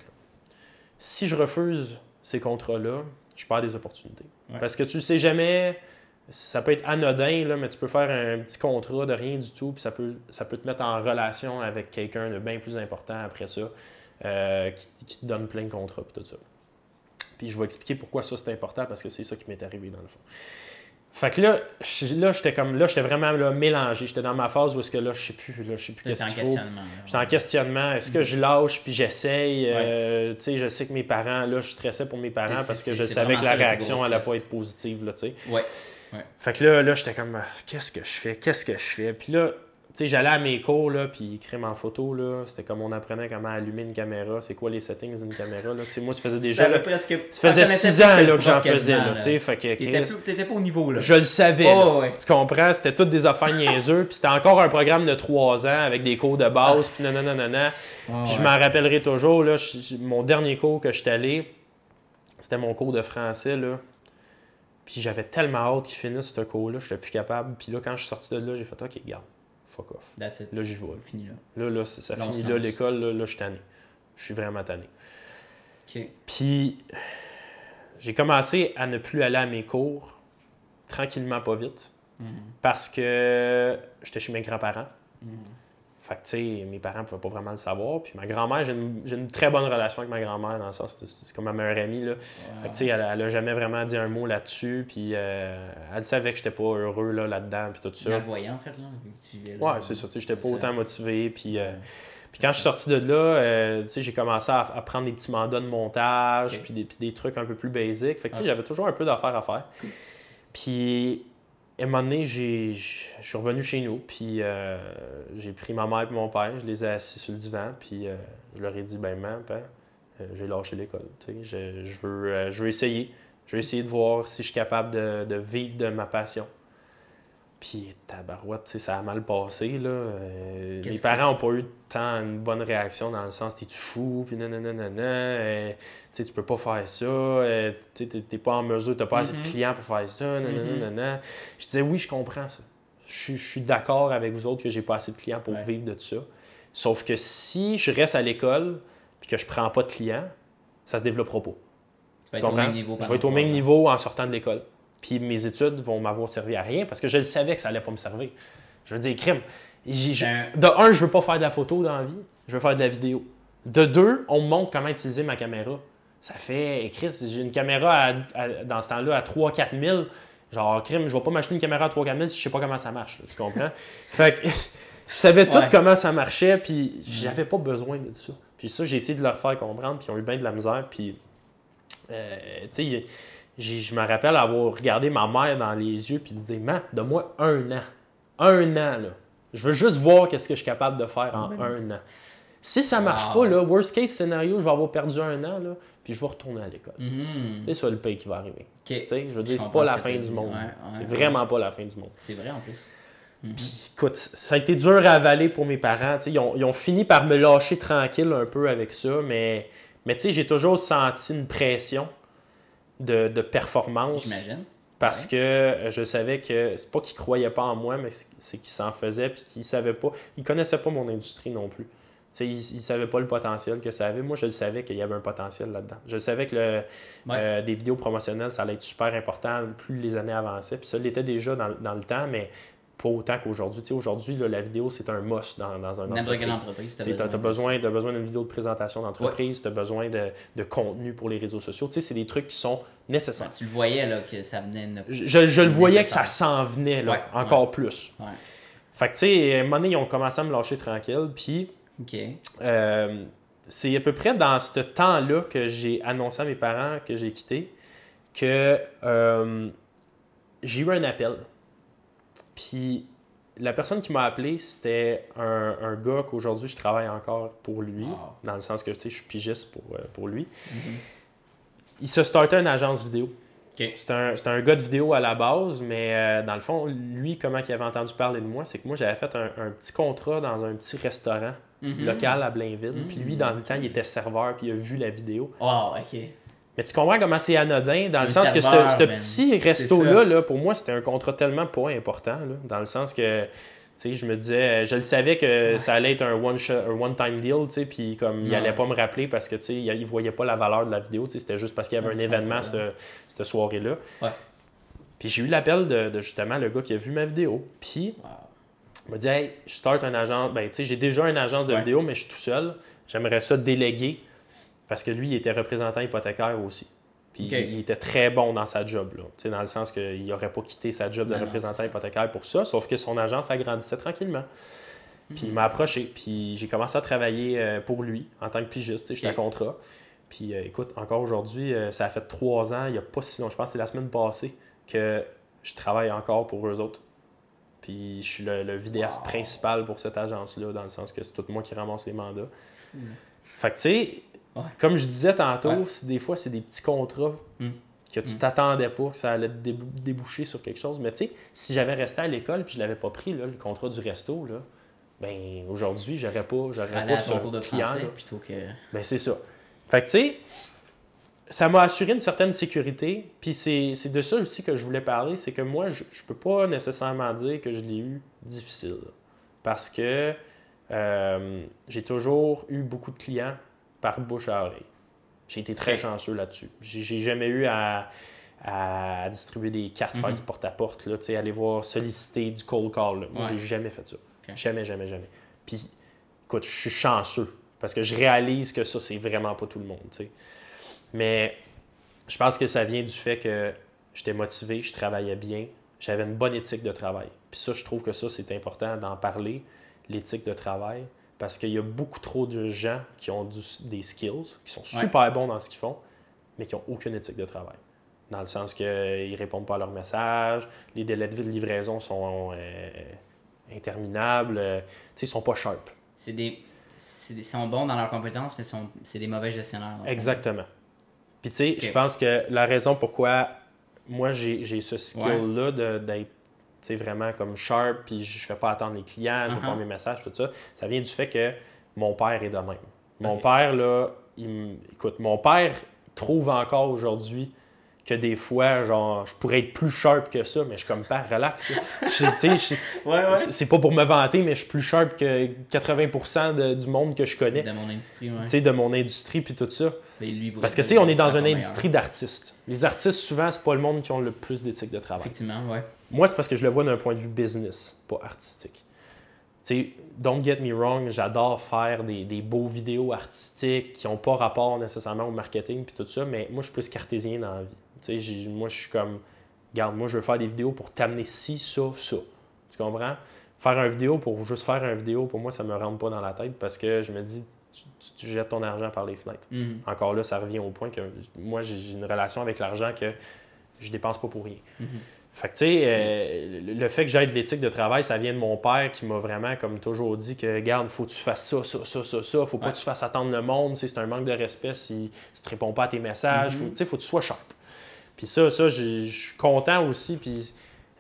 [SPEAKER 2] Si je refuse ces contrats-là, je perds des opportunités.
[SPEAKER 1] Ouais.
[SPEAKER 2] Parce que tu sais jamais, ça peut être anodin, là, mais tu peux faire un petit contrat de rien du tout, puis ça peut, ça peut te mettre en relation avec quelqu'un de bien plus important après ça, euh, qui, qui te donne plein de contrats, puis tout ça. Puis je vais expliquer pourquoi ça c'est important, parce que c'est ça qui m'est arrivé dans le fond. Fait que là, j'étais comme là, j'étais vraiment là, mélangé. J'étais dans ma phase où est-ce que là, je sais plus, là, je sais plus qu'est-ce qu'il faut. J'étais en
[SPEAKER 1] ouais.
[SPEAKER 2] questionnement. Est-ce que je lâche puis j'essaye? Euh, tu sais, je sais que mes parents, là, je stressais pour mes parents parce que je savais que la réaction allait pas être positive, là, tu sais.
[SPEAKER 1] Ouais.
[SPEAKER 2] Fait que là, là j'étais comme, ah, qu'est-ce que je fais? Qu'est-ce que je fais? Puis là, sais, j'allais à mes cours, là, puis crème en photo, là, c'était comme on apprenait comment allumer une caméra, c'est quoi les settings d'une caméra, là. Moi, ça faisait déjà,
[SPEAKER 1] Ça
[SPEAKER 2] là,
[SPEAKER 1] presque.
[SPEAKER 2] ça faisait six ans, là, que j'en faisais, là, tu sais. Fait que,
[SPEAKER 1] T'étais pas au niveau, là.
[SPEAKER 2] je le savais.
[SPEAKER 1] Oh, ouais.
[SPEAKER 2] Tu comprends? C'était toutes des affaires niaiseux. Puis c'était encore un programme de trois ans avec des cours de base. Puis non, non, non, non, Puis je m'en rappellerai toujours. Là, mon dernier cours que j'étais allé, c'était mon cours de français. Là. Puis j'avais tellement hâte qu'il finisse ce cours-là. Je plus capable. Puis là, quand je suis sorti de là, j'ai fait OK, garde, fuck off.
[SPEAKER 1] That's it.
[SPEAKER 2] Là, j'y vais. là.
[SPEAKER 1] Fini là.
[SPEAKER 2] Là, là, ça finit là, l'école. Là, là, je suis tanné. Je suis vraiment tanné.
[SPEAKER 1] Ok.
[SPEAKER 2] Puis j'ai commencé à ne plus aller à mes cours tranquillement, pas vite.
[SPEAKER 1] Mhm.
[SPEAKER 2] parce que j'étais chez mes grands-parents.
[SPEAKER 1] Mhm.
[SPEAKER 2] Fait que, tu sais, mes parents pouvaient pas vraiment le savoir. Puis ma grand-mère, j'ai une, j'ai une très bonne relation avec ma grand-mère, dans le sens, c'est, comme ma meilleure amie, là. Fait que, tu sais, elle, elle a jamais vraiment dit un mot là-dessus. Puis euh, elle savait que j'étais pas heureux là, là-dedans, puis tout ça.
[SPEAKER 1] voyais, en fait, là, tu vivais là.
[SPEAKER 2] Ouais, c'est ça, tu sais, j'étais pas autant motivé. Puis, euh, Puis quand je suis sorti de là, euh, tu sais, j'ai commencé à, à prendre des petits mandats de montage, puis, des, puis des trucs un peu plus basiques. Fait que tu sais, j'avais toujours un peu d'affaires à faire. Puis, un moment donné, je suis revenu chez nous, puis euh, j'ai pris ma mère et mon père, je les ai assis sur le divan, puis euh, je leur ai dit, ben, maman, papa, euh, j'ai lâché l'école. Je, je veux, euh, je veux essayer. Je veux essayer de voir si je suis capable de, de vivre de ma passion. Puis, tabarouette, tu sais, ça a mal passé, là. Euh, mes
[SPEAKER 1] Qu'est-ce
[SPEAKER 2] parents n'ont pas eu tant une bonne réaction dans le sens, t'es-tu fou, puis nanana, nanana, euh, tu sais, tu peux pas faire ça, euh, tu t'es pas en mesure, t'as pas assez de
[SPEAKER 1] Mhm.
[SPEAKER 2] clients pour faire ça, nanana,
[SPEAKER 1] Mhm.
[SPEAKER 2] nanana. Je disais, oui, je comprends ça. Je suis- je suis d'accord avec vous autres que j'ai pas assez de clients pour
[SPEAKER 1] Ouais.
[SPEAKER 2] vivre de ça. Sauf que si je reste à l'école, puis que je prends pas de clients, ça se développera pas.
[SPEAKER 1] Tu
[SPEAKER 2] Tu comprends?
[SPEAKER 1] niveau.
[SPEAKER 2] Je vais être au même niveau en sortant de l'école. Puis mes études vont m'avoir servi à rien parce que je le savais que ça allait pas me servir. Je veux dire, crime.
[SPEAKER 1] Ben-
[SPEAKER 2] De un, je veux pas faire de la photo dans la vie, je veux faire de la vidéo. De deux, on me montre comment utiliser ma caméra. Ça fait, Chris, j'ai une caméra à- à- dans ce temps-là à 3-4 000. Genre, crime, je vais pas m'acheter une caméra à 3-4 000 si je sais pas comment ça marche. là, tu comprends? fait que je savais tout
[SPEAKER 1] Ouais.
[SPEAKER 2] comment ça marchait, puis j'avais pas besoin de ça. Puis ça, j'ai essayé de leur faire comprendre, puis ils ont eu bien de la misère, puis euh, tu sais, je me rappelle avoir regardé ma mère dans les yeux puis de dire Man, donne-moi un an. Un an, là. Je veux juste voir qu'est-ce que je suis capable de faire en un an. Si ça marche
[SPEAKER 1] Wow.
[SPEAKER 2] pas, là, worst case scénario, je vais avoir perdu un an, là, puis je vais retourner à l'école.
[SPEAKER 1] Mhm.
[SPEAKER 2] C'est ça le pays qui va arriver.
[SPEAKER 1] Ok.
[SPEAKER 2] Tu sais, je veux dire, c'est pas la fin du monde.
[SPEAKER 1] Ouais, ouais,
[SPEAKER 2] c'est
[SPEAKER 1] ouais.
[SPEAKER 2] vraiment pas la fin du monde.
[SPEAKER 1] C'est vrai en plus.
[SPEAKER 2] Puis, écoute, ça a été dur à avaler pour mes parents. tu sais, Ils ont, ils ont fini par me lâcher tranquille un peu avec ça, mais, mais tu sais, j'ai toujours senti une pression de, de performance.
[SPEAKER 1] J'imagine.
[SPEAKER 2] Parce que je savais que c'est pas qu'ils croyaient pas en moi, mais c'est- qu'ils s'en faisaient puis qu'ils savaient pas. Ils connaissaient pas mon industrie non plus. Ils, ils savaient pas le potentiel que ça avait. Moi, je le savais qu'il y avait un potentiel là-dedans. Je savais que le,
[SPEAKER 1] Ouais.
[SPEAKER 2] euh, des vidéos promotionnelles, ça allait être super important plus les années avançaient. Puis ça l'était déjà dans, dans le temps, mais pas autant qu'aujourd'hui. Tu sais, aujourd'hui, la vidéo, c'est un must dans, dans un entreprise.
[SPEAKER 1] entreprise,
[SPEAKER 2] Tu as, besoin, t'as besoin d'une vidéo de présentation d'entreprise, tu as besoin de, de contenu pour les réseaux sociaux. Tu sais, c'est des trucs qui sont nécessaires.
[SPEAKER 1] Tu le voyais là, que ça venait
[SPEAKER 2] Je, je- je le voyais que ça s'en venait, là,
[SPEAKER 1] Ouais,
[SPEAKER 2] encore plus.
[SPEAKER 1] Ouais.
[SPEAKER 2] Fait que, tu sais, à un moment donné, ils ont commencé à me lâcher tranquille. Puis, euh, c'est à peu près dans ce temps-là que j'ai annoncé à mes parents que j'ai quitté que euh, j'ai eu un appel. Puis, la personne qui m'a appelé, c'était un, un gars qu'aujourd'hui, je travaille encore pour lui,
[SPEAKER 1] Wow.
[SPEAKER 2] dans le sens que, je suis pigiste pour, euh, pour lui.
[SPEAKER 1] Mhm.
[SPEAKER 2] Il se startait une agence vidéo.
[SPEAKER 1] Ok.
[SPEAKER 2] C'est un, un gars de vidéo à la base, mais euh, dans le fond, lui, comment il avait entendu parler de moi, c'est que moi, j'avais fait un, un petit contrat dans un petit restaurant
[SPEAKER 1] Mhm.
[SPEAKER 2] local à Blainville.
[SPEAKER 1] Mhm.
[SPEAKER 2] Puis lui, dans le temps, il était serveur, puis il a vu la vidéo.
[SPEAKER 1] Wow, ok.
[SPEAKER 2] Mais tu comprends comment c'est anodin, dans le sens que ce petit resto-là, là, pour moi, c'était un contrat tellement pas important, là, dans le sens que, tu sais, je me disais, je le savais que
[SPEAKER 1] Ouais.
[SPEAKER 2] ça allait être un one one-time deal, tu sais, puis comme il allait pas me rappeler parce que, tu sais, il, voyait pas la valeur de la vidéo, tu sais, c'était juste parce qu'il y avait
[SPEAKER 1] Un
[SPEAKER 2] événement cette, cette soirée-là.
[SPEAKER 1] Ouais.
[SPEAKER 2] Puis j'ai eu l'appel de, de, justement le gars qui a vu ma vidéo, puis
[SPEAKER 1] Wow.
[SPEAKER 2] il m'a dit Hey, je start un agence. Ben, tu sais, j'ai déjà une agence de
[SPEAKER 1] Ouais.
[SPEAKER 2] vidéo, mais je suis tout seul. J'aimerais ça déléguer parce que lui, il était représentant hypothécaire aussi. Puis il était très bon dans sa job, là. Tu sais, dans le sens qu'il n'aurait pas quitté sa job de
[SPEAKER 1] Non,
[SPEAKER 2] représentant hypothécaire pour ça, sauf que son agence agrandissait tranquillement. Puis
[SPEAKER 1] Mhm.
[SPEAKER 2] il m'a approché, puis j'ai commencé à travailler euh, pour lui en tant que pigiste, tu sais, j'étais
[SPEAKER 1] Ok.
[SPEAKER 2] à contrat. Puis euh, écoute, encore aujourd'hui, euh, ça a fait trois ans, il n'y a pas si long, je pense que c'est la semaine passée, que je travaille encore pour eux autres. Puis je suis le, le vidéaste
[SPEAKER 1] Wow.
[SPEAKER 2] principal pour cette agence-là, dans le sens que c'est tout moi qui ramasse les mandats.
[SPEAKER 1] Fou.
[SPEAKER 2] Fait que tu sais,
[SPEAKER 1] Ouais.
[SPEAKER 2] comme je disais tantôt,
[SPEAKER 1] Ouais.
[SPEAKER 2] des fois c'est des petits contrats
[SPEAKER 1] Mm.
[SPEAKER 2] que tu
[SPEAKER 1] Mm.
[SPEAKER 2] t'attendais pas que ça allait te déboucher sur quelque chose. Mais tu sais, si j'avais resté à l'école puis je l'avais pas pris, là, le contrat du resto, là, ben aujourd'hui, j'aurais pas, j'aurais pas
[SPEAKER 1] cours de
[SPEAKER 2] client.
[SPEAKER 1] français plutôt que.
[SPEAKER 2] Ben, c'est ça. Fait que, tu sais, ça m'a assuré une certaine sécurité. Puis c'est c'est de ça aussi que je voulais parler. C'est que moi, je, je peux pas nécessairement dire que je l'ai eu difficile. Parce que euh, j'ai toujours eu beaucoup de clients par bouche à oreille. J'ai été très chanceux là-dessus. J'ai jamais eu à, à distribuer des cartes, faire
[SPEAKER 1] Mhm.
[SPEAKER 2] du porte-à-porte, sais, aller voir, solliciter du cold call. là. Moi,
[SPEAKER 1] Ouais.
[SPEAKER 2] j'ai jamais fait ça. Jamais, jamais, jamais. Puis, écoute, je suis chanceux parce que je réalise que ça, c'est vraiment pas tout le monde, tu sais. Mais je pense que ça vient du fait que j'étais motivé, je travaillais bien, j'avais une bonne éthique de travail. Puis ça, je trouve que ça, c'est important d'en parler, l'éthique de travail, Parce qu'il y a beaucoup trop de gens qui ont du- des skills, qui sont
[SPEAKER 1] Ouais.
[SPEAKER 2] super bons dans ce qu'ils font, mais qui n'ont aucune éthique de travail. Dans le sens qu'ils ne répondent pas à leurs messages, les délais de livraison sont euh, interminables, euh, ils sont pas sharp.
[SPEAKER 1] C'est des. sont bons dans leurs compétences, mais c'est des mauvais gestionnaires.
[SPEAKER 2] Exactement. Puis tu sais, je pense que la raison pourquoi moi j'ai ce skill-là de- d'être vraiment comme sharp, puis je fais pas attendre les clients, je
[SPEAKER 1] Uh-huh.
[SPEAKER 2] réponds à mes messages, tout ça, ça vient du fait que mon père est de même. Mon père, là, il écoute, mon père trouve encore aujourd'hui que des fois, genre, je pourrais être plus sharp que ça, mais je suis comme père, relax.
[SPEAKER 1] Ouais,
[SPEAKER 2] c'est pas pour me vanter, mais je suis plus sharp que 80% de- du monde que je connais,
[SPEAKER 1] De mon industrie, ouais.
[SPEAKER 2] tu sais, de mon industrie, puis tout ça.
[SPEAKER 1] Lui, pour
[SPEAKER 2] Parce que, tu sais, on est dans une industrie d'artistes. Les artistes, souvent, c'est pas le monde qui ont le plus d'éthique de travail.
[SPEAKER 1] Effectivement, ouais.
[SPEAKER 2] Moi, c'est parce que je le vois d'un point de vue business, pas artistique. Tu sais, don't get me wrong, j'adore faire des, des beaux vidéos artistiques qui n'ont pas rapport nécessairement au marketing puis tout ça, mais moi, je suis plus cartésien dans la vie. Tu sais, j'ai- moi, je suis comme, regarde, moi, je veux faire des vidéos pour t'amener ci, ça, ça. Tu comprends? Faire une vidéo pour juste faire une vidéo, pour moi, ça me rentre pas dans la tête parce que je me dis, tu, tu- tu jettes ton argent par les fenêtres.
[SPEAKER 1] Mhm.
[SPEAKER 2] Encore là, ça revient au point que moi, j'ai une relation avec l'argent que je dépense pas pour rien.
[SPEAKER 1] Mhm.
[SPEAKER 2] Fait que, tu sais, euh, le- fait que j'aille de l'éthique de travail, ça vient de mon père qui m'a vraiment, comme toujours dit, que, regarde, faut que tu fasses ça, ça, ça, ça, ça. Faut pas
[SPEAKER 1] Ouais.
[SPEAKER 2] que tu fasses attendre le monde. C'est un manque de respect si, si tu réponds pas à tes messages.
[SPEAKER 1] Mhm.
[SPEAKER 2] Faut- Tu sais, faut que tu sois sharp. Puis ça, ça, je suis content aussi. Puis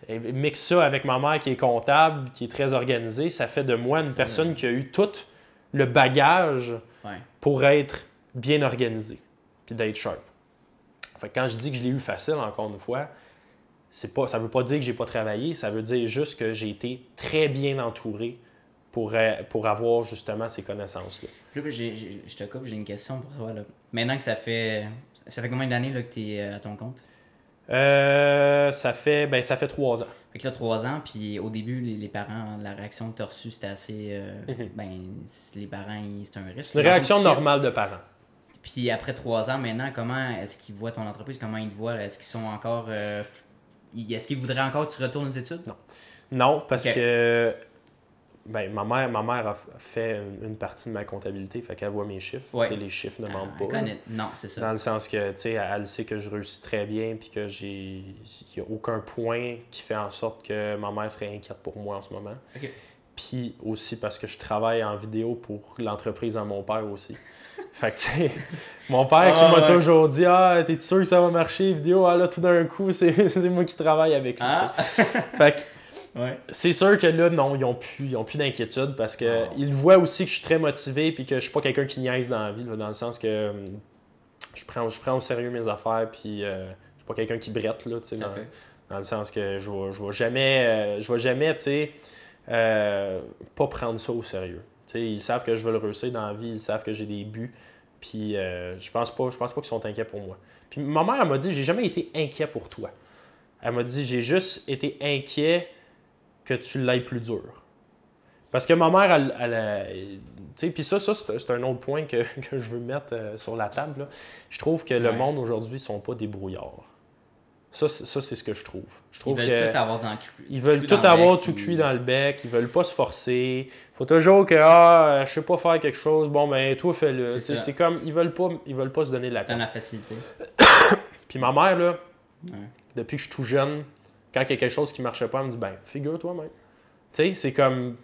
[SPEAKER 2] euh, mixe ça avec ma mère qui est comptable, qui est très organisée. Ça fait de moi une personne qui a eu tout le bagage
[SPEAKER 1] Ouais.
[SPEAKER 2] pour être bien organisé puis d'être sharp. Fait que quand je dis que je l'ai eu facile, encore une fois, c'est pas, ça veut pas dire que j'ai pas travaillé, ça veut dire juste que j'ai été très bien entouré pour, euh, pour avoir justement ces connaissances-là.
[SPEAKER 1] Là, j'ai- j'ai- je te coupe, j'ai une question pour toi. Là. Maintenant que ça fait. Ça fait combien d'années là, que tu es à ton compte?
[SPEAKER 2] Euh, ça fait ben ça fait trois ans.
[SPEAKER 1] Fait que là, trois ans, puis au début, les, les parents, la réaction que tu as reçue, c'était assez. euh,
[SPEAKER 2] Mhm.
[SPEAKER 1] Ben, les parents, c'est un risque.
[SPEAKER 2] C'est une réaction normale de parents.
[SPEAKER 1] Puis après trois ans, maintenant, comment est-ce qu'ils voient ton entreprise? Comment ils te voient? Est-ce qu'ils sont encore. euh, Est-ce qu'ils voudraient encore que tu retournes aux études?
[SPEAKER 2] Non. Non, parce que ben, ma mère, ma mère a fait une, partie de ma comptabilité, fait qu'elle voit mes chiffres.
[SPEAKER 1] Ouais.
[SPEAKER 2] Les chiffres ne
[SPEAKER 1] Ah,
[SPEAKER 2] mentent
[SPEAKER 1] elle
[SPEAKER 2] pas.
[SPEAKER 1] Non, c'est ça.
[SPEAKER 2] Dans le sens que, tu sais, elle sait que je réussis très bien, puis que j'ai. N'y a aucun point qui fait en sorte que ma mère serait inquiète pour moi en ce moment. Puis aussi parce que je travaille en vidéo pour l'entreprise à mon père aussi. Fait que, tu sais, mon père qui
[SPEAKER 1] Ah,
[SPEAKER 2] m'a
[SPEAKER 1] ouais.
[SPEAKER 2] toujours dit Ah, t'es sûr que ça va marcher, vidéo Ah là, tout d'un coup, c'est moi qui travaille avec lui.
[SPEAKER 1] Ah!
[SPEAKER 2] Fait que
[SPEAKER 1] ouais.
[SPEAKER 2] c'est sûr que là, non, ils n'ont plus, plus d'inquiétude parce que
[SPEAKER 1] Oh.
[SPEAKER 2] ils voient aussi que je suis très motivé puis que je suis pas quelqu'un qui niaise dans la vie, là, dans le sens que hum, je prends, je prends au sérieux mes affaires puis euh, je suis pas quelqu'un qui brette, là, dans, dans le sens que je vais, je vais jamais, euh, je vais jamais, tu sais, euh, pas prendre ça au sérieux. Ils savent que je veux le réussir dans la vie, ils savent que j'ai des buts, puis euh, je pense pas, je pense pas qu'ils sont inquiets pour moi. Puis ma mère, m'a dit, j'ai jamais été inquiet pour toi. Elle m'a dit, j'ai juste été inquiet que tu l'ailles plus dur. Parce que ma mère, elle, tu sais, puis ça, ça c'est un autre point que, que je veux mettre euh, sur la table. là. Je trouve que le monde aujourd'hui ne sont pas débrouillards. Ça, c'est- ça c'est ce que je trouve. Je
[SPEAKER 1] Ils
[SPEAKER 2] trouve
[SPEAKER 1] veulent
[SPEAKER 2] que
[SPEAKER 1] tout avoir dans le
[SPEAKER 2] ils veulent tout avoir
[SPEAKER 1] bec,
[SPEAKER 2] tout cuit dans le bec, ils veulent pas se forcer. Faut toujours que ah, je sais pas faire quelque chose, bon ben toi fais-le.
[SPEAKER 1] C'est
[SPEAKER 2] comme ils veulent pas ils veulent pas se donner de la
[SPEAKER 1] Dans
[SPEAKER 2] peine.
[SPEAKER 1] la facilité.
[SPEAKER 2] Puis ma mère là,
[SPEAKER 1] Ouais.
[SPEAKER 2] depuis que je suis tout jeune, quand il y a quelque chose qui marchait pas, elle me dit ben figure-toi même. Tu sais, c'est comme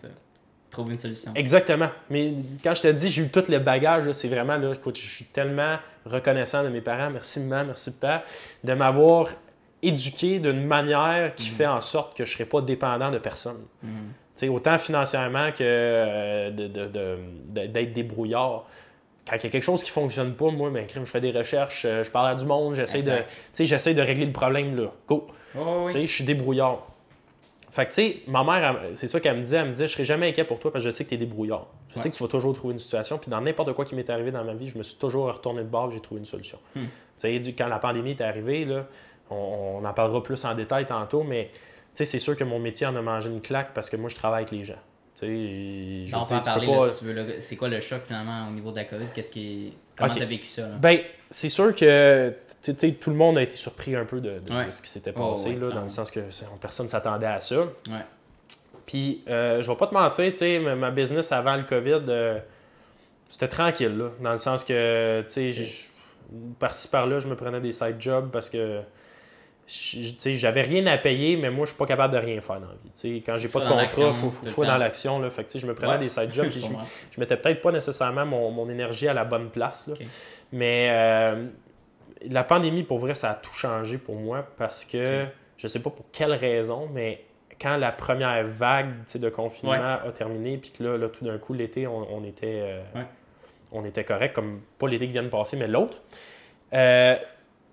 [SPEAKER 1] Trouver une solution.
[SPEAKER 2] Exactement. Mais quand je te dis j'ai eu tout le bagage, c'est vraiment là, écoute, je suis tellement reconnaissant de mes parents, merci maman, merci papa, de m'avoir éduqué d'une manière qui fait en sorte que je ne serais pas dépendant de personne.
[SPEAKER 1] Mhm.
[SPEAKER 2] Sais, autant financièrement que euh, de- de- d'être débrouillard. Quand il y a quelque chose qui fonctionne pas, moi, ben, je fais des recherches, euh, je parle à du monde, j'essaie de, j'essaie de régler le problème là. Go!
[SPEAKER 1] Oh, oui.
[SPEAKER 2] Je suis débrouillard. Fait que, tu sais, ma mère, elle- c'est ça qu'elle me disait. Elle me disait, je serai jamais inquiet pour toi parce que je sais que tu es débrouillard. Je sais que tu vas toujours trouver une situation. Puis dans n'importe quoi qui m'est arrivé dans ma vie, je me suis toujours retourné de bord et j'ai trouvé une solution.
[SPEAKER 1] Hmm.
[SPEAKER 2] Tu sais, du- quand la pandémie est arrivée, là, on, on en parlera plus en détail tantôt, mais c'est sûr que mon métier en a mangé une claque parce que moi, je travaille avec les gens. Tu sais, je
[SPEAKER 1] en
[SPEAKER 2] tu
[SPEAKER 1] parler,
[SPEAKER 2] pas-
[SPEAKER 1] là, si tu veux. C'est quoi le choc finalement au niveau de la COVID? Qu'est-ce qui... Comment
[SPEAKER 2] Ok.
[SPEAKER 1] t'as vécu ça? Là?
[SPEAKER 2] Ben, c'est sûr que tu sais, tout le monde a été surpris un peu de, de-
[SPEAKER 1] Ouais.
[SPEAKER 2] de ce qui s'était
[SPEAKER 1] Oh,
[SPEAKER 2] passé,
[SPEAKER 1] ouais,
[SPEAKER 2] là, dans le sens que personne ne s'attendait à ça.
[SPEAKER 1] Ouais.
[SPEAKER 2] Puis, euh, je vais pas te mentir, tu sais, ma business avant le COVID, euh, c'était tranquille, là. Dans le sens que, tu sais, par-ci par-là, je me prenais des side jobs parce que, tu j'avais rien à payer, mais moi, je suis pas capable de rien faire dans la vie. Tu sais, quand j'ai pas de
[SPEAKER 1] Faut
[SPEAKER 2] contrat,
[SPEAKER 1] l'action,
[SPEAKER 2] faut, faut
[SPEAKER 1] le
[SPEAKER 2] que je sois
[SPEAKER 1] temps.
[SPEAKER 2] dans l'action. Fait que, je me prenais
[SPEAKER 1] Ouais.
[SPEAKER 2] des side jobs, puis je, je mettais peut-être pas nécessairement mon, mon énergie à la bonne place, là. Mais euh, la pandémie, pour vrai, ça a tout changé pour moi parce que
[SPEAKER 1] Ok.
[SPEAKER 2] je sais pas pour quelle raison, mais quand la première vague de confinement
[SPEAKER 1] Ouais.
[SPEAKER 2] a terminé, puis que là, là, tout d'un coup, l'été, on, on était, euh,
[SPEAKER 1] Ouais.
[SPEAKER 2] on était correct, comme pas l'été qui vient de passer, mais l'autre. Euh,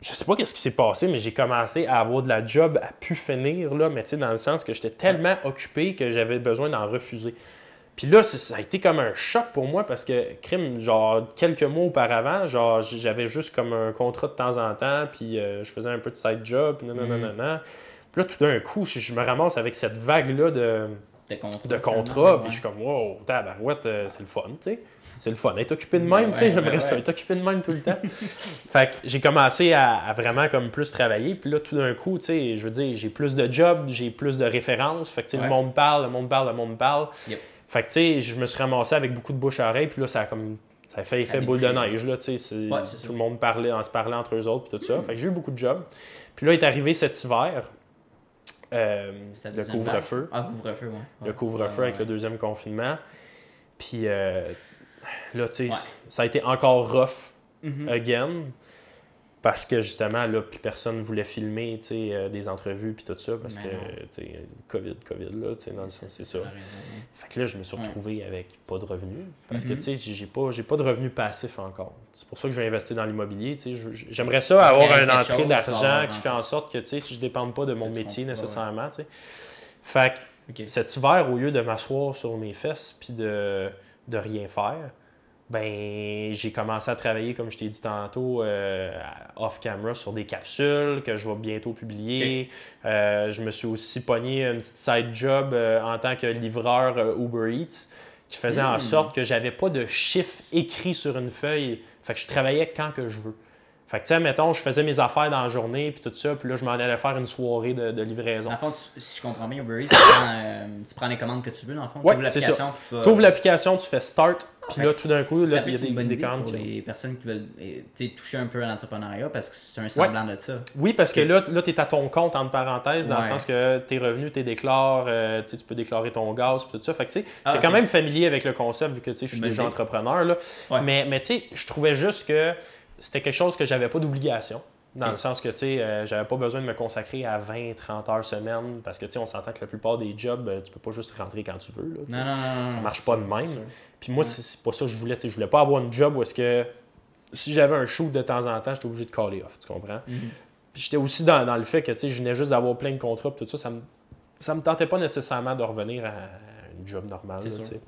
[SPEAKER 2] je sais pas qu'est-ce qui s'est passé, mais j'ai commencé à avoir de la job à pu finir, là, mais tu sais, dans le sens que j'étais tellement occupé que j'avais besoin d'en refuser. Puis là, ça a été comme un choc pour moi parce que, crime, genre, quelques mois auparavant, genre, j'avais juste comme un contrat de temps en temps, puis euh, je faisais un peu de side job, puis nanana,
[SPEAKER 1] Mhm.
[SPEAKER 2] nanana. Puis là, tout d'un coup, je, je me ramasse avec cette vague-là de,
[SPEAKER 1] De contrat.
[SPEAKER 2] de contrats, puis je suis comme, wow, tabarouette, euh, c'est le fun, tu sais. C'est le fun. Être occupé de même, tu sais, j'aimerais ça, être occupé de même tout le temps. fait que j'ai commencé à, à vraiment comme plus travailler, puis là, tout d'un coup, tu sais, je veux dire, j'ai plus de jobs, j'ai plus de références, fait que, tu sais,
[SPEAKER 1] Ouais.
[SPEAKER 2] le monde parle, le monde parle, le monde parle.
[SPEAKER 1] Yep.
[SPEAKER 2] Fait que, tu sais, je me suis ramassé avec beaucoup de bouche à oreille, puis là, ça a comme. Ça a fait effet boule de neige, là, tu sais.
[SPEAKER 1] Ouais,
[SPEAKER 2] tout le monde parlait, en se parlait entre eux autres, puis tout ça. Fait que j'ai eu beaucoup de jobs. Puis là, est arrivé cet hiver, euh, le couvre-feu.
[SPEAKER 1] Ah, couvre-feu, ouais.
[SPEAKER 2] Le couvre-feu
[SPEAKER 1] Ouais,
[SPEAKER 2] avec le deuxième confinement. Puis euh, là, tu sais,
[SPEAKER 1] Ouais.
[SPEAKER 2] ça a été encore rough
[SPEAKER 1] Mhm.
[SPEAKER 2] again. Parce que justement, là, plus personne voulait filmer euh, des entrevues puis tout ça. Parce
[SPEAKER 1] Mais
[SPEAKER 2] que, tu COVID, COVID, là, tu sais, dans le sens, c'est ça.
[SPEAKER 1] ouais.
[SPEAKER 2] Fait que là, je me suis
[SPEAKER 1] Ouais.
[SPEAKER 2] retrouvé avec pas de revenus. Parce que,
[SPEAKER 1] Mhm.
[SPEAKER 2] tu sais, j'ai- pas, pas de revenus passifs encore. C'est pour ça que je vais investir dans l'immobilier. tu sais. Je- J'aimerais ça avoir une entrée d'argent qui fait en sorte que, tu sais, si je dépende pas de mon métier
[SPEAKER 1] ouais, ouais.
[SPEAKER 2] nécessairement, tu sais. Fait que cet hiver, au lieu de m'asseoir sur mes fesses puis de, de rien faire, ben j'ai commencé à travailler, comme je t'ai dit tantôt, euh, off-camera sur des capsules que je vais bientôt publier. Euh, je me suis aussi pogné une petite side job euh, en tant que livreur Uber Eats qui faisait en
[SPEAKER 1] Mm.
[SPEAKER 2] sorte que j'avais pas de chiffre écrit sur une feuille. Fait que je travaillais quand que je veux. Fait que, tu sais, mettons, je faisais mes affaires dans la journée, puis tout ça, puis là, je m'en allais faire une soirée de, de livraison.
[SPEAKER 1] Dans le fond, tu- si je comprends bien, Uber Eats, tu, prends, euh, tu prends les commandes que tu veux, dans le fond.
[SPEAKER 2] Ouais,
[SPEAKER 1] tu ouvres
[SPEAKER 2] c'est
[SPEAKER 1] l'application, puis tu vas...
[SPEAKER 2] Tu ouvres l'application, tu fais start, puis
[SPEAKER 1] Fait
[SPEAKER 2] là, tout d'un coup, là, il y a des,
[SPEAKER 1] bonne
[SPEAKER 2] des
[SPEAKER 1] idée
[SPEAKER 2] commandes
[SPEAKER 1] pour
[SPEAKER 2] qui
[SPEAKER 1] les personnes qui veulent toucher un peu à l'entrepreneuriat parce que c'est un semblant de ça.
[SPEAKER 2] Oui, parce que là, là tu es à ton compte, entre parenthèses, dans le
[SPEAKER 1] Ouais.
[SPEAKER 2] sens que tes revenus, tu déclares, euh, tu sais, tu peux déclarer ton gaz, puis tout ça. Fait que, tu sais,
[SPEAKER 1] Ah,
[SPEAKER 2] j'étais
[SPEAKER 1] ok.
[SPEAKER 2] quand même familier avec le concept, vu que, tu sais, je suis déjà entrepreneur, là.
[SPEAKER 1] Ouais.
[SPEAKER 2] Mais, mais tu sais, je trouvais juste que c'était quelque chose que j'avais pas d'obligation. Dans le sens que, tu sais, euh, j'avais pas besoin de me consacrer à 20, 30 heures semaine, parce que, tu sais, on s'entend que la plupart des jobs, euh, tu peux pas juste rentrer quand tu veux, là.
[SPEAKER 1] Non, non, non.
[SPEAKER 2] Ça marche pas
[SPEAKER 1] sûr,
[SPEAKER 2] de même. Puis moi, c'est pas ça que je voulais. tu sais, Je voulais pas avoir une job où est-ce que si j'avais un shoot de temps en temps, j'étais obligé de caller off. Tu comprends?
[SPEAKER 1] Mhm.
[SPEAKER 2] Puis j'étais aussi dans, dans le fait que tu sais, je venais juste d'avoir plein de contrats tout ça. Ça me, ça me tentait pas nécessairement de revenir à une job normale. Tu sais.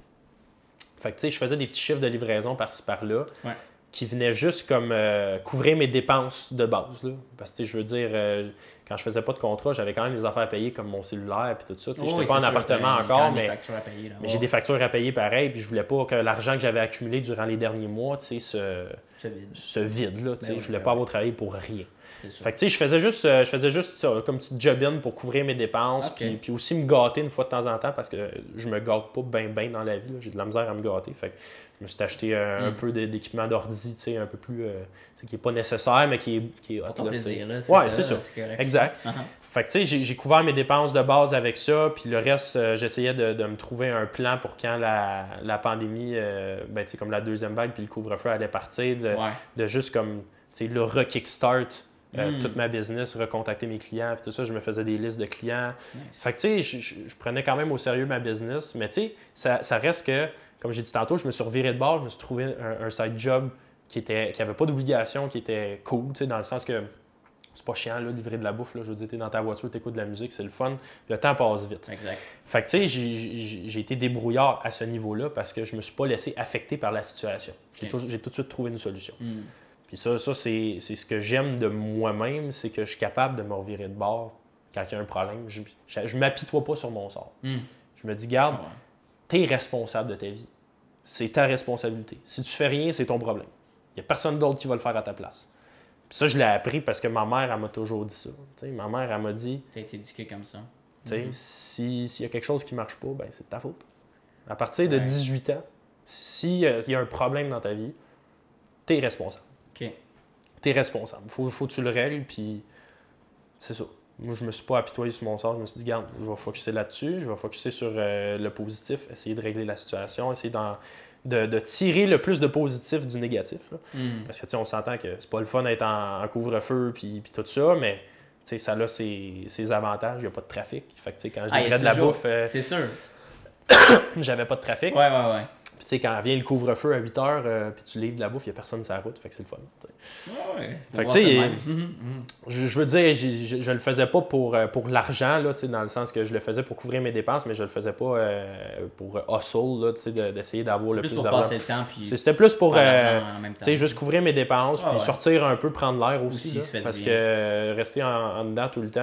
[SPEAKER 2] Fait que tu sais, je faisais des petits chiffres de livraison par-ci par-là.
[SPEAKER 1] Ouais.
[SPEAKER 2] Qui venaient juste comme euh, couvrir mes dépenses de base. Là. Parce que je veux dire, euh, quand je faisais pas de contrat, j'avais quand même des affaires à payer comme mon cellulaire puis tout ça.
[SPEAKER 1] Oui,
[SPEAKER 2] j'étais
[SPEAKER 1] oui,
[SPEAKER 2] pas en
[SPEAKER 1] sûr,
[SPEAKER 2] appartement encore, mais
[SPEAKER 1] payer,
[SPEAKER 2] j'ai des factures à payer pareil, puis je voulais pas que l'argent que j'avais accumulé durant les derniers mois, se,
[SPEAKER 1] vide,
[SPEAKER 2] se vide, là.
[SPEAKER 1] Ben oui,
[SPEAKER 2] je voulais
[SPEAKER 1] ben
[SPEAKER 2] pas avoir travaillé pour rien. Fait que, tu sais, je faisais juste, euh, je faisais juste ça, comme petite job-in pour couvrir mes dépenses,
[SPEAKER 1] Ok.
[SPEAKER 2] puis, puis aussi me gâter une fois de temps en temps, parce que je me gâte pas bien ben dans la vie, j'ai de la misère à me gâter. Fait que je me suis acheté un, un
[SPEAKER 1] Mm.
[SPEAKER 2] peu d'é- d'équipement d'ordi, tu sais, un peu plus, euh, qui est pas nécessaire, mais qui est, qui est
[SPEAKER 1] Pour ton
[SPEAKER 2] là, tu sais.
[SPEAKER 1] plaisir, là.
[SPEAKER 2] Ouais, c'est ça.
[SPEAKER 1] Correct.
[SPEAKER 2] Exact.
[SPEAKER 1] Uh-huh.
[SPEAKER 2] Fait que tu sais, j'ai- j'ai couvert mes dépenses de base avec ça, puis le reste, euh, j'essayais de, de me trouver un plan pour quand la, la pandémie, euh, ben tu sais, comme la deuxième vague, puis le couvre-feu allait partir, de,
[SPEAKER 1] Ouais.
[SPEAKER 2] de juste comme, tu sais, le re-kickstart euh,
[SPEAKER 1] Mm.
[SPEAKER 2] toute ma business, recontacter mes clients, puis tout ça, je me faisais des listes de clients.
[SPEAKER 1] Nice.
[SPEAKER 2] Fait que tu sais, je, je- je prenais quand même au sérieux ma business, mais tu sais, ça, ça reste que, comme j'ai dit tantôt, je me suis reviré de bord, je me suis trouvé un, un side job qui était qui avait pas d'obligation, qui était cool, tu sais, dans le sens que c'est pas chiant, là, de livrer de la bouffe, là. Je veux dire, t'es dans ta voiture, t'écoutes de la musique, c'est le fun. Le temps passe vite.
[SPEAKER 1] Exact.
[SPEAKER 2] Fait que, tu sais, j'ai- été débrouillard à ce niveau-là parce que je me suis pas laissé affecter par la situation. J'ai tout, de suite trouvé une solution.
[SPEAKER 1] Mm.
[SPEAKER 2] Puis ça, ça c'est c'est ce que j'aime de moi-même, c'est que je suis capable de me revirer de bord quand il y a un problème. Je, je, je m'apitoie pas sur mon sort.
[SPEAKER 1] Mm.
[SPEAKER 2] Je me dis, garde,
[SPEAKER 1] Ouais.
[SPEAKER 2] t'es responsable de ta vie. C'est ta responsabilité. Si tu fais rien, c'est ton problème. Il n'y a personne d'autre qui va le faire à ta place. Puis ça, je l'ai appris parce que ma mère, elle m'a toujours dit ça. Tu sais, ma mère, elle m'a dit,
[SPEAKER 1] T'as été éduqué comme ça.
[SPEAKER 2] Tu
[SPEAKER 1] Mhm.
[SPEAKER 2] si- S'il y a quelque chose qui marche pas, ben, c'est de ta faute. À partir de
[SPEAKER 1] Ouais.
[SPEAKER 2] 18 ans, s'il y a un problème dans ta vie, t'es responsable. T'es responsable. Faut, faut que tu le règles, puis c'est ça. Moi, je me suis pas apitoyé sur mon sort. Je me suis dit, garde, je vais focuser là-dessus, je vais focuser sur euh, le positif, essayer de régler la situation, essayer de, de tirer le plus de positif du négatif.
[SPEAKER 1] Hmm.
[SPEAKER 2] Parce que, tu sais, on s'entend que c'est pas le fun d'être en, en couvre-feu, puis, puis tout ça, mais, tu sais, ça a ses, ses avantages. Il n'y a pas de trafic. Fait que, tu sais, quand je
[SPEAKER 1] Ah,
[SPEAKER 2] de la bouffe, euh,
[SPEAKER 1] C'est sûr.
[SPEAKER 2] j'avais pas de trafic.
[SPEAKER 1] Ouais, ouais, ouais.
[SPEAKER 2] Puis, tu sais, quand vient le couvre-feu à 8 heures, euh, puis tu livres de la bouffe, il n'y a personne sur la route. Fait que c'est le fun.
[SPEAKER 1] Ouais,
[SPEAKER 2] Fait que, tu sais.
[SPEAKER 1] Mhm, mhm.
[SPEAKER 2] Je, je veux dire, je, je le faisais pas pour, euh, pour l'argent, là, dans le sens que je le faisais pour couvrir mes dépenses, mais je le faisais pas euh, pour hustle, là, tu sais, de- d'essayer d'avoir le
[SPEAKER 1] Plus
[SPEAKER 2] d'argent.
[SPEAKER 1] passer le temps, puis
[SPEAKER 2] C'est- C'était plus pour euh, tu sais, juste couvrir mes dépenses,
[SPEAKER 1] Ah
[SPEAKER 2] puis
[SPEAKER 1] ouais.
[SPEAKER 2] sortir un peu, prendre l'air aussi. Là, parce
[SPEAKER 1] bien.
[SPEAKER 2] que rester en, en dedans tout le temps,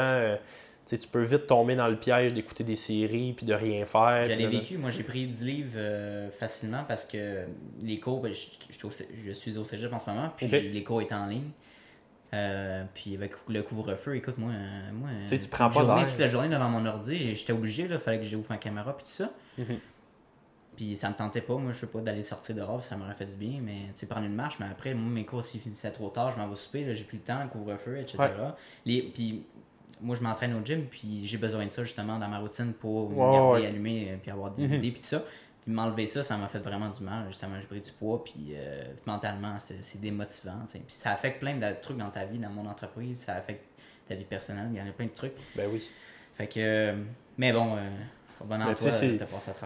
[SPEAKER 2] euh, tu peux vite tomber dans le piège d'écouter des séries, puis de rien faire. De-
[SPEAKER 1] vécu. Moi, j'ai pris 10 livres euh, facilement parce que les cours, ben, je, je suis au cé- je suis au cégep en ce moment, puis les cours étaient en ligne. Euh, puis avec le couvre-feu, écoute, moi, moi
[SPEAKER 2] Tu sais, tu prends pas
[SPEAKER 1] journée, toute la journée devant mon ordi, et j'étais obligé, il fallait que j'ouvre ma caméra, puis tout ça.
[SPEAKER 2] Mhm.
[SPEAKER 1] Puis ça me tentait pas, moi, je sais pas, d'aller sortir dehors, ça m'aurait fait du bien, mais tu sais, prendre une marche, mais après, moi, mes cours, s'ils finissaient trop tard, je m'en vais souper, là, j'ai plus le temps, couvre-feu, etc.
[SPEAKER 2] Ouais.
[SPEAKER 1] Les, puis moi, je m'entraîne au gym, puis j'ai besoin de ça, justement, dans ma routine pour me garder
[SPEAKER 2] ouais.
[SPEAKER 1] allumé, euh, puis avoir des
[SPEAKER 2] Mhm.
[SPEAKER 1] idées, puis tout ça. Puis m'enlever ça, ça m'a fait vraiment du mal. Justement, j'ai pris du poids, puis euh, mentalement, c'est c'est démotivant. Puis ça affecte plein de trucs dans ta vie, dans mon entreprise, ça affecte ta vie personnelle, il y en a plein de trucs.
[SPEAKER 2] Ben oui.
[SPEAKER 1] Fait que, euh, mais bon, euh, bon emploi,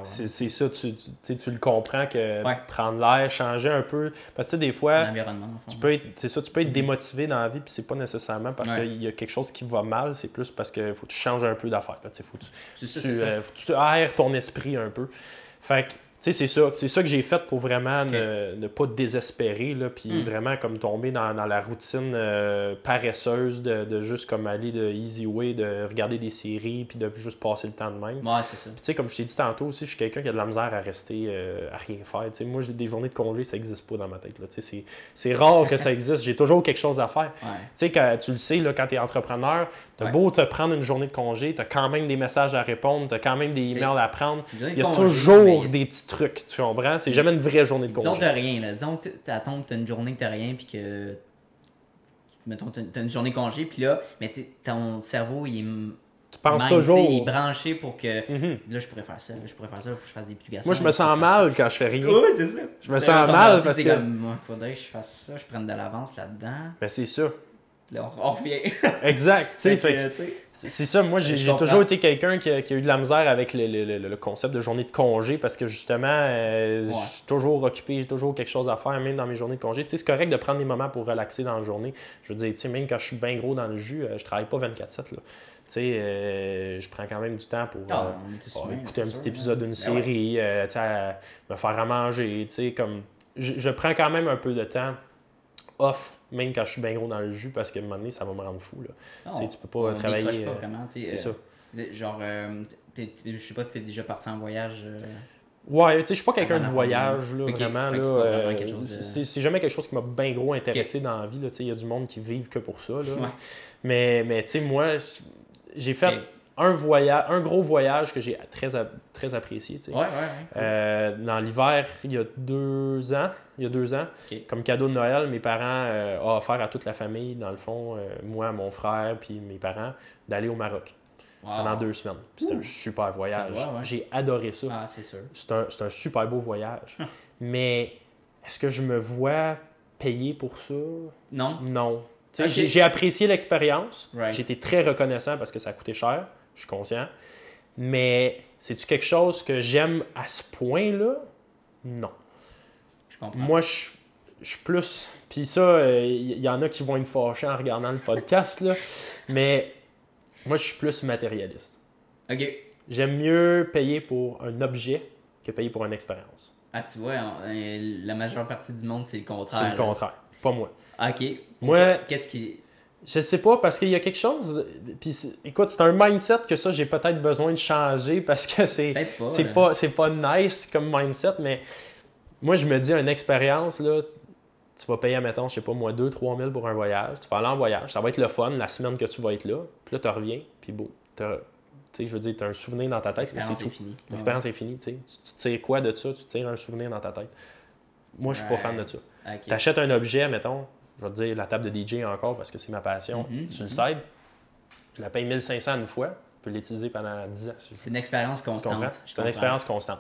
[SPEAKER 2] c'est- ça, tu, tu, tu le comprends que
[SPEAKER 1] Ouais.
[SPEAKER 2] prendre l'air, changer un peu. Parce que des fois. Tu peux être, c'est ça, tu peux être démotivé dans la vie, puis c'est pas nécessairement parce
[SPEAKER 1] Ouais.
[SPEAKER 2] qu'il y a quelque chose qui va mal, c'est plus parce que faut que tu changes un peu d'affaires. Faut euh, faut que tu aères ton esprit un peu. Fait que, sais, c'est ça. C'est ça que j'ai fait pour vraiment ne, ne pas désespérer, là, puis
[SPEAKER 1] Mm.
[SPEAKER 2] vraiment comme tomber dans, dans la routine euh, paresseuse de, de juste comme aller de easy way, de regarder des séries, puis de juste passer le temps de même.
[SPEAKER 1] Ouais, c'est ça.
[SPEAKER 2] Tu sais, comme je t'ai dit tantôt aussi, je suis quelqu'un qui a de la misère à rester euh, à rien faire. Moi, j'ai des journées de congé, ça n'existe pas dans ma tête. là. C'est c'est rare que ça existe. J'ai toujours quelque chose à faire.
[SPEAKER 1] Ouais.
[SPEAKER 2] Tu sais, quand- tu le sais, là, quand tu es entrepreneur, tu as
[SPEAKER 1] Ouais.
[SPEAKER 2] beau te prendre une journée de congé, tu as quand même des messages à répondre, tu as quand même des emails à prendre. Il y a
[SPEAKER 1] congé,
[SPEAKER 2] toujours
[SPEAKER 1] mais-
[SPEAKER 2] des petits trucs, tu comprends? C'est jamais une vraie journée de
[SPEAKER 1] Disons que
[SPEAKER 2] congé.
[SPEAKER 1] t'as rien, là. Disons que t'as attends que t'as une journée que t'as rien, puis que. Mettons, t'as t'as une journée de congé, puis là, mais ton cerveau, il est.
[SPEAKER 2] Tu penses
[SPEAKER 1] mind,
[SPEAKER 2] toujours.
[SPEAKER 1] Il est branché pour que.
[SPEAKER 2] Mhm.
[SPEAKER 1] Là, je pourrais faire ça, là, je pourrais faire ça, faut que je fasse des publications.
[SPEAKER 2] Moi, je me sens mal quand je fais rien.
[SPEAKER 1] Oui, c'est ça.
[SPEAKER 2] Je me sens mal parce que.
[SPEAKER 1] Comme, ouais, faudrait que je fasse ça, je prenne de l'avance là-dedans.
[SPEAKER 2] Mais c'est ça.
[SPEAKER 1] Là, on, revient.
[SPEAKER 2] Exact. C'est ça, moi j'ai toujours été quelqu'un qui, a- qui a eu de la misère avec le, le- le- le concept de journée de congé parce que justement, euh, je suis toujours occupé, j'ai toujours quelque chose à faire, même dans mes journées de congé. Tu sais, c'est correct de prendre des moments pour relaxer dans la journée. Je veux dire, tu sais, même quand je suis bien gros dans le jus, euh, je travaille pas 24-7. là. Tu sais, euh, je prends quand même du temps pour
[SPEAKER 1] Ah,
[SPEAKER 2] euh, écouter un petit
[SPEAKER 1] sûr,
[SPEAKER 2] épisode
[SPEAKER 1] hein.
[SPEAKER 2] d'une
[SPEAKER 1] Ben ouais.
[SPEAKER 2] série, tu sais, à me faire à manger, tu sais, comme... Je, je prends quand même un peu de temps off, même quand je suis bien gros dans le jus, parce qu'à un moment donné, ça va me rendre fou, là. Tu peux pas
[SPEAKER 1] on
[SPEAKER 2] travailler,
[SPEAKER 1] pas
[SPEAKER 2] euh,
[SPEAKER 1] vraiment,
[SPEAKER 2] C'est
[SPEAKER 1] euh,
[SPEAKER 2] ça.
[SPEAKER 1] de- Genre, euh, je sais pas si t'es déjà parti en voyage. euh,
[SPEAKER 2] Ouais, tu sais, je suis pas quelqu'un de voyage, là, vraiment. là,
[SPEAKER 1] c'est
[SPEAKER 2] euh,
[SPEAKER 1] de-
[SPEAKER 2] jamais quelque chose qui m'a bien gros intéressé dans la vie. là, tu sais, Il y a du monde qui vivent que pour ça. Là.
[SPEAKER 1] Ouais.
[SPEAKER 2] Mais, mais tu sais, moi, j'ai fait. Un, voyage, un gros voyage que j'ai très, apprécié. tu sais.
[SPEAKER 1] Ouais, ouais, ouais.
[SPEAKER 2] Euh, dans l'hiver, il y a deux ans, il y a deux ans,
[SPEAKER 1] Ok.
[SPEAKER 2] comme cadeau de Noël, mes parents euh, ont offert à toute la famille, dans le fond, euh, moi, mon frère, puis mes parents, d'aller au Maroc
[SPEAKER 1] Wow.
[SPEAKER 2] pendant deux semaines. C'était un super voyage.
[SPEAKER 1] Ouais.
[SPEAKER 2] J'ai adoré ça.
[SPEAKER 1] Ah, c'est sûr.
[SPEAKER 2] C'est un, super beau voyage.
[SPEAKER 1] Hum.
[SPEAKER 2] Mais est-ce que je me vois payer pour ça?
[SPEAKER 1] Non?
[SPEAKER 2] Non. J'ai apprécié l'expérience.
[SPEAKER 1] Right.
[SPEAKER 2] Été très reconnaissant parce que ça a coûté cher. Je suis conscient. Mais c'est-tu quelque chose que j'aime à ce point-là? Non.
[SPEAKER 1] Je comprends.
[SPEAKER 2] Moi, je je suis plus. Puis ça, il y, en a qui vont être fâchés en regardant le podcast, là. Mais moi, je suis plus matérialiste.
[SPEAKER 1] Ok.
[SPEAKER 2] J'aime mieux payer pour un objet que payer pour une expérience.
[SPEAKER 1] Ah, tu vois, euh, la majeure partie du monde, c'est le contraire.
[SPEAKER 2] C'est le
[SPEAKER 1] là.
[SPEAKER 2] contraire. Pas moi.
[SPEAKER 1] Ah, Ok.
[SPEAKER 2] Moi-
[SPEAKER 1] Qu'est-ce qui.
[SPEAKER 2] Je sais pas, parce qu'il y a quelque chose. Puis, écoute, c'est un mindset que ça, j'ai peut-être besoin de changer parce que c'est.
[SPEAKER 1] Pas.
[SPEAKER 2] C'est
[SPEAKER 1] là.
[SPEAKER 2] pas, c'est pas nice comme mindset, mais moi, je me dis, une expérience, là, tu vas payer, mettons, je sais pas moi, 2-3 000 pour un voyage. Tu vas aller en voyage. Ça va être le fun la semaine que tu vas être là. Puis là, tu reviens, puis bon, Tu sais, je veux dire, tu as un souvenir dans ta tête,
[SPEAKER 1] L'expérience est finie.
[SPEAKER 2] L'expérience est finie. tu sais. Tu, tu tires quoi de ça? Tu tires un souvenir dans ta tête. Moi, je suis pas fan de ça.
[SPEAKER 1] Ouais. Ok.
[SPEAKER 2] Tu achètes un objet, mettons, je vais te dire la table de DJ encore parce que c'est ma passion,
[SPEAKER 1] Mhm,
[SPEAKER 2] sur le side. Je la paye 1500 une fois, je peux l'utiliser pendant 10 ans. si.
[SPEAKER 1] C'est une expérience constante.
[SPEAKER 2] C'est une expérience constante.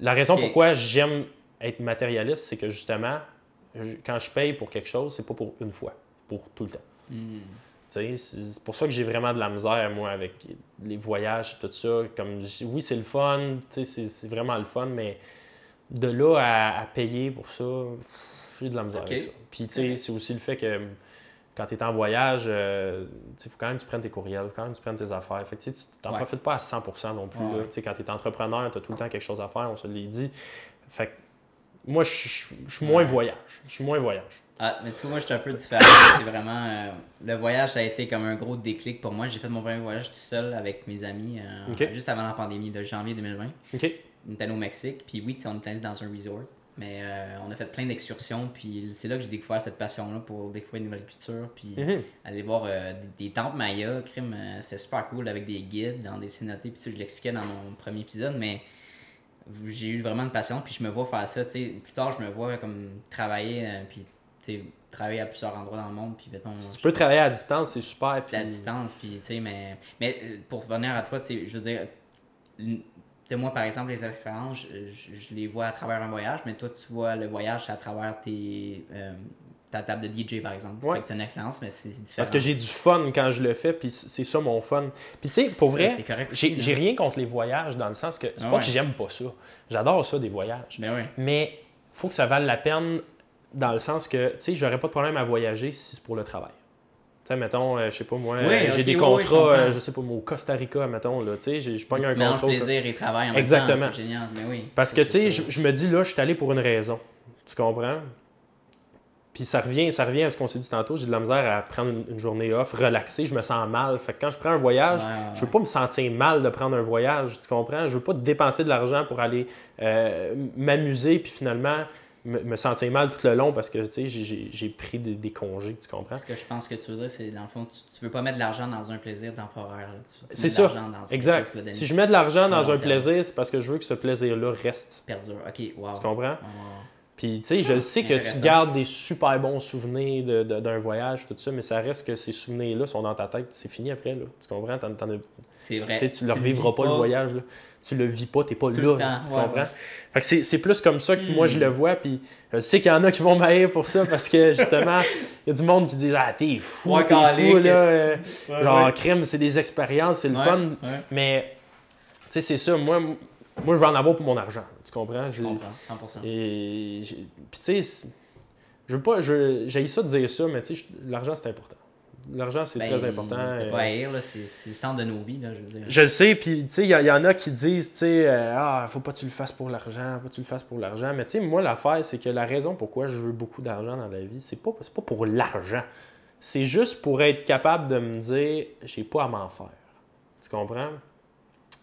[SPEAKER 2] La raison pourquoi j'aime être matérialiste, c'est que justement, quand je paye pour quelque chose, c'est pas pour une fois, pour tout le temps. Sais, C'est pour ça que j'ai vraiment de la misère, moi, avec les voyages, tout ça. Comme, oui, c'est le fun, c'est c'est vraiment le fun, mais de là à, à payer pour ça, j'ai de la misère
[SPEAKER 1] Ok.
[SPEAKER 2] avec ça. Puis, tu sais, c'est aussi le fait que quand tu es en voyage, euh, il faut quand même que tu prennes tes courriels, faut quand même que tu prennes tes affaires. Fait que, tu
[SPEAKER 1] Ouais.
[SPEAKER 2] profites pas à 100% non plus.
[SPEAKER 1] Ouais,
[SPEAKER 2] là.
[SPEAKER 1] ouais.
[SPEAKER 2] Tu sais, Quand tu es entrepreneur, tu as tout le temps quelque chose à faire, on se l'est dit. Fait que moi, je suis moins voyage. Je suis moins voyage.
[SPEAKER 1] Ah, mais tu vois, moi, je suis un peu différent. c'est vraiment. euh, le voyage, ça a été comme un gros déclic pour moi. J'ai fait mon premier voyage tout seul avec mes amis, euh, juste avant la pandémie, de janvier 2020.
[SPEAKER 2] OK?
[SPEAKER 1] On était allé au Mexique, puis oui, on était allé dans un resort. Mais euh, on a fait plein d'excursions, puis c'est là que j'ai découvert cette passion-là pour découvrir une nouvelle culture, puis
[SPEAKER 2] Mhm.
[SPEAKER 1] aller voir euh, des, des temples mayas, crime, euh, c'était super cool avec des guides dans des notés, puis ça, je l'expliquais dans mon premier épisode, mais j'ai eu vraiment une passion, puis je me vois faire ça, tu sais, plus tard, je me vois comme travailler, puis tu sais, travailler à plusieurs endroits dans le monde, puis mettons,
[SPEAKER 2] Si tu peux travailler à distance, c'est super. puis-
[SPEAKER 1] distance, puis tu sais, mais, mais pour revenir à toi, tu sais, je veux dire, sais, moi par exemple, les expériences, je, je- je les vois à travers un voyage, mais toi tu vois le voyage à travers tes, euh, ta table de DJ par exemple.
[SPEAKER 2] Ouais.
[SPEAKER 1] C'est une expérience, mais c'est différent.
[SPEAKER 2] Parce que j'ai du fun quand je le fais, puis c'est ça mon fun. Puis tu sais, pour vrai, j'ai rien contre les voyages dans le sens que c'est
[SPEAKER 1] Ah
[SPEAKER 2] pas
[SPEAKER 1] ouais.
[SPEAKER 2] que j'aime pas ça. J'adore ça des voyages.
[SPEAKER 1] Ben oui.
[SPEAKER 2] Mais faut que ça vaille la peine dans le sens que, tu sais, j'aurais pas de problème à voyager si c'est pour le travail. Sais, mettons, euh, je sais pas moi,
[SPEAKER 1] Oui,
[SPEAKER 2] euh, j'ai des
[SPEAKER 1] oui, oui, je
[SPEAKER 2] contrats,
[SPEAKER 1] comprends.
[SPEAKER 2] euh, je sais pas, moi, au Costa Rica, mettons, là, tu sais, j'ai- je pogne un contrat.
[SPEAKER 1] plaisir et travail en même
[SPEAKER 2] Exactement.
[SPEAKER 1] temps, c'est génial, mais oui.
[SPEAKER 2] Parce que, tu sais, je, je me dis, là, je suis allé pour une raison. Tu comprends? Puis ça revient, ça revient à ce qu'on s'est dit tantôt. J'ai de la misère à prendre une, une journée off, relaxer, je me sens mal. Fait que quand je prends un voyage,
[SPEAKER 1] Ouais, ouais,
[SPEAKER 2] je veux pas me sentir mal de prendre un voyage, tu comprends? Je veux pas dépenser de l'argent pour aller euh, m'amuser, puis finalement me, me sentir mal tout le long parce que, tu sais, j'ai- pris des, des congés, tu comprends?
[SPEAKER 1] Ce que je pense que tu veux dire, c'est dans le fond, tu, tu veux pas mettre de l'argent dans un plaisir temporaire.
[SPEAKER 2] C'est ça, exact. Si je mets de l'argent dans un
[SPEAKER 1] terme.
[SPEAKER 2] plaisir, c'est parce que je veux que ce plaisir-là reste,
[SPEAKER 1] Perdure. Ok, wow.
[SPEAKER 2] tu comprends? Puis, tu sais, je sais que tu gardes des super bons souvenirs de- de- d'un voyage, tout ça, mais ça reste que ces souvenirs-là sont dans ta tête, c'est fini après, là. Tu comprends? T'en- t'en as-
[SPEAKER 1] C'est vrai.
[SPEAKER 2] tu ne
[SPEAKER 1] le
[SPEAKER 2] revivras
[SPEAKER 1] vis
[SPEAKER 2] pas, le voyage, là. Tu le vis pas, t'es pas
[SPEAKER 1] Tout
[SPEAKER 2] là,
[SPEAKER 1] le temps,
[SPEAKER 2] tu
[SPEAKER 1] ouais,
[SPEAKER 2] comprends?
[SPEAKER 1] ouais.
[SPEAKER 2] Fait que c'est c'est plus comme ça que moi,
[SPEAKER 1] Hmm.
[SPEAKER 2] je le vois, puis je sais qu'il y en a qui vont m'haïr pour ça, parce que, justement, il y a du monde qui dit « Ah, t'es fou,
[SPEAKER 1] Ouais,
[SPEAKER 2] t'es fou, là. Genre, crème, c'est des expériences, c'est le fun. Mais, tu sais, c'est ça, moi, moi, je veux en avoir pour mon argent, tu comprends?
[SPEAKER 1] Je comprends, 100%.
[SPEAKER 2] et puis tu sais, je veux pas, je, j'ai ça de dire ça, mais tu sais, l'argent c'est important. L'argent c'est
[SPEAKER 1] Ben,
[SPEAKER 2] très important.
[SPEAKER 1] T'as
[SPEAKER 2] euh,
[SPEAKER 1] pas à haïr, là, c'est c'est le centre de nos vies, là, je veux dire.
[SPEAKER 2] je le sais, puis tu sais, il y, y en a qui disent, tu sais, euh, ah, faut pas que tu le fasses pour l'argent, faut pas que tu le fasses pour l'argent. Mais tu sais, moi, l'affaire, c'est que la raison pourquoi je veux beaucoup d'argent dans la vie, c'est pas, c'est pas pour l'argent. C'est juste pour être capable de me dire, j'ai pas à m'en faire. Tu comprends?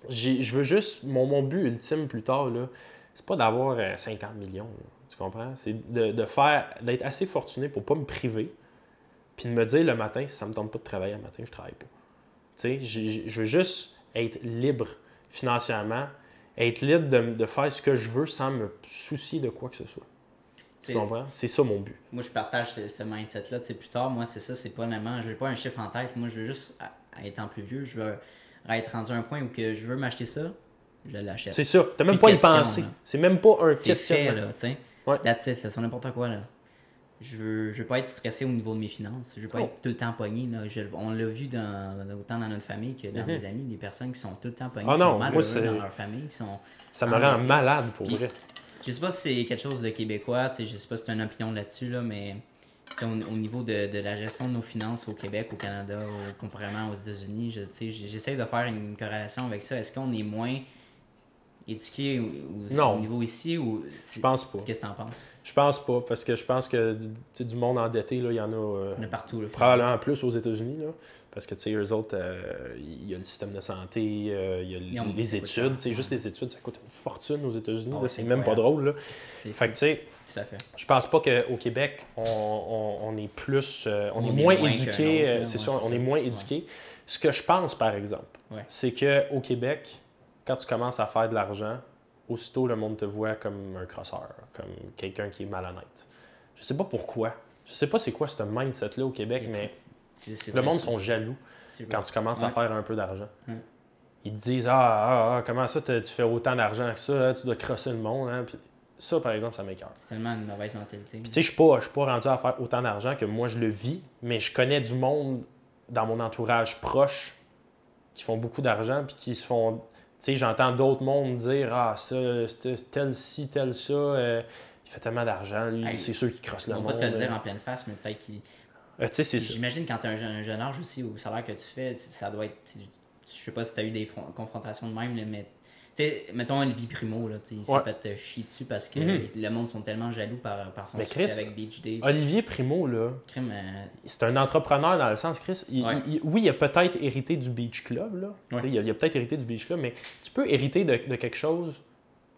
[SPEAKER 2] J'ai- Je veux juste, mon, mon but ultime plus tard, là, c'est pas d'avoir euh, 50 millions. là. tu comprends? C'est de, de faire, d'être assez fortuné pour pas me priver, puis de me dire le matin, si ça me tente pas de travailler le matin, je travaille pas. Tu sais, je veux juste être libre financièrement, être libre de, de faire ce que je veux sans me soucier de quoi que ce soit. Tu comprends? C'est ça mon but.
[SPEAKER 1] Moi, je partage ce, ce mindset-là. Tu sais, plus tard, moi, c'est ça, c'est pas vraiment. Je veux pas un chiffre en tête. Moi, je veux juste, à- en plus vieux, je veux être rendu à un point où que je veux m'acheter ça, je l'achète.
[SPEAKER 2] C'est ça. T'as même pas y penser. C'est même pas un
[SPEAKER 1] C'est fait,
[SPEAKER 2] questionnement.
[SPEAKER 1] là, tu sais.
[SPEAKER 2] Ouais.
[SPEAKER 1] That's it, ça soit n'importe quoi, là. Je veux, je veux pas être stressé au niveau de mes finances. Je veux pas
[SPEAKER 2] Oh.
[SPEAKER 1] être tout le temps pogné. Là. Je- on l'a vu dans, autant dans notre famille que dans
[SPEAKER 2] Mhm.
[SPEAKER 1] mes amis, des personnes qui sont tout le temps pognées,
[SPEAKER 2] Ah
[SPEAKER 1] qui
[SPEAKER 2] non,
[SPEAKER 1] sont
[SPEAKER 2] moi,
[SPEAKER 1] dans leur famille, qui sont...
[SPEAKER 2] Ça me rend malade pour
[SPEAKER 1] Puis-
[SPEAKER 2] vrai.
[SPEAKER 1] Je sais pas si c'est quelque chose de québécois, tu sais, je sais pas si c'est une opinion là-dessus, là, mais tu au, au niveau de, de la gestion de nos finances au Québec, au Canada, au- comparément aux États-Unis, je- tu j'essaie de faire une corrélation avec ça. Est-ce qu'on est moins éduqué au, au-
[SPEAKER 2] Non.
[SPEAKER 1] au niveau ici ou
[SPEAKER 2] Je pense pas.
[SPEAKER 1] Qu'est-ce que t'en penses?
[SPEAKER 2] Je pense pas, parce que je pense que du, tu du monde endetté, là, il y en a euh,
[SPEAKER 1] est partout, là.
[SPEAKER 2] probablement plus aux États-Unis. Là, parce que, tu sais, eux autres, euh, il y a le système de santé, euh, il y a
[SPEAKER 1] ont
[SPEAKER 2] les, études. Tu juste les études, ça coûte une fortune aux États-Unis.
[SPEAKER 1] Ah
[SPEAKER 2] c'est même pas drôle. Là. Fait que, tu sais, je pense pas qu'au Québec, on, on- on est plus. euh, on,
[SPEAKER 1] On
[SPEAKER 2] est
[SPEAKER 1] est
[SPEAKER 2] moins éduqué. c'est
[SPEAKER 1] c'est
[SPEAKER 2] on est moins
[SPEAKER 1] Ouais.
[SPEAKER 2] éduqué. Ce que je pense, par exemple,
[SPEAKER 1] Ouais.
[SPEAKER 2] c'est qu'au Québec, quand tu commences à faire de l'argent, aussitôt le monde te voit comme un crosseur, comme quelqu'un qui est malhonnête. Je sais pas pourquoi. Je sais pas c'est quoi ce mindset-là au Québec, mais le
[SPEAKER 1] vrai,
[SPEAKER 2] monde sont jaloux quand tu commences à faire un peu d'argent. Ils te disent ah, ah, ah, comment ça tu fais autant d'argent que ça, hein, tu dois crosser le monde. hein? Puis ça, par exemple, ça m'écœure.
[SPEAKER 1] C'est tellement une mauvaise mentalité.
[SPEAKER 2] Puis tu sais, je suis pas, pas rendu à faire autant d'argent que moi je le vis, mais je connais du monde dans mon entourage proche qui font beaucoup d'argent puis qui se font. Sais, j'entends d'autres mondes dire ah ça, c'est tel ci, tel ça, euh, il fait tellement d'argent, lui,
[SPEAKER 1] Hey,
[SPEAKER 2] c'est sûr qu'il crosse le
[SPEAKER 1] On
[SPEAKER 2] monde.
[SPEAKER 1] va te le dire
[SPEAKER 2] euh.
[SPEAKER 1] en pleine face, mais peut-être qu'il.
[SPEAKER 2] Euh.
[SPEAKER 1] J'imagine quand tu as un, jeune- un jeune âge aussi, au salaire que tu fais, ça doit être. Je sais pas si tu as eu des fron- confrontations de même, mais. Sais, mettons Olivier Primo, là, il s'est
[SPEAKER 2] Ouais.
[SPEAKER 1] fait euh, chier dessus parce que
[SPEAKER 2] Mhm.
[SPEAKER 1] le monde sont tellement jaloux par, par son
[SPEAKER 2] Mais
[SPEAKER 1] succès avec Beach Day.
[SPEAKER 2] Olivier Primo, là,
[SPEAKER 1] euh,
[SPEAKER 2] c'est un entrepreneur dans le sens, Chris. il-
[SPEAKER 1] Ouais.
[SPEAKER 2] il- oui, il a peut-être hérité du Beach Club, là.
[SPEAKER 1] Ouais.
[SPEAKER 2] Il a, a peut-être hérité du Beach Club, mais tu peux hériter de, de quelque chose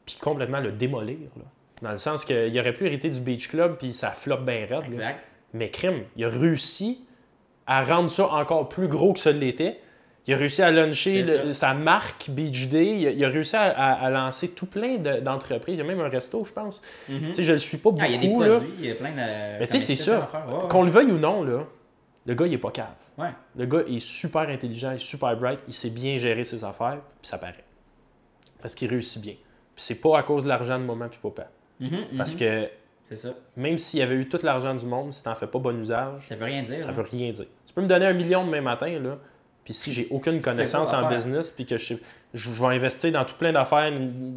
[SPEAKER 2] puis complètement le démolir, là. Dans le sens qu'il aurait pu hériter du Beach Club puis ça flop bien raide. là.
[SPEAKER 1] exact.
[SPEAKER 2] Mais crime, il a réussi à rendre ça encore plus gros que ça l'était. Il a réussi à le- sa marque Beach Day. Il a, il a réussi à, à- à lancer tout plein de- d'entreprises. Il y a même un resto, je pense.
[SPEAKER 1] Mhm.
[SPEAKER 2] Tu sais, je le suis pas beaucoup,
[SPEAKER 1] Ah, il y a des produits, il y a plein de.
[SPEAKER 2] Mais tu sais, c'est ça.
[SPEAKER 1] Ouais, ouais.
[SPEAKER 2] Qu'on le veuille ou non, là, le gars, il est pas cave.
[SPEAKER 1] Ouais.
[SPEAKER 2] Le gars est super intelligent, il est super bright, il sait bien gérer ses affaires, puis ça paraît. Parce qu'il réussit bien. Puis c'est pas à cause de l'argent de maman puis papa.
[SPEAKER 1] Mhm,
[SPEAKER 2] Parce
[SPEAKER 1] mhm.
[SPEAKER 2] que
[SPEAKER 1] C'est ça.
[SPEAKER 2] même s'il y avait eu tout l'argent du monde, si t'en fais pas bon usage,
[SPEAKER 1] Ça veut rien dire.
[SPEAKER 2] ça
[SPEAKER 1] hein.
[SPEAKER 2] veut rien dire. Tu peux me donner un million demain matin, là, puis si j'ai aucune connaissance en business, puis que je, je je vais investir dans tout plein d'affaires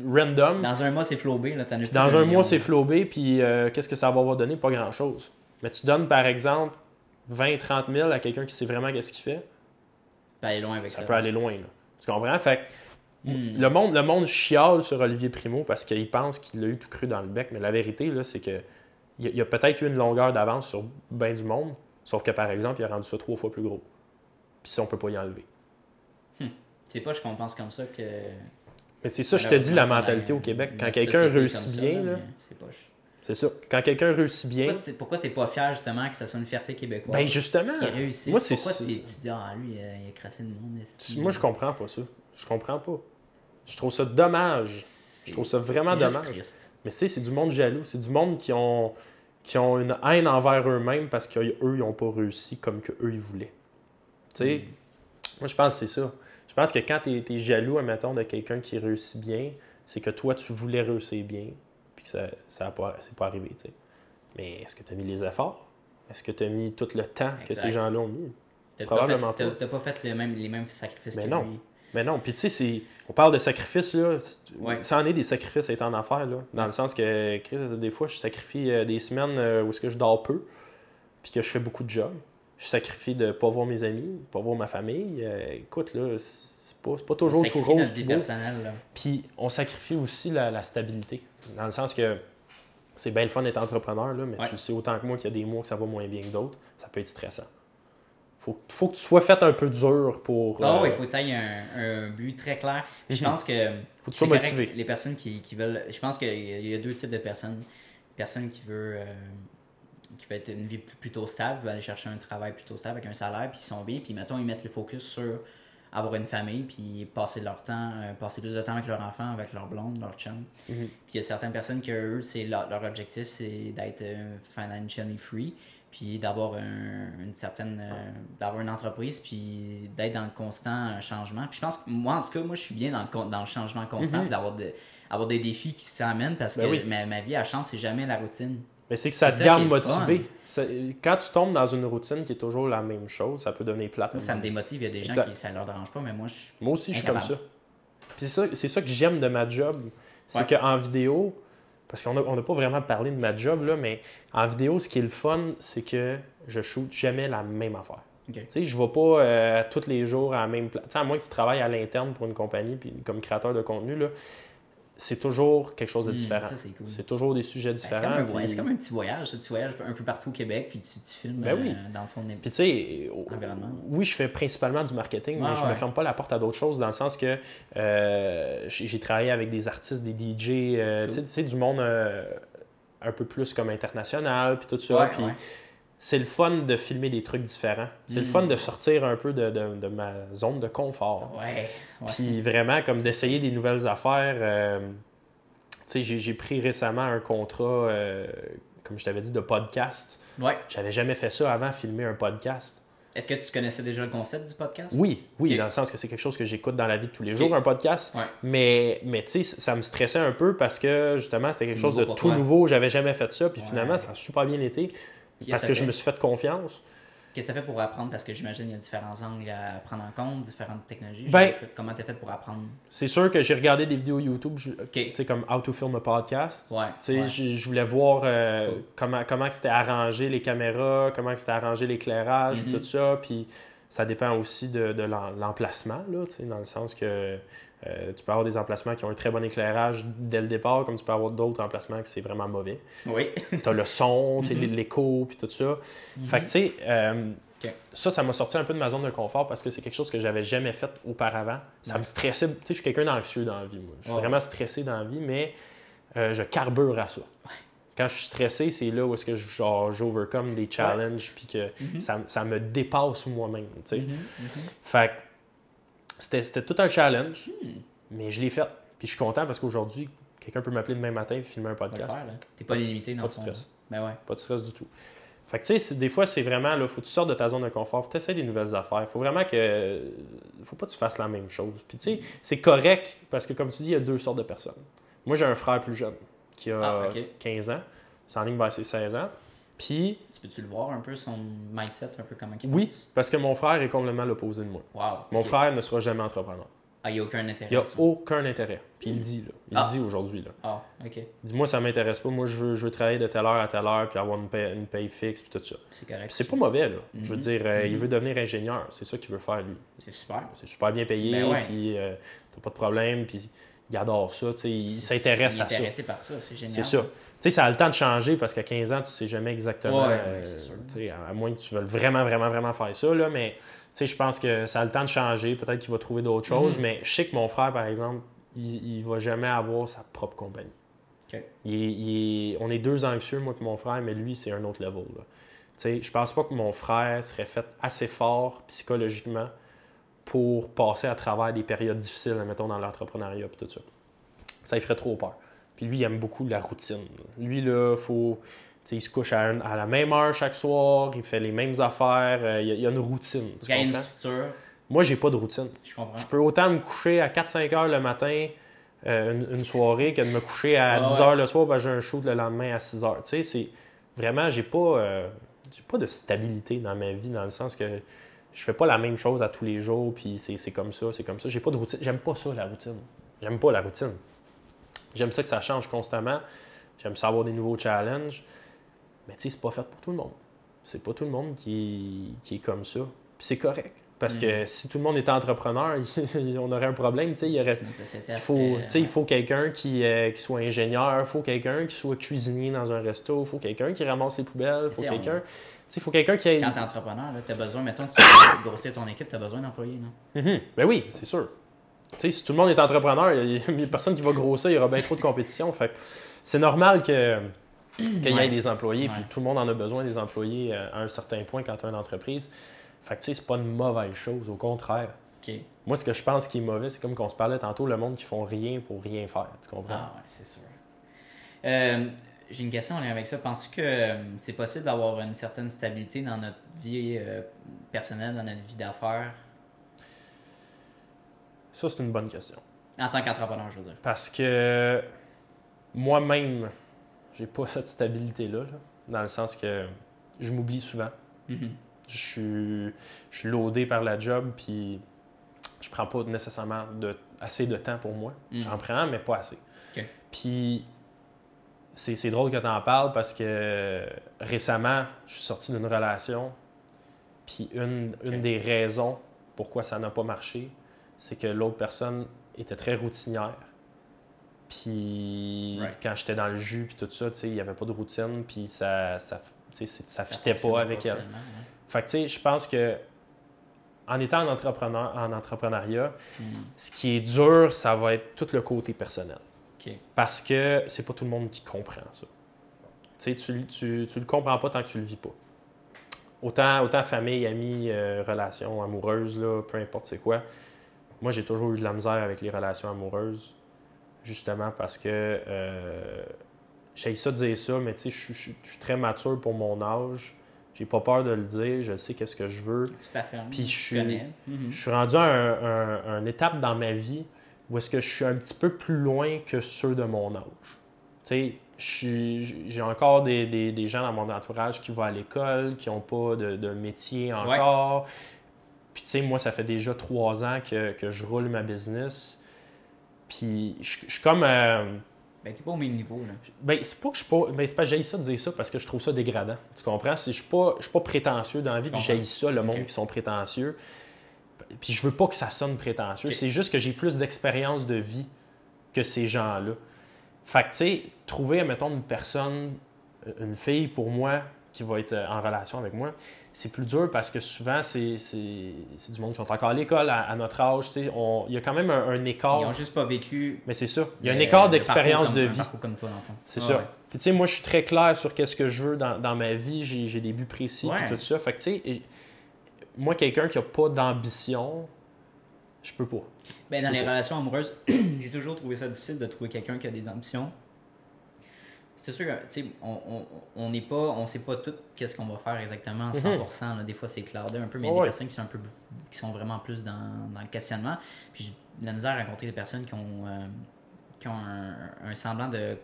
[SPEAKER 2] random,
[SPEAKER 1] Dans un mois, c'est flobé. Là,
[SPEAKER 2] puis dans un
[SPEAKER 1] million.
[SPEAKER 2] mois, c'est flobé, puis euh, qu'est-ce que ça va avoir donné? Pas grand-chose. Mais tu donnes, par exemple, 20, 30 000 à quelqu'un qui sait vraiment qu'est-ce qu'il fait,
[SPEAKER 1] Ben, aller loin avec ça.
[SPEAKER 2] ça peut aller loin. Là. Tu comprends? Fait que
[SPEAKER 1] Hmm.
[SPEAKER 2] le, monde, le monde chiale sur Olivier Primo parce qu'il pense qu'il l'a eu tout cru dans le bec, mais la vérité, là, c'est que il y a, a peut-être eu une longueur d'avance sur bien du monde, sauf que, par exemple, il a rendu ça trois fois plus gros. Puis ça, on peut pas y enlever.
[SPEAKER 1] C'est pas, je pense comme ça que.
[SPEAKER 2] Mais c'est ça, je te dis, la mentalité au Québec. Quand quelqu'un réussit bien, là,
[SPEAKER 1] C'est poche.
[SPEAKER 2] c'est ça. Quand quelqu'un réussit bien,
[SPEAKER 1] Pourquoi t'es- pas fier justement que ça soit une fierté québécoise?
[SPEAKER 2] ben justement,
[SPEAKER 1] Qui réussit.
[SPEAKER 2] moi, c'est
[SPEAKER 1] Pourquoi t'es- tu dis, ah, lui, euh, il a crassé le monde.
[SPEAKER 2] Moi, je comprends pas ça. Je comprends pas. Je trouve ça dommage. Je trouve ça vraiment dommage.
[SPEAKER 1] triste.
[SPEAKER 2] Mais tu sais, c'est du monde jaloux. C'est du monde qui ont, qui ont une haine envers eux-mêmes parce qu'eux, ils n'ont pas réussi comme que eux ils voulaient. Tu sais, moi, je pense que c'est ça. Je pense que quand tu es, jaloux, admettons, de quelqu'un qui réussit bien, c'est que toi, tu voulais réussir bien, puis que ça ça a pas, c'est pas arrivé, tu sais. Mais est-ce que tu as mis les efforts? Est-ce que tu as mis tout le temps que ces gens-là ont mis? Probablement
[SPEAKER 1] pas. T'as t'as pas fait le même- les mêmes sacrifices
[SPEAKER 2] Mais
[SPEAKER 1] que
[SPEAKER 2] non.
[SPEAKER 1] lui.
[SPEAKER 2] Mais non, puis tu sais, on parle de sacrifices, là.
[SPEAKER 1] Ouais.
[SPEAKER 2] Ça en est des sacrifices à être en affaires, là. Dans le sens que, Chris, des fois, je sacrifie euh, des semaines euh, où est-ce que je dors peu, puis que je fais beaucoup de jobs. Je sacrifie de pas voir mes amis, pas voir ma famille. Euh, écoute, là, c'est pas, pas toujours tout rose, tout beau.
[SPEAKER 1] là.
[SPEAKER 2] Puis on sacrifie aussi la, la stabilité. Dans le sens que c'est bien le fun d'être entrepreneur, là, mais
[SPEAKER 1] Ouais.
[SPEAKER 2] tu le sais autant que moi qu'il y a des mois que ça va moins bien que d'autres. Ça peut être stressant. Faut, faut que tu sois fait un peu dur pour.
[SPEAKER 1] Ah
[SPEAKER 2] euh,
[SPEAKER 1] oui, il faut que tu aies un, un but très clair. Puis Je
[SPEAKER 2] Mhm.
[SPEAKER 1] pense que.
[SPEAKER 2] Faut que tu sois motivé.
[SPEAKER 1] Les personnes qui, qui veulent. Je pense qu'il y a- il y a deux types de personnes. Personne qui veut. euh, veut être une vie plutôt stable, veut aller chercher un travail plutôt stable avec un salaire, puis ils sont bien, puis mettons, ils mettent le focus sur avoir une famille, puis passer leur temps, euh, passer plus de temps avec leur enfant, avec leur blonde, leur chum.
[SPEAKER 2] Mhm.
[SPEAKER 1] Puis il y a certaines personnes que eux, c'est leur, leur objectif, c'est d'être euh, financially free, puis d'avoir un- une certaine, euh, d'avoir une entreprise, puis d'être dans le constant changement. Puis je pense que moi, en tout cas, moi, je suis bien dans le, dans le changement constant,
[SPEAKER 2] Mhm.
[SPEAKER 1] puis d'avoir de- avoir des défis qui s'amènent parce
[SPEAKER 2] Ben
[SPEAKER 1] que
[SPEAKER 2] oui.
[SPEAKER 1] ma, ma vie à chance, c'est jamais la routine.
[SPEAKER 2] Mais c'est que ça te garde motivé. Ça- Quand tu tombes dans une routine qui est toujours la même chose, ça peut donner plate.
[SPEAKER 1] Moi, ça me démotive. Il y a des gens
[SPEAKER 2] Exact.
[SPEAKER 1] qui ça leur dérange pas, mais moi, je
[SPEAKER 2] Moi aussi, je suis comme ça. Puis c'est ça, c'est ça que j'aime de ma job. C'est
[SPEAKER 1] Ouais.
[SPEAKER 2] qu'en vidéo, parce qu'on n'a on pas vraiment parlé de ma job, là, mais en vidéo, ce qui est le fun, c'est que je shoot jamais la même affaire.
[SPEAKER 1] Ok.
[SPEAKER 2] Tu sais, je ne vais pas euh, tous les jours à la même place. À moins que tu travailles à l'interne pour une compagnie, puis comme créateur de contenu, là, c'est toujours quelque chose de
[SPEAKER 1] Hmm,
[SPEAKER 2] différent.
[SPEAKER 1] c'est cool.
[SPEAKER 2] Toujours des sujets
[SPEAKER 1] Ben, C'est
[SPEAKER 2] différents.
[SPEAKER 1] comme, un,
[SPEAKER 2] puis-
[SPEAKER 1] c'est comme un petit voyage. Tu voyages un peu partout au Québec, puis tu, tu filmes
[SPEAKER 2] Ben oui.
[SPEAKER 1] euh, dans le fond de
[SPEAKER 2] Puis tu sais, oui, je fais principalement du marketing, mais je ne
[SPEAKER 1] ouais.
[SPEAKER 2] me ferme pas la porte à d'autres choses dans le sens que euh, j'ai travaillé avec des artistes, des DJ, euh,
[SPEAKER 1] Cool.
[SPEAKER 2] tu sais- tu sais, du monde un peu plus comme international, puis tout ça.
[SPEAKER 1] Ouais,
[SPEAKER 2] puis
[SPEAKER 1] ouais.
[SPEAKER 2] C'est le fun de filmer des trucs différents. C'est le fun de sortir un peu de, de- de ma zone de confort.
[SPEAKER 1] Ouais. ouais.
[SPEAKER 2] Puis vraiment, comme d'essayer des nouvelles affaires. euh, tu sais, j'ai, pris récemment un contrat, euh, comme je t'avais dit, de podcast.
[SPEAKER 1] Ouais.
[SPEAKER 2] J'avais jamais fait ça avant, filmer un podcast.
[SPEAKER 1] Est-ce que tu connaissais déjà le concept du podcast?
[SPEAKER 2] Oui, oui, dans le sens que c'est quelque chose que j'écoute dans la vie de tous les jours, un podcast.
[SPEAKER 1] Ouais.
[SPEAKER 2] Mais, mais tu sais, ça me stressait un peu parce que justement, c'était quelque chose de tout
[SPEAKER 1] toi.
[SPEAKER 2] nouveau. J'avais jamais fait ça. Puis
[SPEAKER 1] Ouais.
[SPEAKER 2] finalement, ça a super bien été Parce que je me suis fait confiance.
[SPEAKER 1] Qu'est-ce que tu as fait pour apprendre? Parce que j'imagine qu'il y a différents angles à prendre en compte, différentes technologies.
[SPEAKER 2] Ben-
[SPEAKER 1] comment tu as fait pour apprendre?
[SPEAKER 2] C'est sûr que j'ai regardé des vidéos YouTube, tu sais, comme How to Film a Podcast.
[SPEAKER 1] Ouais.
[SPEAKER 2] Tu sais,
[SPEAKER 1] ouais.
[SPEAKER 2] je- voulais voir euh,
[SPEAKER 1] Cool.
[SPEAKER 2] comment, comment c'était arrangé les caméras, comment c'était arrangé l'éclairage,
[SPEAKER 1] Mhm.
[SPEAKER 2] tout ça. Puis ça dépend aussi de, de l'em- l'emplacement, là, tu sais, dans le sens que euh, tu peux avoir des emplacements qui ont un très bon éclairage dès le départ, comme tu peux avoir d'autres emplacements que c'est vraiment mauvais.
[SPEAKER 1] Oui.
[SPEAKER 2] Tu as le son, sais,
[SPEAKER 1] Mhm.
[SPEAKER 2] l'écho, puis tout ça. Fait que, tu sais, euh, ça, ça m'a sorti un peu de ma zone de confort parce que c'est quelque chose que j'avais jamais fait auparavant. Ça me stressait. Tu sais, je suis quelqu'un d'anxieux dans la vie, moi. Je suis
[SPEAKER 1] Ouais.
[SPEAKER 2] vraiment stressé dans la vie, mais euh, je carbure à ça. Quand je suis stressé, c'est là où est-ce que j'overcome des challenges puis que
[SPEAKER 1] Mhm.
[SPEAKER 2] ça, ça me dépasse moi-même, tu sais.
[SPEAKER 1] Mhm, mhm.
[SPEAKER 2] Fait que c'était, c'était tout un challenge,
[SPEAKER 1] Hmm.
[SPEAKER 2] mais je l'ai fait. Puis je suis content parce qu'aujourd'hui, quelqu'un peut m'appeler demain matin et filmer un podcast.
[SPEAKER 1] T'es pas limité dans
[SPEAKER 2] Pas de stress.
[SPEAKER 1] Ben ouais.
[SPEAKER 2] Pas de stress du tout. Fait que tu sais, des fois, c'est vraiment, là, faut que tu sortes de ta zone de confort, faut essayer des nouvelles affaires. Faut vraiment que. Faut pas que tu fasses la même chose. Puis tu sais, c'est correct parce que, comme tu dis, il y a deux sortes de personnes. Moi, j'ai un frère plus jeune qui a
[SPEAKER 1] Ah, ok.
[SPEAKER 2] 15 ans. C'est en ligne vers ses 16 ans. Puis,
[SPEAKER 1] Tu peux-tu le voir un peu, son mindset, un peu comment il
[SPEAKER 2] oui,
[SPEAKER 1] pense?
[SPEAKER 2] parce que mon frère est complètement l'opposé de moi.
[SPEAKER 1] Wow.
[SPEAKER 2] Mon frère ne sera jamais entrepreneur.
[SPEAKER 1] Ah, il n'y a aucun intérêt.
[SPEAKER 2] Il n'y a aucun intérêt. Puis il le dit, là. Il
[SPEAKER 1] Ah.
[SPEAKER 2] le dit aujourd'hui, là.
[SPEAKER 1] Ah, ok.
[SPEAKER 2] Il dit, moi, ça m'intéresse pas. Moi, je veux, je veux travailler de telle heure à telle heure, puis avoir une paye, une paye fixe, puis tout ça.
[SPEAKER 1] C'est correct.
[SPEAKER 2] C'est pas mauvais, là. Je veux
[SPEAKER 1] Mhm.
[SPEAKER 2] dire, euh, il
[SPEAKER 1] Mhm.
[SPEAKER 2] veut devenir ingénieur. C'est ça qu'il veut faire, lui.
[SPEAKER 1] C'est super.
[SPEAKER 2] C'est super bien payé,
[SPEAKER 1] Ben ouais.
[SPEAKER 2] puis euh, t'as pas de problème, puis il adore ça, tu sais, il s'intéresse
[SPEAKER 1] Il est
[SPEAKER 2] à ça.
[SPEAKER 1] intéressé par ça, c'est génial.
[SPEAKER 2] C'est ça. Tu sais, ça a le temps de changer parce qu'à 15 ans, tu sais jamais exactement,
[SPEAKER 1] Ouais,
[SPEAKER 2] euh, à moins que tu veuilles vraiment, vraiment, vraiment faire ça, là, mais je pense que ça a le temps de changer. Peut-être qu'il va trouver d'autres choses,
[SPEAKER 1] Mhm.
[SPEAKER 2] mais je sais que mon frère, par exemple, il, il va jamais avoir sa propre compagnie. Il on est deux anxieux, moi que mon frère, mais lui, c'est un autre level. Là. Je pense pas que mon frère serait fait assez fort psychologiquement pour passer à travers des périodes difficiles, mettons, dans l'entrepreneuriat et tout ça. Ça lui ferait trop peur. Puis lui, il aime beaucoup la routine. Lui, là, faut. il se couche à, un- à la même heure chaque soir, il fait les mêmes affaires, euh, il y a- il y, a une routine. Tu
[SPEAKER 1] Il y a une structure,
[SPEAKER 2] Moi, j'ai pas de routine.
[SPEAKER 1] je comprends.
[SPEAKER 2] Je peux autant me coucher à 4-5 heures le matin euh, une, une soirée que de me coucher à
[SPEAKER 1] Ah
[SPEAKER 2] 10
[SPEAKER 1] ouais.
[SPEAKER 2] heures le soir, ben, j'ai un shoot le lendemain à 6 heures. Tu sais, c'est vraiment, j'ai pas, euh, j'ai pas de stabilité dans ma vie, dans le sens que je fais pas la même chose à tous les jours, puis c'est c'est comme ça, c'est comme ça. J'ai pas de routine. J'aime pas ça, la routine. J'aime pas la routine. J'aime ça que ça change constamment. J'aime ça avoir des nouveaux challenges. Mais tu sais, c'est pas fait pour tout le monde. C'est pas tout le monde qui est, qui est comme ça. Puis c'est correct. Parce
[SPEAKER 1] Mm.
[SPEAKER 2] que si tout le monde était entrepreneur, on aurait un problème. Il y aurait, il faut, sais, il faut quelqu'un qui, euh, qui soit ingénieur, il faut quelqu'un qui soit cuisinier dans un resto, il faut quelqu'un qui ramasse les poubelles, il faut quelqu'un. il faut quelqu'un qui ait.
[SPEAKER 1] Quand t'es entrepreneur, tu as besoin, mettons, tu grossir ton équipe, tu as besoin d'employés, non?
[SPEAKER 2] Mhm. Ben oui, c'est sûr. Tu sais, si tout le monde est entrepreneur, il n'y a, personne qui va grossir, il y aura bien trop de compétition. Fait c'est normal que qu'il y
[SPEAKER 1] Ouais.
[SPEAKER 2] ait des employés, puis tout le monde en a besoin des employés euh, à un certain point quand tu as une entreprise. Fait que tu sais, c'est pas une mauvaise chose, au contraire. Moi, ce que je pense qui est mauvais, c'est comme qu'on se parlait tantôt, le monde qui font rien pour rien faire. Tu comprends?
[SPEAKER 1] Ah ouais, c'est sûr. Euh, J'ai une question en lien avec ça. Penses-tu que euh, c'est possible d'avoir une certaine stabilité dans notre vie euh, personnelle, dans notre vie d'affaires,
[SPEAKER 2] Ça, c'est une bonne question.
[SPEAKER 1] en tant qu'entrepreneur, je veux dire?
[SPEAKER 2] Parce que moi-même, j'ai pas cette stabilité-là, là, dans le sens que je m'oublie souvent.
[SPEAKER 1] Mhm.
[SPEAKER 2] Je suis, je suis loadé par la job, puis je prends pas nécessairement de, assez de temps pour moi.
[SPEAKER 1] Mhm.
[SPEAKER 2] J'en prends, mais pas assez. Puis c'est c'est drôle que tu en parles parce que récemment, je suis sorti d'une relation, puis une, une des raisons pourquoi ça n'a pas marché, c'est que l'autre personne était très routinière. Puis
[SPEAKER 1] Right.
[SPEAKER 2] quand j'étais dans le jus, puis tout ça, tu sais, il n'y avait pas de routine, puis ça, ça, c'est- ça, fitait pas avec elle. Fait que, tu sais, je pense que en étant en, entrepreneur, en entrepreneuriat,
[SPEAKER 1] Mhm.
[SPEAKER 2] ce qui est dur, ça va être tout le côté personnel. Parce que c'est pas tout le monde qui comprend ça. Tu sais, tu, tu, tu le comprends pas tant que tu le vis pas. autant, autant famille, amis, euh, relations amoureuses, là, peu importe c'est quoi. Moi, j'ai toujours eu de la misère avec les relations amoureuses, justement parce que euh, j'ai ça de dire ça, mais tu sais, je suis- très mature pour mon âge. J'ai pas peur de le dire, je sais qu'est-ce que je veux. Puis je suis-.
[SPEAKER 1] Mhm.
[SPEAKER 2] Je suis rendu à un, un- un étape dans ma vie où est-ce que je suis un petit peu plus loin que ceux de mon âge. Tu sais, j'ai encore des, des- des gens dans mon entourage qui vont à l'école, qui n'ont pas de, de métier encore. Puis tu sais, moi, ça fait déjà trois ans que, que je roule ma business. Puis je, je suis comme... euh,
[SPEAKER 1] Ben, t'es pas au même niveau, là.
[SPEAKER 2] ben, c'est pas que je suis pas. Ben, c'est pas j'ai ça de dire ça parce que je trouve ça dégradant. Tu comprends? Je suis pas, je suis pas prétentieux dans la vie, puis ça, le monde qui sont prétentieux. Puis je veux pas que ça sonne prétentieux. C'est juste que j'ai plus d'expérience de vie que ces gens-là. Fait que, tu sais, trouver, mettons, une personne, une fille pour moi qui va être euh, en relation avec moi, c'est plus dur parce que souvent, c'est du monde qui sont encore à l'école à, à notre âge. On- Il y a quand même un, un écart.
[SPEAKER 1] Ils ont juste pas vécu.
[SPEAKER 2] Mais c'est ça. Il y a un écart d'expérience de
[SPEAKER 1] un
[SPEAKER 2] vie.
[SPEAKER 1] comme toi.
[SPEAKER 2] C'est
[SPEAKER 1] Ah
[SPEAKER 2] ça.
[SPEAKER 1] ouais.
[SPEAKER 2] Puis tu sais, moi, je suis très clair sur qu'est-ce que je veux dans, dans ma vie. J'ai des buts précis
[SPEAKER 1] Ouais.
[SPEAKER 2] puis tout ça. Fait que tu sais, et- moi, quelqu'un qui a pas d'ambition, je peux pas.
[SPEAKER 1] Ben, dans les
[SPEAKER 2] pas.
[SPEAKER 1] relations amoureuses, j'ai toujours trouvé ça difficile de trouver quelqu'un qui a des ambitions. C'est sûr tu sais, on on- pas, on sait pas tout qu'est-ce qu'on va faire exactement à 100%. là. Des fois, c'est clardé un peu, mais il y a
[SPEAKER 2] Mhm. Ouais.
[SPEAKER 1] des personnes qui sont un peu, qui sont vraiment plus dans, dans le questionnement. Puis j'ai de la misère à rencontrer des personnes qui ont, euh, qui ont un, un semblant de,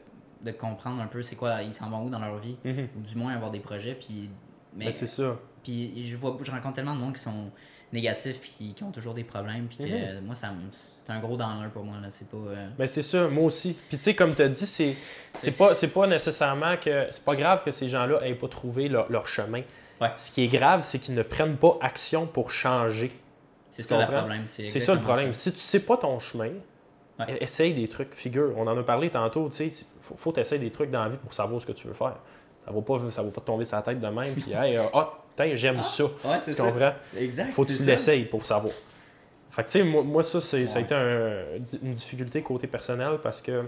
[SPEAKER 1] de comprendre un peu c'est quoi, ils s'en vont où dans leur vie, ou du moins avoir des projets. Puis, mais
[SPEAKER 2] Ben, c'est ça.
[SPEAKER 1] puis je vois, je rencontre tellement de monde qui sont négatifs puis qui ont toujours des problèmes. Puis que,
[SPEAKER 2] Mhm.
[SPEAKER 1] moi, ça me- c'est un gros downer pour moi. là C'est pas. euh,
[SPEAKER 2] Ben, c'est ça, moi aussi. Puis tu sais, comme tu as dit, c'est c'est pas, c'est pas nécessairement que. C'est pas grave que ces gens-là aient pas trouvé leur, leur chemin.
[SPEAKER 1] Ouais.
[SPEAKER 2] Ce qui est grave, c'est qu'ils ne prennent pas action pour changer.
[SPEAKER 1] C'est ça le problème.
[SPEAKER 2] C'est ça le problème. Si tu sais pas ton chemin,
[SPEAKER 1] Ouais.
[SPEAKER 2] e- essaye des trucs. Figure, on en a parlé tantôt, tu sais, faut, faut essayer des trucs dans la vie pour savoir ce que tu veux faire. Ça va pas, ça va pas te tomber sur la tête de même, puis hey, ah, putain, j'aime ça.
[SPEAKER 1] Ouais, c'est
[SPEAKER 2] Tu comprends?
[SPEAKER 1] Exact.
[SPEAKER 2] Faut que tu l'essayes pour savoir. Fait que, tu sais, moi, moi, ça, c'est, ça a
[SPEAKER 1] Ouais.
[SPEAKER 2] été un- une difficulté côté personnel parce que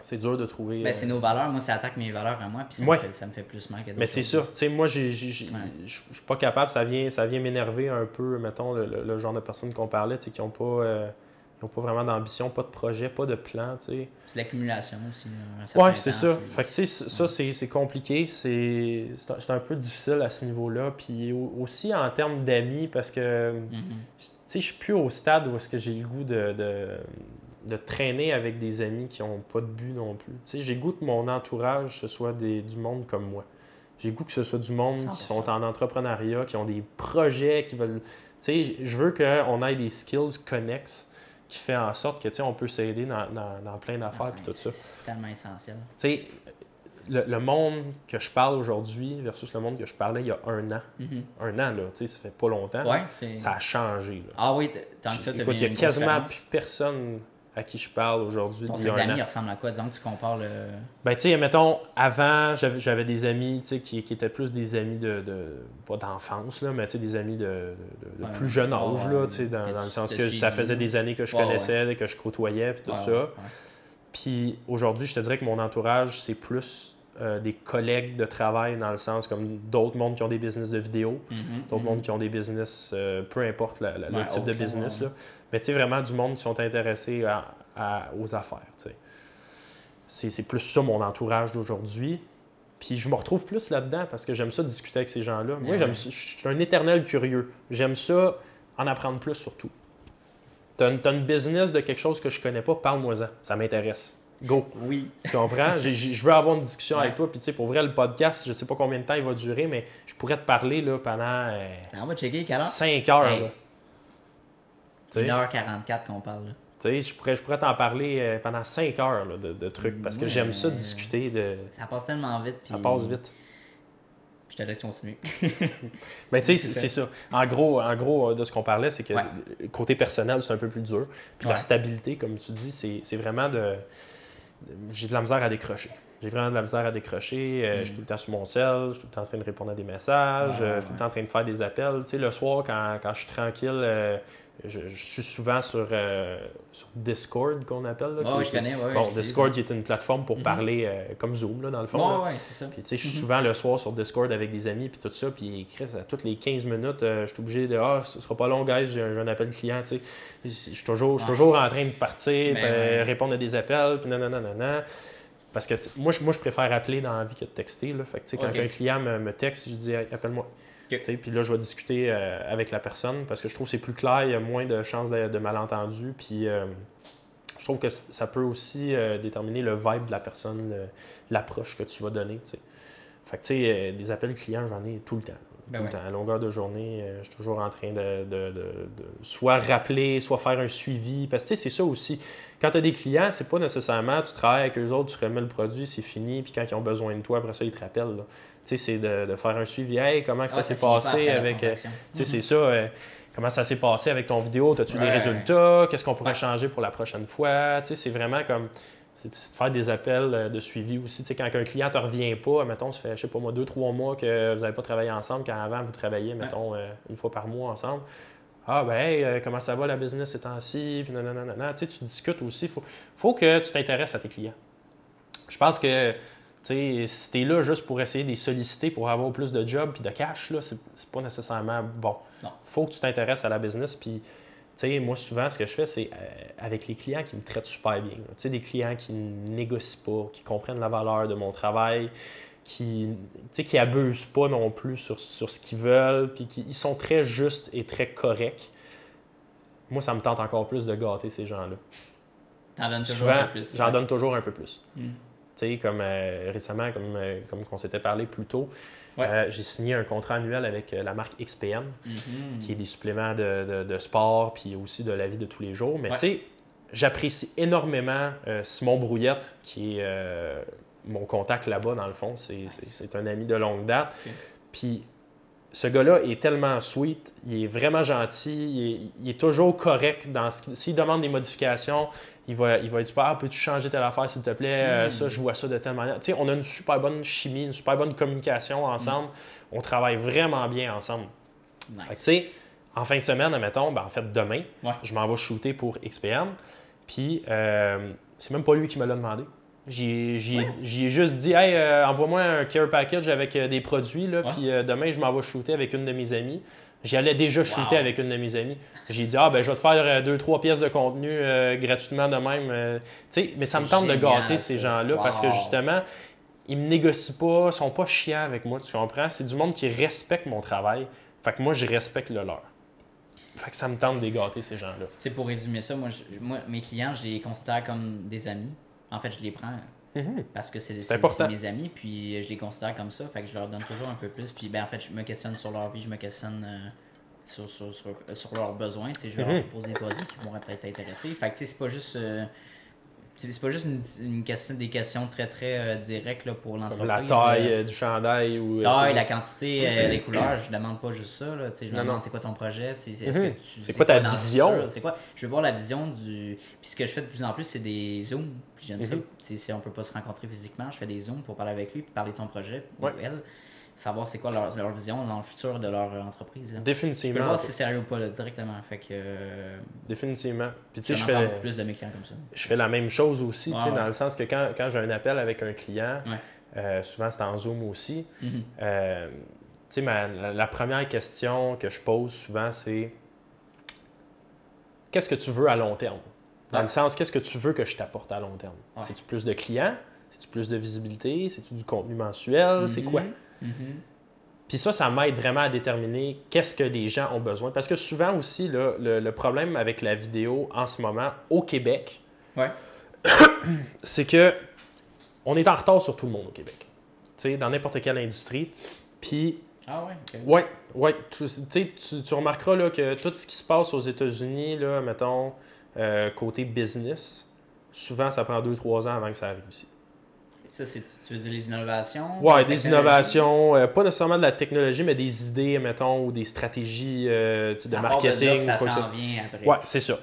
[SPEAKER 2] c'est dur de trouver.
[SPEAKER 1] Ben,
[SPEAKER 2] euh,
[SPEAKER 1] c'est nos valeurs. Moi, ça attaque mes valeurs à moi. Puis ça,
[SPEAKER 2] Ouais.
[SPEAKER 1] me, fait, ça me fait plus mal que d'autres
[SPEAKER 2] Mais c'est
[SPEAKER 1] choses.
[SPEAKER 2] Tu sais, moi,
[SPEAKER 1] Ouais.
[SPEAKER 2] je suis pas capable. Ça vient, ça vient m'énerver un peu, mettons, le, le- le genre de personnes qu'on parlait, qui n'ont pas, euh, ont pas vraiment d'ambition, pas de projet, pas de plan, tu sais.
[SPEAKER 1] C'est l'accumulation aussi.
[SPEAKER 2] Ouais, c'est ça. Fait que, tu sais, ça, c'est, compliqué. C'est, un- peu difficile à ce niveau-là. Puis au- aussi en termes d'amis, parce que,
[SPEAKER 1] Mhm.
[SPEAKER 2] tu sais, je suis plus au stade où est-ce que j'ai le goût de, de, de traîner avec des amis qui ont pas de but non plus. Tu sais, j'ai goût que mon entourage, ce soit des, du monde comme moi. J'ai goût que ce soit du monde qui
[SPEAKER 1] 100%.
[SPEAKER 2] sont en entrepreneuriat, qui ont des projets, qui veulent... Tu sais, je veux qu'on ait des skills connexes qui fait en sorte que, tu sais, on peut s'aider dans, dans, dans plein d'affaires
[SPEAKER 1] Ah,
[SPEAKER 2] et tout ça.
[SPEAKER 1] C'est tellement essentiel.
[SPEAKER 2] Tu sais, le, le monde que je parle aujourd'hui versus le monde que je parlais il y a un an.
[SPEAKER 1] Mhm.
[SPEAKER 2] Un an, là, tu sais, ça fait pas longtemps.
[SPEAKER 1] Ouais.
[SPEAKER 2] Ça a changé, là.
[SPEAKER 1] Ah oui, tant que ça,
[SPEAKER 2] Écoute, il y a quasiment plus personne à qui je parle aujourd'hui
[SPEAKER 1] Ton cercle d'amis ressemble à quoi? Disons que tu compares le.
[SPEAKER 2] Ben, tu sais, mettons, avant, j'avais des amis, tu sais, qui, qui étaient plus des amis de, de- pas d'enfance, là, mais tu sais, des amis de, de- de- de
[SPEAKER 1] Ouais,
[SPEAKER 2] plus jeune âge,
[SPEAKER 1] ouais,
[SPEAKER 2] là, tu sais, dans, dans le sens que ça faisait des années que je connaissais, que je côtoyais, puis tout ça. Puis aujourd'hui, je te dirais que mon entourage, c'est plus euh, des collègues de travail, dans le sens comme d'autres mondes qui ont des business de vidéo,
[SPEAKER 1] Mhm,
[SPEAKER 2] d'autres
[SPEAKER 1] mhm.
[SPEAKER 2] mondes qui ont des business, euh, peu importe la- la- le type de business,
[SPEAKER 1] ouais.
[SPEAKER 2] là. mais tu sais, vraiment du monde qui sont intéressés à- à- aux affaires. tu sais. C'est plus ça mon entourage d'aujourd'hui. Puis je me retrouve plus là-dedans parce que j'aime ça discuter avec ces gens-là. Moi,
[SPEAKER 1] Ouais.
[SPEAKER 2] j'aime je suis un éternel curieux. J'aime ça en apprendre plus surtout. T'as une, t'as une business de quelque chose que je connais pas, parle-moi-en. Ça m'intéresse. Go.
[SPEAKER 1] Oui.
[SPEAKER 2] Tu comprends? Je veux avoir une discussion
[SPEAKER 1] Ouais.
[SPEAKER 2] avec toi. Puis, tu sais, pour vrai, le podcast, je sais pas combien de temps il va durer, mais je pourrais te parler là, pendant euh,
[SPEAKER 1] On va checker quelle heure?
[SPEAKER 2] 5 heures.
[SPEAKER 1] Hey.
[SPEAKER 2] là. Tu sais,
[SPEAKER 1] 1h44 qu'on parle. là.
[SPEAKER 2] tu sais, je pourrais, je pourrais t'en parler euh, pendant 5 heures là, de, de trucs parce que
[SPEAKER 1] Ouais.
[SPEAKER 2] j'aime ça discuter. De...
[SPEAKER 1] Ça passe tellement vite.
[SPEAKER 2] Ça passe vite.
[SPEAKER 1] Je te laisse continuer.
[SPEAKER 2] Mais tu sais,
[SPEAKER 1] C'est
[SPEAKER 2] ça. En gros, en gros, euh, de ce qu'on parlait, c'est que
[SPEAKER 1] Ouais.
[SPEAKER 2] côté personnel, c'est un peu plus dur. Puis la stabilité, comme tu dis, c'est c'est vraiment de. J'ai de la misère à décrocher. J'ai vraiment de la misère à décrocher. Euh, Je suis tout le temps sur mon cell, je suis tout le temps en train de répondre à des messages.
[SPEAKER 1] Ouais,
[SPEAKER 2] euh, je suis tout le temps en train de faire des appels. Tu sais, le soir, quand, quand je suis tranquille, euh, je, je suis souvent sur, euh, sur Discord, qu'on appelle. Là, qui-
[SPEAKER 1] je connais. Ouais,
[SPEAKER 2] Bon, Discord qui est une plateforme pour
[SPEAKER 1] Mhm.
[SPEAKER 2] parler euh, comme Zoom, là, dans le fond. là.
[SPEAKER 1] Ouais, c'est ça.
[SPEAKER 2] Puis, tu sais, je suis
[SPEAKER 1] Mhm.
[SPEAKER 2] souvent le soir sur Discord avec des amis, puis tout ça. Puis, Chris, à toutes les 15 minutes, euh, je suis obligé de Ah, ce sera pas long, guys, j'ai un, appel client. Tu sais, je suis toujours, toujours en train de partir,
[SPEAKER 1] Ben ouais.
[SPEAKER 2] répondre à des appels, puis nanana, nanana. Parce que moi, je, moi, je préfère appeler dans la vie que de texter. Là. Fait que, tu sais, quand un client me, me texte, je dis Hey, appelle-moi. Puis là, je vais discuter euh, avec la personne parce que je trouve que c'est plus clair, il y a moins de chances de, de malentendus. Puis euh, je trouve que ça peut aussi euh, déterminer le vibe de la personne, l'approche que tu vas donner. Fait que, tu sais, des appels clients, j'en ai tout le temps.
[SPEAKER 1] Ben
[SPEAKER 2] tout
[SPEAKER 1] ouais.
[SPEAKER 2] le temps. À longueur de journée, je suis toujours en train de, de- de- de soit rappeler, soit faire un suivi. Parce que, tu sais, c'est ça aussi. Quand tu as des clients, c'est pas nécessairement tu travailles avec eux autres, tu remets le produit, c'est fini, puis quand ils ont besoin de toi, après ça, ils te rappellent. là. Tu sais, c'est de, de faire un suivi. Hey, comment que ça s'est passé avec. euh, sais, c'est ça. euh, comment ça s'est passé avec ton vidéo? As-tu des
[SPEAKER 1] Ouais.
[SPEAKER 2] résultats? Qu'est-ce qu'on pourrait
[SPEAKER 1] Ouais.
[SPEAKER 2] changer pour la prochaine fois? Tu sais, c'est vraiment comme. C'est de faire des appels euh, de suivi aussi. Tu sais, quand un client ne te revient pas, mettons, ça fait, je sais pas moi, deux, trois mois que vous n'avez pas travaillé ensemble, quand avant vous travailliez, mettons, euh, une fois par mois ensemble. Ah, ben, hey, comment ça va la business ces temps-ci? Puis nanana, nanana. Tu sais, tu discutes aussi. Il faut, faut que tu t'intéresses à tes clients. Je pense que, tu sais, si tu es là juste pour essayer de les solliciter pour avoir plus de jobs puis de cash, là, c'est pas nécessairement bon.
[SPEAKER 1] Non.
[SPEAKER 2] faut que tu t'intéresses à la business. Puis, moi, souvent, ce que je fais, c'est euh, avec les clients qui me traitent super bien. Tu des clients qui ne négocient pas, qui comprennent la valeur de mon travail, qui qui abusent pas non plus sur, sur ce qu'ils veulent, puis qui ils sont très justes et très corrects. Moi, ça me tente encore plus de gâter ces gens-là.
[SPEAKER 1] T'en donnes toujours un peu plus.
[SPEAKER 2] j'en donne toujours un peu plus.
[SPEAKER 1] Mm.
[SPEAKER 2] Sais, comme euh, récemment, comme, euh, comme qu'on s'était parlé plus tôt,
[SPEAKER 1] Ouais.
[SPEAKER 2] euh, j'ai signé un contrat annuel avec euh, la marque XPM,
[SPEAKER 1] Mhm.
[SPEAKER 2] qui est des suppléments de, de- de sport, puis aussi de la vie de tous les jours. Mais
[SPEAKER 1] Ouais.
[SPEAKER 2] tu sais, j'apprécie énormément Simon Brouillette, qui est mon contact là-bas, dans le fond. C'est c'est- c'est un ami de longue date. Puis ce gars-là est tellement sweet, il est vraiment gentil, il est, il est toujours correct. dans ce qu'il- S'il demande des modifications, il va, il va être super, ah, peux-tu changer telle affaire s'il te plaît, Euh,
[SPEAKER 1] Mm.
[SPEAKER 2] ça, je vois ça de telle manière. Tu sais, on a une super bonne chimie, une super bonne communication ensemble. On travaille vraiment bien ensemble.
[SPEAKER 1] Nice.
[SPEAKER 2] Fait que, tu sais, en fin de semaine, admettons, ben, en fait, demain,
[SPEAKER 1] Ouais.
[SPEAKER 2] je m'en vais shooter pour XPM. Puis, euh, c'est même pas lui qui me l'a demandé. J'y j'y ai- j'y ai juste dit, hey, euh, envoie-moi un care package avec euh, des produits, là, puis demain, je m'en vais shooter avec une de mes amies. J'y allais déjà shooter
[SPEAKER 1] Wow.
[SPEAKER 2] avec une de mes amies. J'ai dit, ah, ben, je vais te faire euh, deux, trois pièces de contenu euh, gratuitement de même. euh. Tu sais, mais ça me
[SPEAKER 1] C'est
[SPEAKER 2] tante de gâter ces gens-là parce que justement, ils me négocient pas, ils sont pas chiants avec moi, tu comprends? C'est du monde qui respecte mon travail. Fait que moi, je respecte le leur. Fait que ça me tente de gâter, ces gens-là.
[SPEAKER 1] Tu sais, pour résumer ça, moi, je- moi, mes clients, je les considère comme des amis. En fait, je les prends parce que c'est mes amis, puis je les considère comme ça. Fait que je leur donne toujours un peu plus. Puis, ben, en fait, je me questionne sur leur vie, je me questionne euh, sur, sur, sur, euh, sur leurs besoins. Tu sais, je vais
[SPEAKER 2] Mhm.
[SPEAKER 1] leur proposer des produits qui vont peut-être t'intéresser. Fait que, tu sais, c'est pas juste. euh, c'est pas juste une, une question, des questions très très euh, directes là, pour l'entreprise.
[SPEAKER 2] La taille
[SPEAKER 1] là.
[SPEAKER 2] euh, du chandail ou.
[SPEAKER 1] taille, la quantité, euh, les couleurs, je demande pas juste ça. Là, tu sais, je
[SPEAKER 2] Non,
[SPEAKER 1] demande c'est quoi ton projet,
[SPEAKER 2] Mhm. C'est quoi ta vision?
[SPEAKER 1] C'est quoi? Je veux voir la vision du. Puis ce que je fais de plus en plus, c'est des zooms. J'aime.
[SPEAKER 2] Mhm.
[SPEAKER 1] Si on peut pas se rencontrer physiquement, je fais des zooms pour parler avec lui, puis parler de son projet
[SPEAKER 2] Ouais.
[SPEAKER 1] ou elle, savoir c'est quoi leur, leur vision dans le futur de leur entreprise. là. Je peux
[SPEAKER 2] Définitivement.
[SPEAKER 1] voir si c'est sérieux ou pas là, directement. Fait que euh,
[SPEAKER 2] Définitivement. Puis tu sais, je fais,
[SPEAKER 1] beaucoup plus de mes clients comme ça.
[SPEAKER 2] je fais la même chose aussi, tu sais,
[SPEAKER 1] Ouais, ouais.
[SPEAKER 2] dans le sens que quand, quand j'ai un appel avec un client,
[SPEAKER 1] Ouais.
[SPEAKER 2] euh, souvent c'est en Zoom aussi,
[SPEAKER 1] Mhm.
[SPEAKER 2] euh, tu sais, la, la première question que je pose souvent, c'est qu'est-ce que tu veux à long terme? Dans
[SPEAKER 1] Ouais.
[SPEAKER 2] le sens, qu'est-ce que tu veux que je t'apporte à long terme?
[SPEAKER 1] Ouais.
[SPEAKER 2] C'est-tu plus de clients? C'est-tu plus de visibilité? C'est-tu du contenu mensuel? C'est
[SPEAKER 1] Mhm.
[SPEAKER 2] quoi?
[SPEAKER 1] Mhm.
[SPEAKER 2] Puis ça, ça m'aide vraiment à déterminer qu'est-ce que les gens ont besoin. Parce que souvent aussi, là, le, le problème avec la vidéo en ce moment au Québec,
[SPEAKER 1] Ouais.
[SPEAKER 2] c'est que on est en retard sur tout le monde au Québec. Tu sais, dans n'importe quelle industrie. Puis,
[SPEAKER 1] Ah ouais, ok.
[SPEAKER 2] ouais, ouais, tu- tu remarqueras là, que tout ce qui se passe aux États-Unis, là, mettons, euh, côté business, souvent, ça prend 2-3 ans avant que ça arrive ici.
[SPEAKER 1] Ça, c'est, tu veux dire les innovations? La
[SPEAKER 2] des innovations, euh, pas nécessairement de la technologie, mais des idées, mettons, ou des stratégies euh, de
[SPEAKER 1] Ça de là
[SPEAKER 2] marketing. ou
[SPEAKER 1] ça s'en vient après.
[SPEAKER 2] Ouais, c'est ça.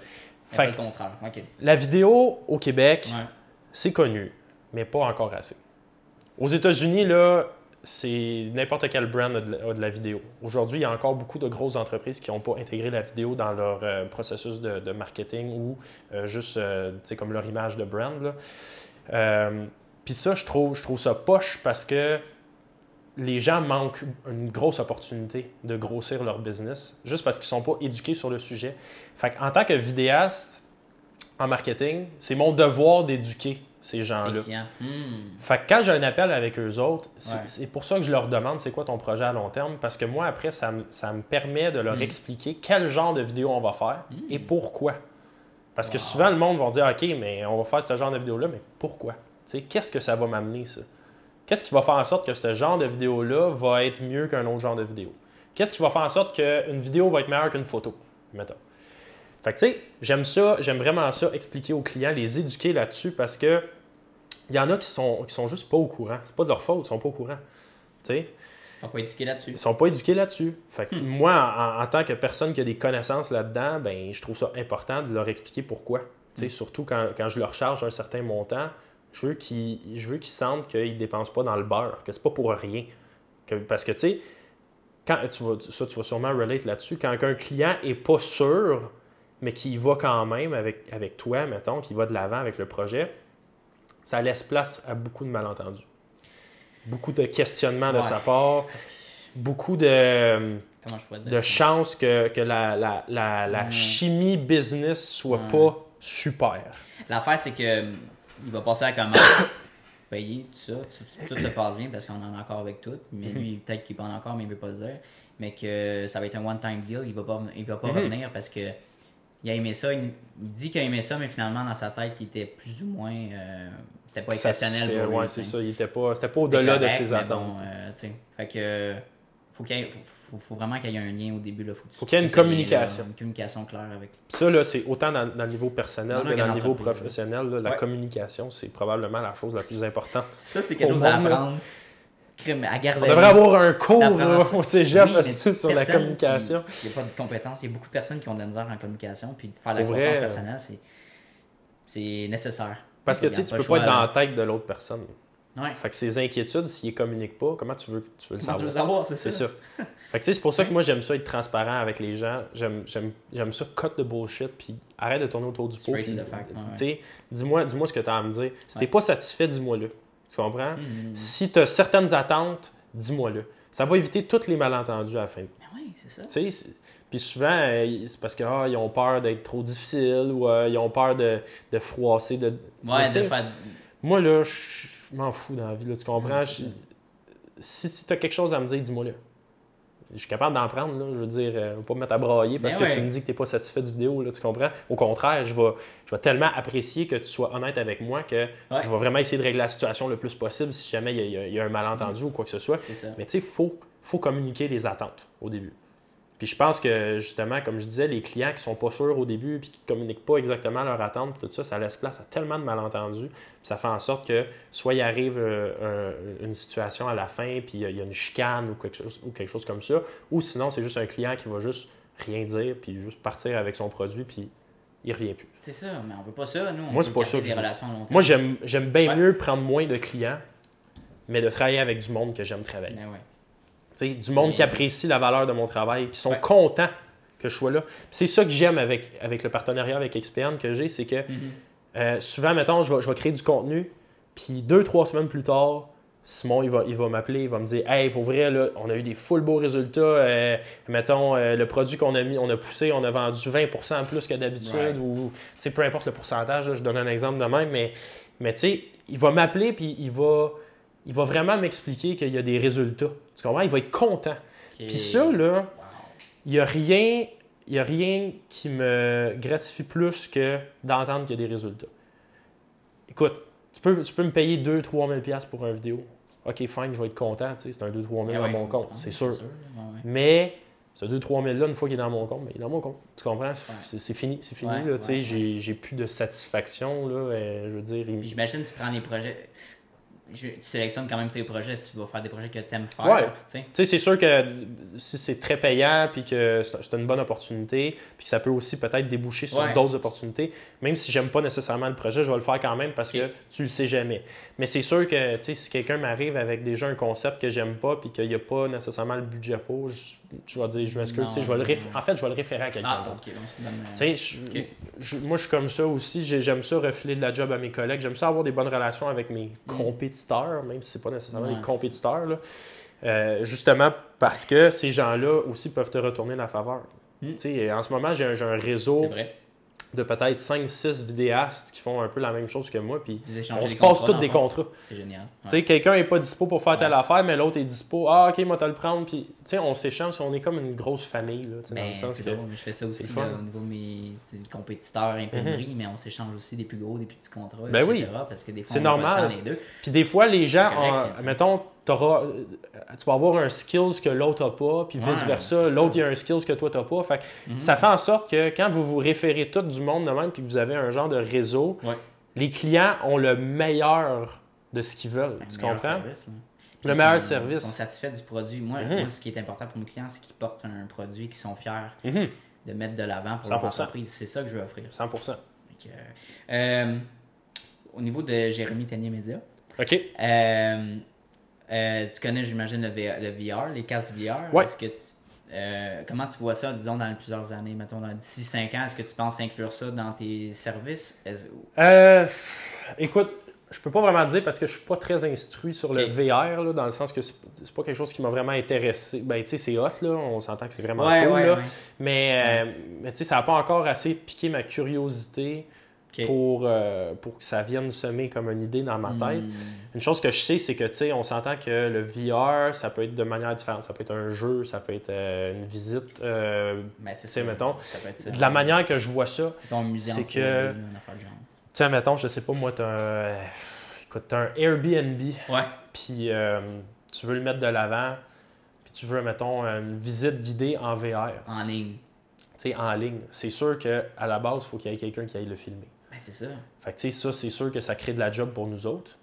[SPEAKER 2] Fait
[SPEAKER 1] le contraire.
[SPEAKER 2] La vidéo au Québec,
[SPEAKER 1] Ouais.
[SPEAKER 2] c'est connu, mais pas encore assez. Aux États-Unis, là, c'est n'importe quel brand de, la, a de la vidéo. Aujourd'hui, il y a encore beaucoup de grosses entreprises qui n'ont pas intégré la vidéo dans leur euh, processus de, marketing ou euh, juste euh, tu sais, comme leur image de brand. Euh, Puis ça, je trouve, je trouve ça poche parce que les gens manquent une grosse opportunité de grossir leur business juste parce qu'ils sont pas éduqués sur le sujet. Fait en tant que vidéaste en marketing, c'est mon devoir d'éduquer ces gens-là.
[SPEAKER 1] Hmm.
[SPEAKER 2] Fait que quand j'ai un appel avec eux autres, c'est
[SPEAKER 1] Ouais.
[SPEAKER 2] pour ça que je leur demande c'est quoi ton projet à long terme, parce que moi, après, ça, me- ça me permet de leur
[SPEAKER 1] Mm.
[SPEAKER 2] expliquer quel genre de vidéo on va faire et pourquoi. Parce que souvent, le monde va dire OK, mais on va faire ce genre de vidéo-là, mais pourquoi? Tu sais, Qu'est-ce que ça va m'amener, ça? Qu'est-ce qui va faire en sorte que ce genre de vidéo-là va être mieux qu'un autre genre de vidéo? Qu'est-ce qui va faire en sorte qu'une vidéo va être meilleure qu'une photo Mettons? Fait que tu sais, j'aime ça, j'aime vraiment ça, expliquer aux clients, les éduquer là-dessus parce que il y en a qui sont, qui sont juste pas au courant. C'est pas de leur faute, ils sont pas au courant. Tu sais,
[SPEAKER 1] Ils sont pas éduqués là-dessus.
[SPEAKER 2] ils sont pas éduqués là-dessus. Fait que moi, en, en tant que personne qui a des connaissances là-dedans, ben, je trouve ça important de leur expliquer pourquoi. Sais, Surtout quand, quand je leur charge un certain montant, je veux qu'ils je veux qu'ils sentent qu'ils dépensent pas dans le beurre, que c'est pas pour rien. Que- parce que tu sais, quand tu vas, ça tu vas sûrement relate là-dessus, quand un client est pas sûr, mais qui va quand même avec, avec toi, mettons, qui va de l'avant avec le projet, ça laisse place à beaucoup de malentendus. Beaucoup de questionnements de
[SPEAKER 1] Ouais.
[SPEAKER 2] sa part, beaucoup de,
[SPEAKER 1] Comment
[SPEAKER 2] de chances que, que la, la, la, la
[SPEAKER 1] Mm.
[SPEAKER 2] chimie business soit pas super.
[SPEAKER 1] L'affaire, c'est que euh, il va passer à la commande, payer, tout ça, tout, tout se passe bien parce qu'on en a encore avec tout. Mais
[SPEAKER 2] Mhm.
[SPEAKER 1] lui, peut-être qu'il en a encore, mais il veut pas le dire. Mais que ça va être un one-time deal, il va pas, il va pas
[SPEAKER 2] Mhm.
[SPEAKER 1] revenir parce que il a aimé ça. Il, il dit qu'il a aimé ça, mais finalement, dans sa tête, il était plus ou moins. euh, c'était pas exceptionnel
[SPEAKER 2] Satisfait,
[SPEAKER 1] pour lui.
[SPEAKER 2] ouais, c'est ça. Il était pas, c'était pas au-delà de ses attentes.
[SPEAKER 1] bon, euh, fait que. Faut, qu'il y ait- faut, faut vraiment qu'il y ait un lien au début. Là. Faut,
[SPEAKER 2] Faut qu'il y ait une communication.
[SPEAKER 1] Une communication claire avec.
[SPEAKER 2] Ça, là, c'est autant dans, dans le niveau personnel que dans le niveau professionnel. là, la communication, c'est probablement la chose la plus importante.
[SPEAKER 1] Ça, c'est quelque chose à
[SPEAKER 2] monde,
[SPEAKER 1] apprendre. Crime, à garder.
[SPEAKER 2] On devrait avoir un cours au cégep
[SPEAKER 1] Oui,
[SPEAKER 2] sur la communication.
[SPEAKER 1] Il n'y a pas de compétences. Il y a beaucoup de personnes qui ont de la misère en communication. Puis faire de la croissance personnelle, c'est, nécessaire.
[SPEAKER 2] Parce que tu tu
[SPEAKER 1] le
[SPEAKER 2] peux pas être dans la tête de l'autre personne.
[SPEAKER 1] Ouais.
[SPEAKER 2] Fait que ses inquiétudes, s'il ne communique pas, comment tu veux, tu veux le
[SPEAKER 1] Comment tu
[SPEAKER 2] savoir?
[SPEAKER 1] c'est ça?
[SPEAKER 2] ça. Fait que tu sais, c'est pour ça que moi j'aime ça être transparent avec les gens. J'aime, j'aime, j'aime ça cut de bullshit puis arrête de tourner autour du pot.
[SPEAKER 1] Straight
[SPEAKER 2] puis,
[SPEAKER 1] to the fact, ouais, ouais.
[SPEAKER 2] tu sais, dis-moi, dis-moi ce que tu as à me dire. Si t'es
[SPEAKER 1] Ouais.
[SPEAKER 2] pas satisfait, dis-moi-le. Tu comprends?
[SPEAKER 1] Mhm.
[SPEAKER 2] Si tu as certaines attentes, dis-moi-le. Ça va éviter tous les malentendus à la fin.
[SPEAKER 1] Ben oui, c'est ça.
[SPEAKER 2] Tu sais, puis souvent, euh, c'est parce qu'ils ont peur d'être trop difficile ou euh, ils ont peur de, de froisser. De...
[SPEAKER 1] Ouais, de faire.
[SPEAKER 2] Moi, là, je m'en fous dans la vie, là, tu comprends?
[SPEAKER 1] Ouais,
[SPEAKER 2] si tu as quelque chose à me dire, dis-moi-le. Je suis capable d'en prendre, là, je veux dire, euh, pas me mettre à brailler parce
[SPEAKER 1] Ben
[SPEAKER 2] que
[SPEAKER 1] ouais.
[SPEAKER 2] tu me dis que tu n'es pas satisfait du vidéo, là, tu comprends? Au contraire, je vais, je vais tellement apprécier que tu sois honnête avec moi que
[SPEAKER 1] Ouais.
[SPEAKER 2] je vais vraiment essayer de régler la situation le plus possible si jamais il y a- il y, un malentendu ou quoi que ce soit. Mais tu sais, il faut, faut communiquer les attentes au début. Puis je pense que justement, comme je disais, les clients qui sont pas sûrs au début puis qui communiquent pas exactement leurs attentes, puis tout ça, ça laisse place à tellement de malentendus. Puis ça fait en sorte que soit il arrive euh, un- une situation à la fin, puis il y a- une chicane ou quelque chose, ou quelque chose comme ça, ou sinon c'est juste un client qui va juste rien dire, puis juste partir avec son produit, puis il revient plus.
[SPEAKER 1] C'est ça, mais on veut pas ça, nous. On
[SPEAKER 2] Moi, c'est pas ça que
[SPEAKER 1] des relations à long terme.
[SPEAKER 2] Moi, j'aime j'aime bien
[SPEAKER 1] Ouais.
[SPEAKER 2] mieux prendre moins de clients, mais de travailler avec du monde que j'aime travailler.
[SPEAKER 1] Ben ouais.
[SPEAKER 2] Du monde
[SPEAKER 1] Oui.
[SPEAKER 2] qui apprécie la valeur de mon travail, qui sont
[SPEAKER 1] Ouais.
[SPEAKER 2] contents que je sois là. C'est ça que j'aime avec, avec le partenariat avec XPN que j'ai, c'est que
[SPEAKER 1] Mhm.
[SPEAKER 2] euh, souvent, mettons, je vais, je vais créer du contenu, puis deux, trois semaines plus tard, Simon, il va, il va m'appeler, il va me dire Hey, pour vrai, là, on a eu des full beaux résultats. euh, mettons, euh, le produit qu'on a mis, on a poussé, on a vendu 20% plus que d'habitude, ou peu importe le pourcentage, là, je donne un exemple de même, mais, mais tu sais, il va m'appeler, puis il va, il va vraiment m'expliquer qu'il y a des résultats. Tu comprends? Il va être content.
[SPEAKER 1] Ok.
[SPEAKER 2] Puis ça, là,
[SPEAKER 1] Wow.
[SPEAKER 2] il n'y a rien. Il a rien qui me gratifie plus que d'entendre qu'il y a des résultats. Écoute, tu peux, tu peux me payer 2-3 000 piastres pour une vidéo. Ok, fine, je vais être content, tu sais, c'est un 2-3 000
[SPEAKER 1] Ah
[SPEAKER 2] dans
[SPEAKER 1] ouais,
[SPEAKER 2] mon
[SPEAKER 1] on
[SPEAKER 2] compte, c'est sûr.
[SPEAKER 1] ouais, ouais.
[SPEAKER 2] Mais ce 2-3 000 là, une fois qu'il est dans mon compte, mais il est dans mon compte. Tu comprends? C'est c'est fini, c'est fini,
[SPEAKER 1] Ouais,
[SPEAKER 2] là, tu sais,
[SPEAKER 1] ouais,
[SPEAKER 2] j'ai- plus de satisfaction, là, euh, je veux dire. il-
[SPEAKER 1] j'imagine que tu prends des projets. Je- tu sélectionnes quand même tes projets, tu vas faire des projets que tu aimes faire.
[SPEAKER 2] Ouais.
[SPEAKER 1] tu sais.
[SPEAKER 2] C'est sûr que si c'est très payant, puis que c'est une bonne opportunité, puis ça peut aussi peut-être déboucher sur
[SPEAKER 1] Ouais.
[SPEAKER 2] d'autres opportunités, même si j'aime pas nécessairement le projet, je vais le faire quand même parce que tu le sais jamais. Mais c'est sûr que, tu sais, si quelqu'un m'arrive avec déjà un concept que j'aime pas, puis qu'il n'y a pas nécessairement le budget pour, je, je vais dire, je m'excuse,
[SPEAKER 1] Non.
[SPEAKER 2] tu sais, je vais le réf- en fait, je vais le référer à quelqu'un
[SPEAKER 1] Ah,
[SPEAKER 2] d'autre. je- je- moi, je suis comme ça aussi. J'ai- J'aime ça refiler de la job à mes collègues. J'aime ça avoir des bonnes relations avec mes compétiteurs, même si c'est pas nécessairement
[SPEAKER 1] Mm. Ouais,
[SPEAKER 2] des compétiteurs. là. Euh, justement parce que ces gens-là aussi peuvent te retourner la faveur.
[SPEAKER 1] Mm.
[SPEAKER 2] Tu sais, en ce moment, j'ai un, un réseau
[SPEAKER 1] C'est vrai.
[SPEAKER 2] De peut-être 5-6 vidéastes qui font un peu la même chose que moi. Puis on se passe tous des contrats.
[SPEAKER 1] C'est génial. Ouais.
[SPEAKER 2] Tu sais, quelqu'un n'est pas dispo pour faire telle affaire, mais l'autre est dispo. Ah, ok, moi, t'as le prendre. Puis, tu sais, on s'échange. On est comme une grosse famille, là, dans
[SPEAKER 1] Ben,
[SPEAKER 2] le sens
[SPEAKER 1] c'est
[SPEAKER 2] que.
[SPEAKER 1] drôle, je fais ça aussi là, au niveau de mes compétiteurs imprimerie, mais on s'échange aussi des plus gros, des plus petits contrats,
[SPEAKER 2] Mhm. Ben
[SPEAKER 1] etc.
[SPEAKER 2] oui.
[SPEAKER 1] Parce que des fois,
[SPEAKER 2] C'est normal. Puis des fois, les gens,
[SPEAKER 1] correct,
[SPEAKER 2] en- mettons, euh, tu vas avoir un skills que l'autre n'a pas, puis vice-versa, l'autre, il y a un skills que toi, t'as pas. Fait que
[SPEAKER 1] Mhm.
[SPEAKER 2] ça fait en sorte que quand vous vous référez tout du monde de même, puis que vous avez un genre de réseau,
[SPEAKER 1] Ouais.
[SPEAKER 2] les clients ont le meilleur de ce qu'ils veulent.
[SPEAKER 1] Ben,
[SPEAKER 2] tu comprends?
[SPEAKER 1] service, hein.
[SPEAKER 2] Le meilleur
[SPEAKER 1] sont-
[SPEAKER 2] service.
[SPEAKER 1] Ils sont satisfaits du produit. Moi,
[SPEAKER 2] Mhm.
[SPEAKER 1] moi, ce qui est important pour mes clients, c'est qu'ils portent un produit qu'ils sont fiers
[SPEAKER 2] Mhm,
[SPEAKER 1] de mettre de l'avant pour leur
[SPEAKER 2] 100%.
[SPEAKER 1] entreprise. C'est ça que je veux offrir.
[SPEAKER 2] 100%.
[SPEAKER 1] Fait que, euh, au niveau de Jérémy Tenier Média,
[SPEAKER 2] OK.
[SPEAKER 1] euh, euh, tu connais, j'imagine, le, le VR, les casques VR.
[SPEAKER 2] Ouais.
[SPEAKER 1] Est-ce que tu- euh, comment tu vois ça, disons, dans plusieurs années, mettons, dans- d'ici 5 ans, est-ce que tu penses inclure ça dans tes services?
[SPEAKER 2] Euh, écoute, je peux pas vraiment dire parce que je suis pas très instruit sur le. VR, là, dans le sens que c'est pas quelque chose qui m'a vraiment intéressé. Ben, tu sais, c'est hot, là. On s'entend que c'est vraiment
[SPEAKER 1] Ouais,
[SPEAKER 2] cool,
[SPEAKER 1] ouais,
[SPEAKER 2] là.
[SPEAKER 1] ouais.
[SPEAKER 2] Mais, mais tu sais, ça n'a pas encore assez piqué ma curiosité Pour, euh, pour que ça vienne semer comme une idée dans ma tête.
[SPEAKER 1] Hmm.
[SPEAKER 2] Une chose que je sais, c'est que, tu sais, on s'entend que le VR, ça peut être de manière différente. Ça peut être un jeu, ça peut être euh, une visite. euh,
[SPEAKER 1] Ben, c'est
[SPEAKER 2] Tu sais,
[SPEAKER 1] ça.
[SPEAKER 2] mettons,
[SPEAKER 1] ça peut être ça.
[SPEAKER 2] de la manière que je vois ça, c'est
[SPEAKER 1] 3D,
[SPEAKER 2] que- tu sais, mettons, je sais pas, moi, t'as un, écoute, t'as un Airbnb,
[SPEAKER 1] Ouais.
[SPEAKER 2] puis euh, tu veux le mettre de l'avant, puis tu veux, mettons, une visite guidée en VR,
[SPEAKER 1] En ligne.
[SPEAKER 2] tu sais, en ligne. C'est sûr qu'à la base, il faut qu'il y ait quelqu'un qui aille le filmer.
[SPEAKER 1] Ben, c'est ça.
[SPEAKER 2] Fait que, tu sais, ça, c'est sûr que ça crée de la job pour nous autres.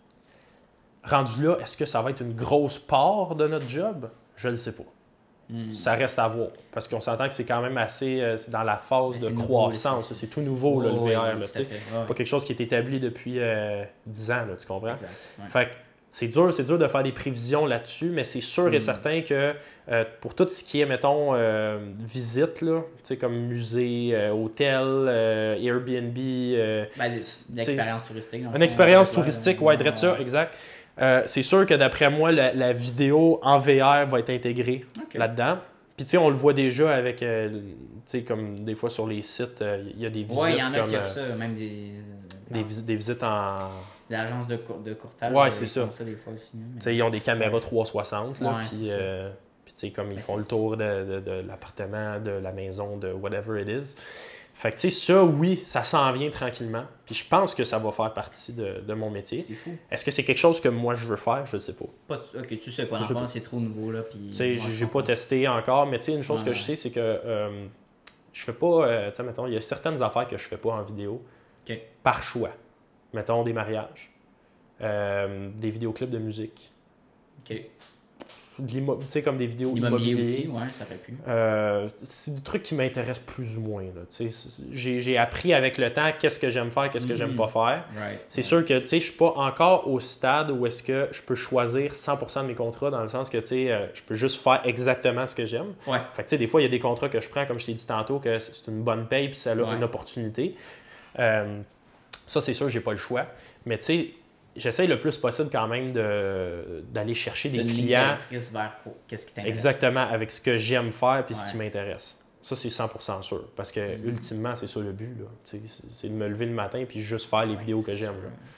[SPEAKER 2] Rendu là, est-ce que ça va être une grosse part de notre job? Je ne sais pas.
[SPEAKER 1] Hmm.
[SPEAKER 2] Ça reste à voir. Parce qu'on s'entend que c'est quand même assez euh, c'est dans la phase
[SPEAKER 1] Ben,
[SPEAKER 2] de croissance. C'est tout nouveau, là, le VR.
[SPEAKER 1] ouais,
[SPEAKER 2] là.
[SPEAKER 1] Ouais,
[SPEAKER 2] Pas quelque chose qui est établi depuis euh, 10 ans, là, tu comprends?
[SPEAKER 1] Exact. ouais.
[SPEAKER 2] Fait que c'est dur, c'est dur de faire des prévisions là-dessus, mais c'est sûr et
[SPEAKER 1] Mm.
[SPEAKER 2] certain que euh, pour tout ce qui est, mettons, euh, visite, là, tu sais, comme musée, euh, hôtel, euh, Airbnb,
[SPEAKER 1] Ben, l'expérience touristique.
[SPEAKER 2] une expérience touristique, ouais, de ça, exact. C'est sûr que d'après moi, la, la vidéo en VR va être intégrée là-dedans. Puis tu sais, on le voit déjà avec, tu sais, comme des fois sur les sites, il y a des visites
[SPEAKER 1] Ouais, il y en a
[SPEAKER 2] comme
[SPEAKER 1] qui ça, même des.
[SPEAKER 2] des, des visites en...
[SPEAKER 1] Des agences de, cour- de courtage.
[SPEAKER 2] Ouais,
[SPEAKER 1] euh,
[SPEAKER 2] c'est ça.
[SPEAKER 1] des fois aussi. mais-
[SPEAKER 2] ils ont des caméras 360, là, puis, euh, puis tu sais, comme ils font le tour de, de- de l'appartement, de la maison, de whatever it is. Fait que tu sais, ça, oui, ça s'en vient tranquillement. Puis je pense que ça va faire partie de, de mon métier.
[SPEAKER 1] C'est fou.
[SPEAKER 2] Est-ce que c'est quelque chose que moi je veux faire? Je sais pas.
[SPEAKER 1] Ok, tu sais quoi,
[SPEAKER 2] pas.
[SPEAKER 1] c'est trop nouveau là. Puis,
[SPEAKER 2] Tu sais, j'ai- pas testé encore, mais tu sais, une chose que je sais, c'est que euh, je fais pas, euh, tu sais, mettons, il y a certaines affaires que je fais pas en vidéo par choix. Mettons des mariages, euh, des vidéoclips de musique,
[SPEAKER 1] Ok.
[SPEAKER 2] tu sais, comme des vidéos immobilières.
[SPEAKER 1] aussi, ouais, ça fait plus.
[SPEAKER 2] Euh, c'est des trucs qui m'intéressent plus ou moins. J'ai appris avec le temps qu'est-ce que j'aime faire, qu'est-ce que j'aime
[SPEAKER 1] Mhm.
[SPEAKER 2] pas faire.
[SPEAKER 1] Right.
[SPEAKER 2] C'est sûr que je suis pas encore au stade où est-ce que je peux choisir 100% de mes contrats dans le sens que euh, je peux juste faire exactement ce que j'aime.
[SPEAKER 1] Ouais.
[SPEAKER 2] Fait que, des fois, il y a des contrats que je prends, comme je t'ai dit tantôt, que c'est une bonne paye puis ça a
[SPEAKER 1] Ouais.
[SPEAKER 2] une opportunité. Euh, ça, c'est sûr, j'ai pas le choix. Mais tu sais, j'essaye le plus possible quand même de- d'aller chercher des clients
[SPEAKER 1] vers quoi? Qu'est-ce qui t'intéresse?
[SPEAKER 2] exactement avec ce que j'aime faire puis ce
[SPEAKER 1] Ouais.
[SPEAKER 2] qui m'intéresse. Ça, c'est 100% sûr. Parce que,
[SPEAKER 1] Mhm.
[SPEAKER 2] ultimement, c'est ça le but. C'est de me lever le matin puis juste faire les
[SPEAKER 1] Ouais,
[SPEAKER 2] vidéos que j'aime.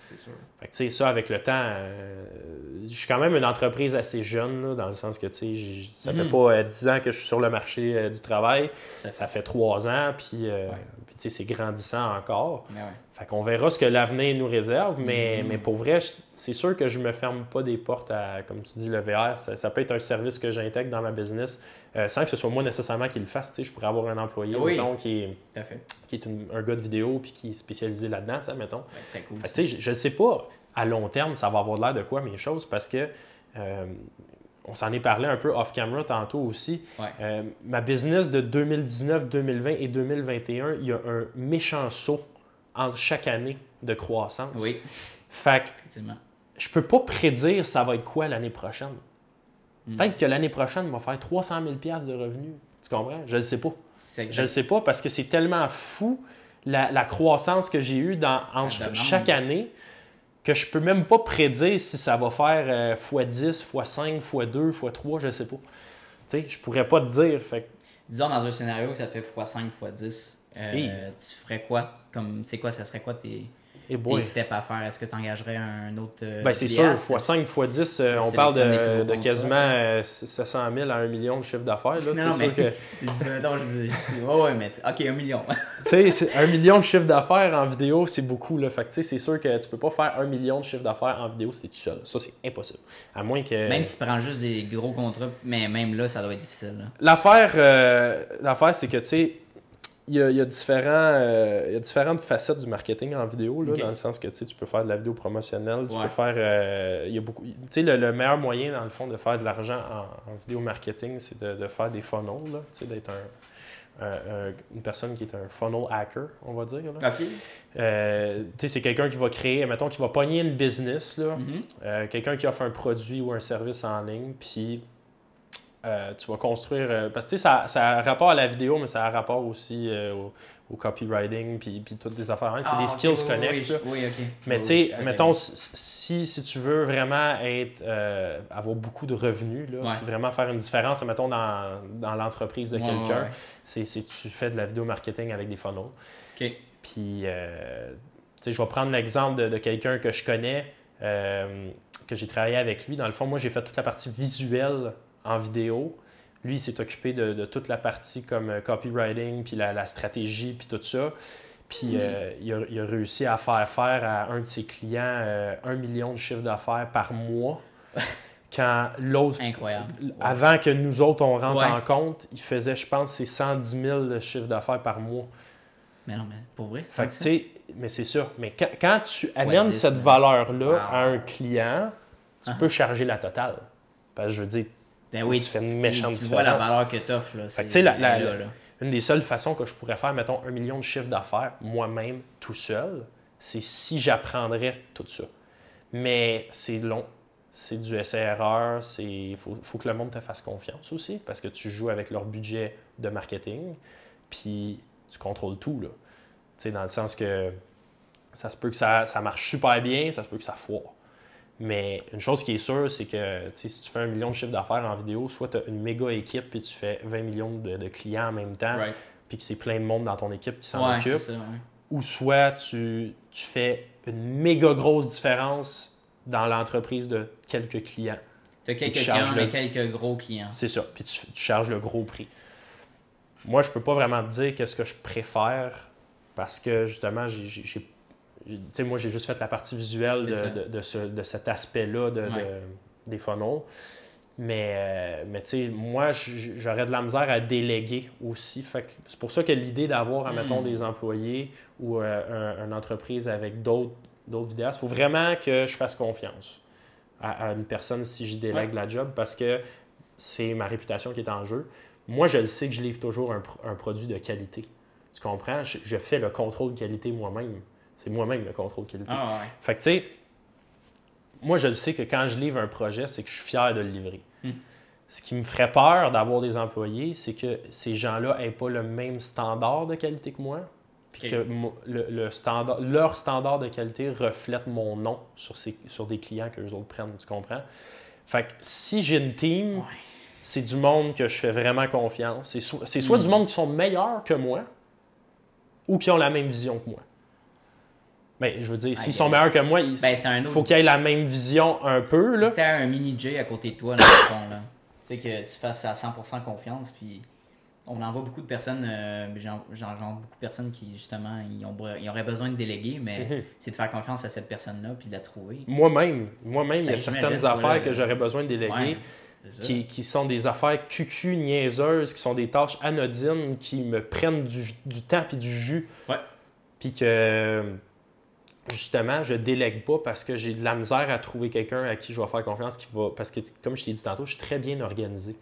[SPEAKER 1] C'est sûr.
[SPEAKER 2] Fait que, tu sais, ça, avec le temps, euh, je suis quand même une entreprise assez jeune, là, dans le sens que, tu sais, ça fait
[SPEAKER 1] Mhm.
[SPEAKER 2] pas euh, 10 ans que je suis sur le marché euh, du travail.
[SPEAKER 1] Fait.
[SPEAKER 2] Ça fait 3 ans, puis, euh,
[SPEAKER 1] Ouais.
[SPEAKER 2] C'est grandissant encore.
[SPEAKER 1] Ouais.
[SPEAKER 2] Fait qu'on verra ce que l'avenir nous réserve, mais,
[SPEAKER 1] Mhm.
[SPEAKER 2] mais pour vrai, c'est sûr que je me ferme pas des portes à, comme tu dis, le VR. Ça, ça peut être un service que j'intègre dans ma business euh, sans que ce soit moi nécessairement qui le fasse. Tu sais, je pourrais avoir un employé,
[SPEAKER 1] Oui.
[SPEAKER 2] mettons, qui est, qui est une- un gars de vidéo puis qui est spécialisé là-dedans, tu sais, mettons.
[SPEAKER 1] Ouais, très cool.
[SPEAKER 2] Fait que, tu sais, je, je sais pas. à long terme, ça va avoir l'air de quoi mes choses parce que euh, on s'en est parlé un peu off-camera tantôt aussi.
[SPEAKER 1] Ouais.
[SPEAKER 2] Euh, ma business de 2019, 2020 et 2021, il y a un méchant saut entre chaque année de croissance.
[SPEAKER 1] Oui,
[SPEAKER 2] Fait que je peux pas prédire ça va être quoi l'année prochaine.
[SPEAKER 1] Hmm.
[SPEAKER 2] Peut-être que l'année prochaine, on va faire 300 000 de revenus. Tu comprends? Je ne sais pas. Je ne sais pas parce que c'est tellement fou la, la croissance que j'ai eue dans, entre chaque année que je peux même pas prédire si ça va faire euh, x10, x5, x2, x3, je sais pas. Tu sais, je pourrais pas te dire. Fait
[SPEAKER 1] Disons dans un scénario que ça te fait x5, x10, euh,
[SPEAKER 2] Hey.
[SPEAKER 1] tu ferais quoi? Comme c'est quoi, ça serait quoi tes,
[SPEAKER 2] Et
[SPEAKER 1] tes steps à faire? Est-ce que tu engagerais un autre euh,
[SPEAKER 2] Ben, c'est sûr,
[SPEAKER 1] vidéaste?
[SPEAKER 2] x5, x10, euh, on
[SPEAKER 1] Sélectionner
[SPEAKER 2] parle de, de quasiment
[SPEAKER 1] tu sais.
[SPEAKER 2] euh, 700 000 à 1 million de chiffre d'affaires. là.
[SPEAKER 1] Non, non,
[SPEAKER 2] sûr
[SPEAKER 1] mais.
[SPEAKER 2] que.
[SPEAKER 1] Je dis, mettons, je dis, c'est- ouais, ouais, mais tu- ok, un million.
[SPEAKER 2] Tu sais, c'est- un million de chiffre d'affaires en vidéo, c'est beaucoup. Là. Fait que, tu sais, c'est sûr que tu peux pas faire un million de chiffre d'affaires en vidéo si t'es tout seul. Ça, c'est impossible. À moins que.
[SPEAKER 1] Même si tu prends juste des gros contrats, mais même là, ça doit être difficile.
[SPEAKER 2] L'affaire, euh, l'affaire, c'est que, tu sais, il y a, il y a différents, euh, il y a différentes facettes du marketing en vidéo, là, dans le sens que, tu peux faire de la vidéo promotionnelle, tu
[SPEAKER 1] Ouais.
[SPEAKER 2] peux faire... euh, il y a beaucoup... Tu sais, le, le meilleur moyen, dans le fond, de faire de l'argent en, en vidéo marketing, c'est de, de faire des funnels, tu sais, d'être un, un- un- une personne qui est un funnel hacker, on va dire. Euh, c'est quelqu'un qui va créer, mettons, qui va pogner une business, là,
[SPEAKER 1] Mhm.
[SPEAKER 2] euh, quelqu'un qui offre un produit ou un service en ligne, puis euh, tu vas construire. euh, parce que tu sais, ça, ça a rapport à la vidéo, mais ça a rapport aussi euh, au, au copywriting, puis, puis toutes les affaires. C'est
[SPEAKER 1] Ah,
[SPEAKER 2] des skills
[SPEAKER 1] oui,
[SPEAKER 2] connexes.
[SPEAKER 1] Oui, oui.
[SPEAKER 2] Mais tu sais, mettons, si, si tu veux vraiment être, avoir beaucoup de revenus, là,
[SPEAKER 1] Ouais.
[SPEAKER 2] puis vraiment faire une différence, mettons, dans, dans l'entreprise de
[SPEAKER 1] Ouais,
[SPEAKER 2] quelqu'un,
[SPEAKER 1] ouais,
[SPEAKER 2] c'est tu fais de la vidéo marketing avec des funnels. Puis, tu sais, je vais prendre l'exemple de, de quelqu'un que je connais, que j'ai travaillé avec lui. Dans le fond, moi, j'ai fait toute la partie visuelle en vidéo. Lui, il s'est occupé de, de toute la partie comme euh, copywriting, puis la, la stratégie, puis tout ça. Puis, euh, il, a, il a réussi à faire faire à un de ses clients euh, un million de chiffre d'affaires par mois. Quand l'autre,
[SPEAKER 1] Incroyable.
[SPEAKER 2] avant que nous autres, on rentre
[SPEAKER 1] Ouais.
[SPEAKER 2] en compte, il faisait, je pense, c'est 110 000 de chiffre d'affaires par mois.
[SPEAKER 1] Mais non, mais pour vrai.
[SPEAKER 2] Fait que, tu sais, mais c'est ça. Mais quand, quand tu amènes
[SPEAKER 1] 10,
[SPEAKER 2] cette
[SPEAKER 1] là.
[SPEAKER 2] valeur-là
[SPEAKER 1] Wow.
[SPEAKER 2] à un client, tu
[SPEAKER 1] Ah.
[SPEAKER 2] peux charger la totale. Parce que je veux dire,
[SPEAKER 1] Ben oui,
[SPEAKER 2] tu fais une méchante
[SPEAKER 1] tu vois la valeur que là.
[SPEAKER 2] Fait tu la- la-
[SPEAKER 1] est là,
[SPEAKER 2] la-
[SPEAKER 1] là.
[SPEAKER 2] une des seules façons que je pourrais faire, mettons, un million de chiffre d'affaires moi-même, tout seul, c'est si j'apprendrais tout ça. Mais c'est long. C'est du essai-erreur. Il faut, faut que le monde te fasse confiance aussi parce que tu joues avec leur budget de marketing. Puis tu contrôles tout. Là. Tu dans le sens que ça se peut que ça, ça marche super bien, ça se peut que ça foire. Mais une chose qui est sûre, c'est que si tu fais un million de chiffre d'affaires en vidéo, soit tu as une méga équipe puis tu fais 20 millions de, de clients en même temps,
[SPEAKER 1] Right.
[SPEAKER 2] puis que c'est plein de monde dans ton équipe qui s'en
[SPEAKER 1] Ouais,
[SPEAKER 2] occupe,
[SPEAKER 1] ça. ouais.
[SPEAKER 2] ou soit tu, tu fais une méga grosse différence dans l'entreprise de quelques clients.
[SPEAKER 1] Quelques
[SPEAKER 2] tu charges
[SPEAKER 1] clients,
[SPEAKER 2] le-
[SPEAKER 1] mais quelques gros clients.
[SPEAKER 2] C'est ça. Puis tu, tu charges le gros prix. Moi, je peux pas vraiment te dire qu'est-ce que je préfère parce que justement, j'ai. Sais, moi, j'ai juste fait la partie visuelle de, de- de ce- de cet aspect-là de, de-
[SPEAKER 1] Ouais.
[SPEAKER 2] des funnels. Mais, euh, mais tu sais, moi, j'aurais de la misère à déléguer aussi. C'est pour ça que l'idée d'avoir, admettons,
[SPEAKER 1] Mm.
[SPEAKER 2] des employés ou euh, un- une entreprise avec d'autres vidéastes, il faut vraiment que je fasse confiance à, à une personne si je délègue la job parce que c'est ma réputation qui est en jeu. Moi, je le sais que je livre toujours un, un produit de qualité. Tu comprends? Je, je fais le contrôle qualité moi-même. C'est moi-même le contrôle qualité.
[SPEAKER 1] Ah ouais.
[SPEAKER 2] Fait que, tu sais, moi, je le sais que quand je livre un projet, c'est que je suis fier de le livrer.
[SPEAKER 1] Hmm.
[SPEAKER 2] Ce qui me ferait peur d'avoir des employés, c'est que ces gens-là n'aient pas le même standard de qualité que moi. Puis que le, le standard, leur standard de qualité reflète mon nom sur, ces, sur des clients que les autres prennent. Tu comprends? Fait que si j'ai une team,
[SPEAKER 1] Ouais.
[SPEAKER 2] c'est du monde que je fais vraiment confiance. C'est so- c'est soit
[SPEAKER 1] Hmm.
[SPEAKER 2] du monde qui sont meilleurs que moi ou qui ont la même vision que moi. Ben, je veux dire, s'ils
[SPEAKER 1] Ah,
[SPEAKER 2] sont
[SPEAKER 1] yeah.
[SPEAKER 2] meilleurs que moi, il
[SPEAKER 1] Ben,
[SPEAKER 2] faut qu'ils aient la même vision un peu. Là.
[SPEAKER 1] Tu sais, un mini J à côté de toi, dans le fond, là. Tu sais, que tu fasses à 100% confiance, puis on en voit beaucoup de personnes, euh, j'en beaucoup de personnes qui, justement, ils, ont, ils auraient besoin de déléguer, mais
[SPEAKER 2] Mhm.
[SPEAKER 1] c'est de faire confiance à cette personne-là, puis de la trouver.
[SPEAKER 2] Moi-même, moi-même, il y a
[SPEAKER 1] Ben,
[SPEAKER 2] certaines affaires que j'aurais besoin de déléguer
[SPEAKER 1] Ouais,
[SPEAKER 2] qui, qui sont des affaires cucu, niaiseuses, qui sont des tâches anodines qui me prennent du, du temps et du jus.
[SPEAKER 1] Ouais.
[SPEAKER 2] Puis que, justement, je délègue pas parce que j'ai de la misère à trouver quelqu'un à qui je vais faire confiance qui va. Parce que, comme je t'ai dit tantôt, je suis très bien organisé.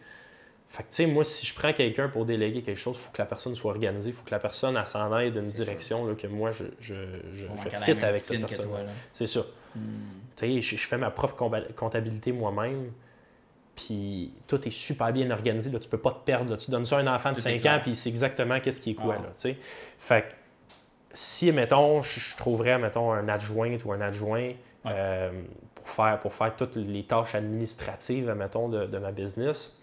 [SPEAKER 2] Fait que, tu sais, moi, si je prends quelqu'un pour déléguer quelque chose, il faut que la personne soit organisée, il faut que la personne, s'en aille d'une direction là, que moi, je, je, fit avec cette personne. C'est ça.
[SPEAKER 1] Hmm.
[SPEAKER 2] Tu sais, je, je fais ma propre comptabilité moi-même, puis tout est super bien organisé. Là, tu peux pas te perdre. là. Tu donnes ça à un enfant de
[SPEAKER 1] Tout est
[SPEAKER 2] 5
[SPEAKER 1] clair.
[SPEAKER 2] ans, puis c'est exactement qu'est-ce qui est quoi.
[SPEAKER 1] Ah.
[SPEAKER 2] Là, tu sais. Fait que si, mettons, je, trouverais, mettons, un adjoint ou un adjoint euh, pour, faire, pour faire toutes les tâches administratives, mettons, de, de ma business,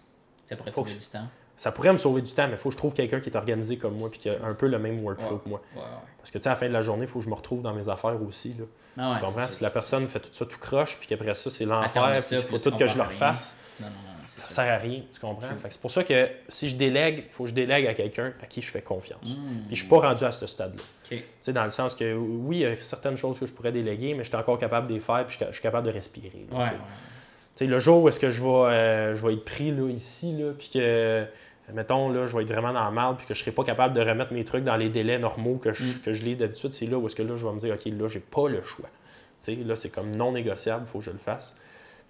[SPEAKER 1] Ça pourrait
[SPEAKER 2] Faut
[SPEAKER 1] sauver du temps.
[SPEAKER 2] ça pourrait me sauver du temps, mais il faut que je trouve quelqu'un qui est organisé comme moi, puis qui a un peu le même workflow
[SPEAKER 1] Ouais.
[SPEAKER 2] que moi.
[SPEAKER 1] Ouais.
[SPEAKER 2] Parce que, tu sais, à la fin de la journée, il faut que je me retrouve dans mes affaires aussi. Là.
[SPEAKER 1] Ah
[SPEAKER 2] tu comprends? Si la personne fait tout ça tout croche, puis qu'après ça, c'est l'enfer, puis il
[SPEAKER 1] faut
[SPEAKER 2] tout que je le refasse,
[SPEAKER 1] Non, non, non,
[SPEAKER 2] ça
[SPEAKER 1] sûr.
[SPEAKER 2] sert à rien, tu comprends? C'est pour ça que si je délègue, il faut que je délègue à quelqu'un à qui je fais confiance.
[SPEAKER 1] Hmm.
[SPEAKER 2] Puis je suis pas rendu à ce stade-là.
[SPEAKER 1] Ok.
[SPEAKER 2] Tu sais, dans le sens que oui, il y a certaines choses que je pourrais déléguer, mais je suis encore capable de les faire, puis je suis- je suis capable de respirer. là,
[SPEAKER 1] Ouais,
[SPEAKER 2] le jour où est-ce que je vais, euh, je vais être pris là, ici, là, puis que, mettons, là, je vais être vraiment dans le mal, puis que je serai pas capable de remettre mes trucs dans les délais normaux que je,
[SPEAKER 1] Mm.
[SPEAKER 2] que je lis d'habitude, c'est là où est-ce que là, je vais me dire, OK, là, j'ai pas le choix. Tu sais, là, c'est comme non négociable, il faut que je le fasse.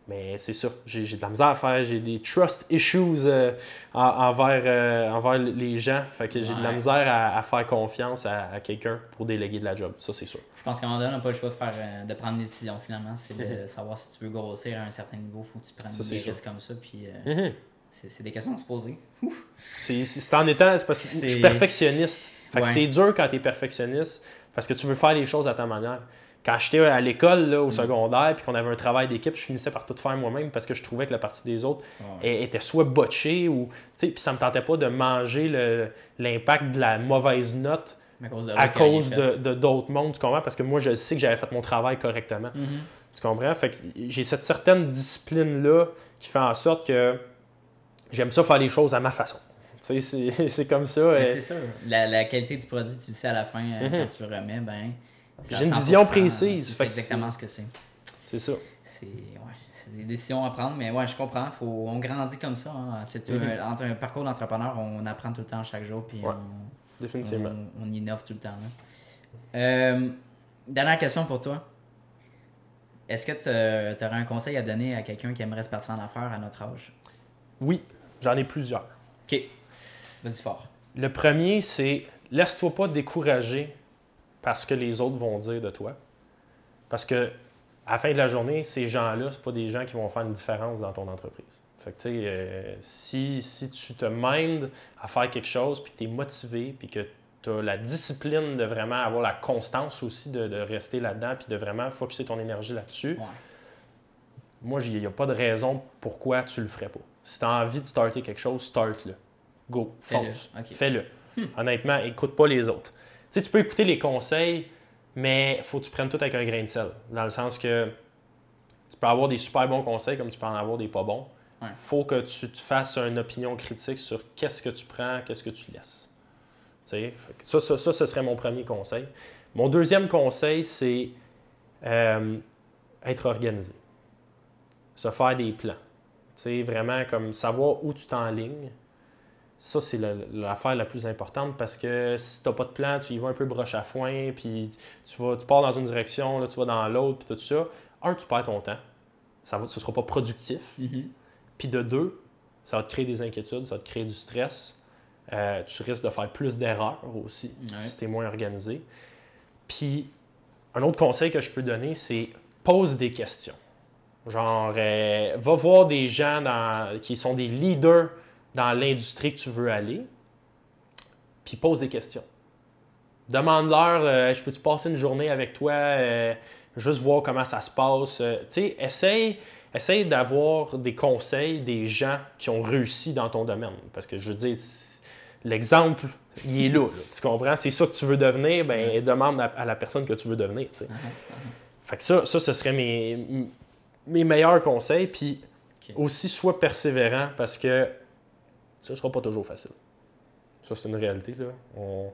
[SPEAKER 2] Mais c'est ça, j'ai de la misère à faire, j'ai des trust issues euh, en- envers, euh, envers les gens, fait que j'ai de la misère à, à faire confiance à, à quelqu'un pour déléguer de la job, ça c'est sûr.
[SPEAKER 1] Je pense qu'à un moment donné, on n'a pas le choix de, faire, euh, de prendre une décision finalement. C'est de
[SPEAKER 2] Mhm.
[SPEAKER 1] savoir si tu veux grossir à un certain niveau, il faut que tu prennes
[SPEAKER 2] Ça,
[SPEAKER 1] des
[SPEAKER 2] sûr.
[SPEAKER 1] risques comme ça. Puis euh,
[SPEAKER 2] Mhm.
[SPEAKER 1] c'est c'est des questions à se poser.
[SPEAKER 2] C'est en étant. C'est parce que je suis perfectionniste. Fait que c'est dur quand tu es perfectionniste parce que tu veux faire les choses à ta manière. Quand j'étais à l'école, là, au
[SPEAKER 1] Mm.
[SPEAKER 2] secondaire, puis qu'on avait un travail d'équipe, je finissais par tout faire moi-même parce que je trouvais que la partie des autres
[SPEAKER 1] Ouais.
[SPEAKER 2] elle était soit botchée ou. tu sais, Puis ça me tentait pas de manger le- l'impact de la mauvaise note
[SPEAKER 1] à cause de,
[SPEAKER 2] d'autres mondes, tu comprends? Parce que moi, je sais que j'avais fait mon travail correctement.
[SPEAKER 1] Mhm.
[SPEAKER 2] Tu comprends? Fait que j'ai cette certaine discipline-là qui fait en sorte que j'aime ça faire les choses à ma façon. Tu sais, c'est- c'est comme ça.
[SPEAKER 1] Mais
[SPEAKER 2] euh,
[SPEAKER 1] C'est sûr. La, la qualité du produit, tu le sais à la fin, euh,
[SPEAKER 2] Mhm.
[SPEAKER 1] quand tu le remets, ben.
[SPEAKER 2] J'ai une
[SPEAKER 1] 100%,
[SPEAKER 2] vision précise, c'est-
[SPEAKER 1] exactement ce que c'est.
[SPEAKER 2] C'est ça.
[SPEAKER 1] C'est ouais, des décisions à prendre, mais ouais, je comprends. Faut, on grandit comme ça. hein. C'est
[SPEAKER 2] Mhm.
[SPEAKER 1] un- parcours d'entrepreneur, on apprend tout le temps chaque jour, puis
[SPEAKER 2] Ouais.
[SPEAKER 1] on,
[SPEAKER 2] Définitivement.
[SPEAKER 1] on, on innove tout le temps. là. Euh, dernière question pour toi. Est-ce que tu aurais un conseil à donner à quelqu'un qui aimerait se partir en affaires à notre âge?
[SPEAKER 2] Oui, j'en ai plusieurs.
[SPEAKER 1] Ok. Vas-y fort.
[SPEAKER 2] Le premier, c'est laisse-toi pas décourager parce que les autres vont dire de toi. Parce que à la fin de la journée, ces gens-là, c'est pas des gens qui vont faire une différence dans ton entreprise. Fait que, tu sais, euh, si, si tu te mindes à faire quelque chose, puis que tu es motivé, puis que tu as la discipline de vraiment avoir la constance aussi de, de rester là-dedans, puis de vraiment focuser ton énergie là-dessus,
[SPEAKER 1] Ouais.
[SPEAKER 2] moi, il n'y a pas de raison pourquoi tu le ferais pas. Si tu as envie de starter quelque chose, start-le. Go,
[SPEAKER 1] Fais-le.
[SPEAKER 2] fonce. Fais-le. Honnêtement, écoute pas les autres. Tu sais, tu peux écouter les conseils, mais faut que tu prennes tout avec un grain de sel. Dans le sens que tu peux avoir des super bons conseils comme tu peux en avoir des pas bons.
[SPEAKER 1] Ouais.
[SPEAKER 2] faut que tu te fasses une opinion critique sur qu'est-ce que tu prends, qu'est-ce que tu laisses. Tu sais, fait que ça, ça, ça, ce serait mon premier conseil. Mon deuxième conseil, c'est euh, être organisé. Se faire des plans. Tu sais, vraiment comme savoir où tu t'enlignes. Ça, c'est l'affaire la plus importante parce que si tu n'as pas de plan, tu y vas un peu broche à foin, puis tu, vas, tu pars dans une direction, là, tu vas dans l'autre, puis tout ça. Un, tu perds ton temps. Ça ne sera pas productif.
[SPEAKER 1] Mhm.
[SPEAKER 2] Puis de deux, ça va te créer des inquiétudes, ça va te créer du stress. Euh, tu risques de faire plus d'erreurs aussi
[SPEAKER 1] Ouais.
[SPEAKER 2] si tu es moins organisé. Puis un autre conseil que je peux donner, c'est pose des questions. Genre, euh, va voir des gens dans- qui sont des leaders dans l'industrie que tu veux aller, puis pose des questions. Demande-leur, euh, je peux-tu passer une journée avec toi, euh, juste voir comment ça se passe. Euh, tu sais, essaye, essaye d'avoir des conseils des gens qui ont réussi dans ton domaine. Parce que je veux dire, l'exemple, il est là, là, tu comprends? C'est ça que tu veux devenir, ben demande à, à la personne que tu veux devenir. tu sais. Fait que ça, ça, ce serait mes, mes meilleurs conseils. Puis aussi, sois persévérant parce que ça ne sera pas toujours facile. Ça, c'est une réalité. Là. On-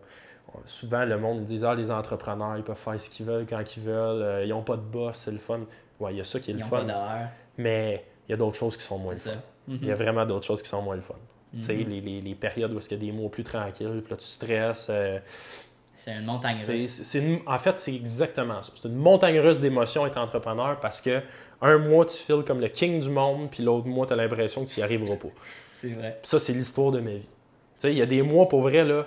[SPEAKER 2] on- souvent, le monde dit Ah, les entrepreneurs, ils peuvent faire ce qu'ils veulent quand ils veulent, euh, ils n'ont pas de boss, c'est le fun. Ouais, il y a ça qui est
[SPEAKER 1] Ils
[SPEAKER 2] le fun,
[SPEAKER 1] pas
[SPEAKER 2] mais il y a d'autres choses qui sont moins le fun.
[SPEAKER 1] ça.
[SPEAKER 2] Il y a vraiment d'autres choses qui sont moins le fun. Tu sais,
[SPEAKER 1] Mhm.
[SPEAKER 2] les, les- les périodes où il y a des mots plus tranquilles, puis là, tu stresses. euh,
[SPEAKER 1] C'est une montagne
[SPEAKER 2] C'est-
[SPEAKER 1] russe.
[SPEAKER 2] c'est une- en fait, c'est exactement ça. C'est une montagne russe d'émotions être entrepreneur parce que un mois, tu files comme le king du monde, puis l'autre mois, tu as l'impression que tu n'y arriveras pas.
[SPEAKER 1] C'est vrai.
[SPEAKER 2] Puis ça, c'est l'histoire de ma vie. Tu sais, il y a des mois, pour vrai, là,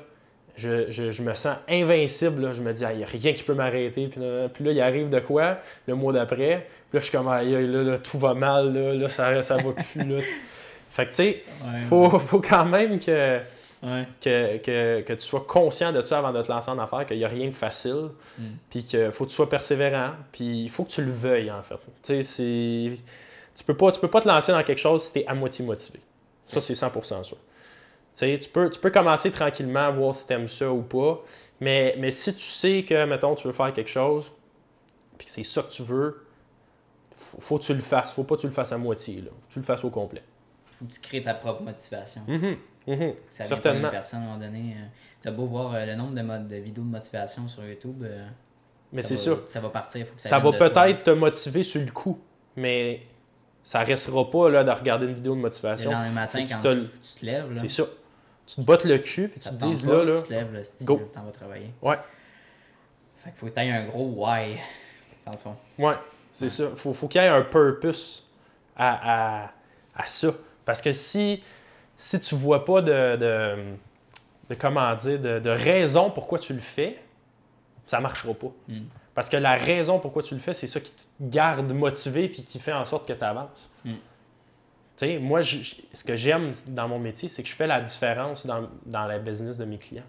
[SPEAKER 2] je, je- je me sens invincible. là. Je me dis, il n'y a rien qui peut m'arrêter. Puis, là, puis là, il arrive de quoi le mois d'après? Puis là, je suis comme, là, là, tout va mal, là, là, ça, ça va plus. Là. Fait que, tu sais,
[SPEAKER 1] Ouais,
[SPEAKER 2] faut, faut quand même que,
[SPEAKER 1] ouais.
[SPEAKER 2] que, que, que tu sois conscient de ça avant de te lancer en affaires, qu'il n'y a rien de facile.
[SPEAKER 1] Mm.
[SPEAKER 2] Puis qu'il faut que tu sois persévérant. Puis il faut que tu le veuilles, en fait. Tu sais, c'est. Tu peux, pas, tu peux pas te lancer dans quelque chose si tu es à moitié motivé. Ça, c'est 100% sûr. Tu sais, tu peux, tu peux commencer tranquillement, voir si tu aimes ça ou pas. Mais, mais si tu sais que, mettons, tu veux faire quelque chose, puis que c'est ça que tu veux, faut, faut que tu le fasses. Faut pas que tu le fasses à moitié. Là. Tu le fasses au complet.
[SPEAKER 1] Faut que tu crées ta propre motivation.
[SPEAKER 2] Mhm, mhm.
[SPEAKER 1] Ça vient pas
[SPEAKER 2] Certainement.
[SPEAKER 1] d'une personne à un moment donné. Tu as beau voir euh, le nombre de, vidéos de motivation sur YouTube. euh,
[SPEAKER 2] Mais
[SPEAKER 1] ça
[SPEAKER 2] c'est
[SPEAKER 1] va-
[SPEAKER 2] ça.
[SPEAKER 1] Ça va partir. Faut que ça
[SPEAKER 2] Ça va peut-être te motiver sur le coup, mais ça restera pas là, de regarder une vidéo de
[SPEAKER 1] Le
[SPEAKER 2] motivation. Faut
[SPEAKER 1] matin, quand
[SPEAKER 2] tu te
[SPEAKER 1] tu,
[SPEAKER 2] le-
[SPEAKER 1] tu te lèves, là,
[SPEAKER 2] C'est ça. Tu te bottes le cul puis tu te
[SPEAKER 1] te pas,
[SPEAKER 2] là, là.
[SPEAKER 1] tu te lèves, là, si
[SPEAKER 2] go.
[SPEAKER 1] t'en vas travailler.
[SPEAKER 2] Ouais,
[SPEAKER 1] Fait qu'il faut que tu aies un gros why, dans le fond.
[SPEAKER 2] ouais, c'est ça. Faut, faut qu'il y ait un purpose à, à, à ça. Parce que si, si tu vois pas de, de, de comment dire, de, de raison pourquoi tu le fais, ça marchera pas.
[SPEAKER 1] Mm.
[SPEAKER 2] Parce que la raison pourquoi tu le fais, c'est ça qui te garde motivé puis qui fait en sorte que tu avances.
[SPEAKER 1] Mm.
[SPEAKER 2] Tu sais, moi, je- ce que j'aime dans mon métier, c'est que je fais la différence dans, dans la business de mes clients.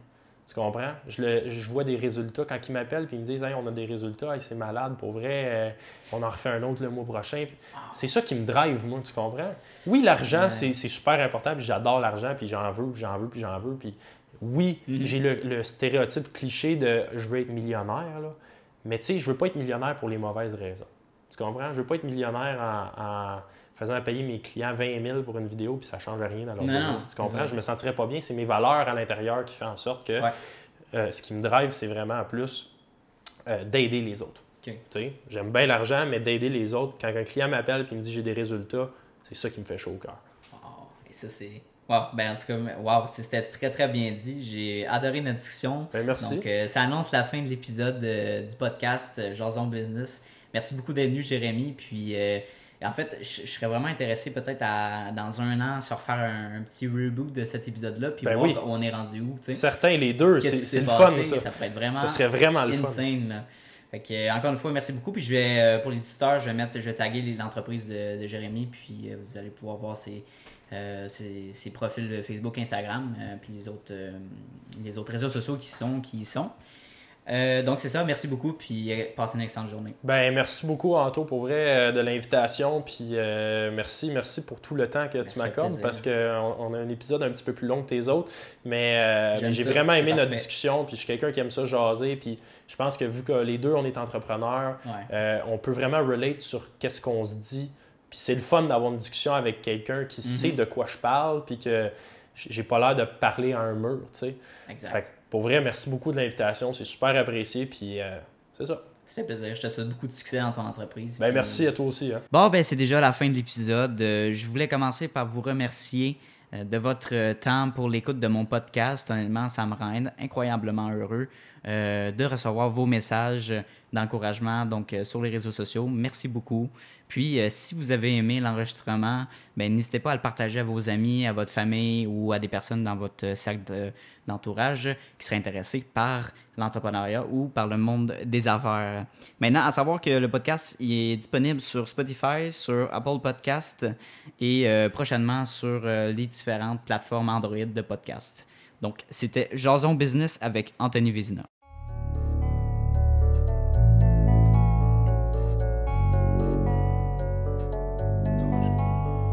[SPEAKER 2] Tu comprends? Je, le- je vois des résultats quand ils m'appellent puis ils me disent hey, on a des résultats, Hey, c'est malade, pour vrai, euh, on en refait un autre le mois prochain. C'est ça qui me drive, moi, tu comprends? Oui, l'argent,
[SPEAKER 1] Ouais.
[SPEAKER 2] c'est c'est super important, puis j'adore l'argent, puis j'en veux, puis j'en veux, puis j'en veux. Puis oui,
[SPEAKER 1] Mhm.
[SPEAKER 2] j'ai le, le stéréotype cliché de je veux être millionnaire, là. Mais tu sais, je veux pas être millionnaire pour les mauvaises raisons. Tu comprends? Je veux pas être millionnaire en, en faisant payer mes clients 20 000 pour une vidéo, puis ça change rien dans leur
[SPEAKER 1] Non,
[SPEAKER 2] business. Tu comprends? Je me sentirais pas bien. C'est mes valeurs à l'intérieur qui fait en sorte que
[SPEAKER 1] Ouais.
[SPEAKER 2] euh, ce qui me drive, c'est vraiment plus euh, d'aider les autres. J'aime bien l'argent, mais d'aider les autres. Quand un client m'appelle et me dit j'ai des résultats, c'est ça qui me fait chaud au cœur.
[SPEAKER 1] Wow. Et ça, c'est. Wow. Ben, en tout cas, wow, c'était très, très bien dit. J'ai adoré notre discussion.
[SPEAKER 2] Ben, merci.
[SPEAKER 1] Donc, euh, ça annonce la fin de l'épisode euh, du podcast euh, Jason Business. Merci beaucoup d'être venu, Jérémy. Puis, euh, en fait, je je serais vraiment intéressé peut-être à, dans un an, se refaire un, un petit reboot de cet épisode-là, puis
[SPEAKER 2] Ben
[SPEAKER 1] voir
[SPEAKER 2] oui.
[SPEAKER 1] où on est rendu où. tu sais.
[SPEAKER 2] Certains, les deux, c'est
[SPEAKER 1] s'est
[SPEAKER 2] le
[SPEAKER 1] passé,
[SPEAKER 2] fun, ça.
[SPEAKER 1] pourrait être vraiment
[SPEAKER 2] Ça serait vraiment le fun.
[SPEAKER 1] insane. là. Fait que, encore une fois, merci beaucoup. Puis je vais, pour les éditeurs, je vais mettre, je vais taguer l'entreprise de, de Jérémy, puis vous allez pouvoir voir ses, euh, ses, ses profils Facebook, Instagram, euh, puis les autres, euh, les autres réseaux sociaux qui sont, qui y sont. Euh, donc c'est ça, merci beaucoup, puis passez une excellente journée.
[SPEAKER 2] Ben, merci beaucoup, Anto, pour vrai, de l'invitation. Puis merci, merci pour tout le temps que tu m'accordes parce qu'on on a un épisode un petit peu plus long que les autres. Mais j'ai vraiment aimé notre
[SPEAKER 1] parfait.
[SPEAKER 2] discussion. Puis je suis quelqu'un qui aime ça jaser. Puis je pense que vu que les deux, on est entrepreneurs,
[SPEAKER 1] Ouais.
[SPEAKER 2] on peut vraiment relate sur qu'est-ce qu'on se dit. Puis c'est le fun d'avoir une discussion avec quelqu'un qui
[SPEAKER 1] Mhm.
[SPEAKER 2] sait de quoi je parle. Puis que j'ai pas l'air de parler à un mur, tu sais.
[SPEAKER 1] Exact.
[SPEAKER 2] Fait que, pour vrai, merci beaucoup de l'invitation. C'est super apprécié. Puis euh, c'est ça.
[SPEAKER 1] Ça fait plaisir. Je te souhaite beaucoup de succès dans ton entreprise.
[SPEAKER 2] Ben, merci à toi aussi. hein.
[SPEAKER 1] Bon, ben c'est déjà la fin de l'épisode. Euh, je voulais commencer par vous remercier euh, de votre temps pour l'écoute de mon podcast. Honnêtement, ça me rend incroyablement heureux euh, de recevoir vos messages d'encouragement donc sur les réseaux sociaux. Merci beaucoup. Puis, euh, si vous avez aimé l'enregistrement, ben, n'hésitez pas à le partager à vos amis, à votre famille ou à des personnes dans votre euh, cercle de- d'entourage qui seraient intéressés par l'entrepreneuriat ou par le monde des affaires. Maintenant, à savoir que le podcast est disponible sur Spotify, sur Apple Podcast et euh, prochainement sur les différentes plateformes Android de podcast. Donc, c'était Jason Business avec Anthony Vézina.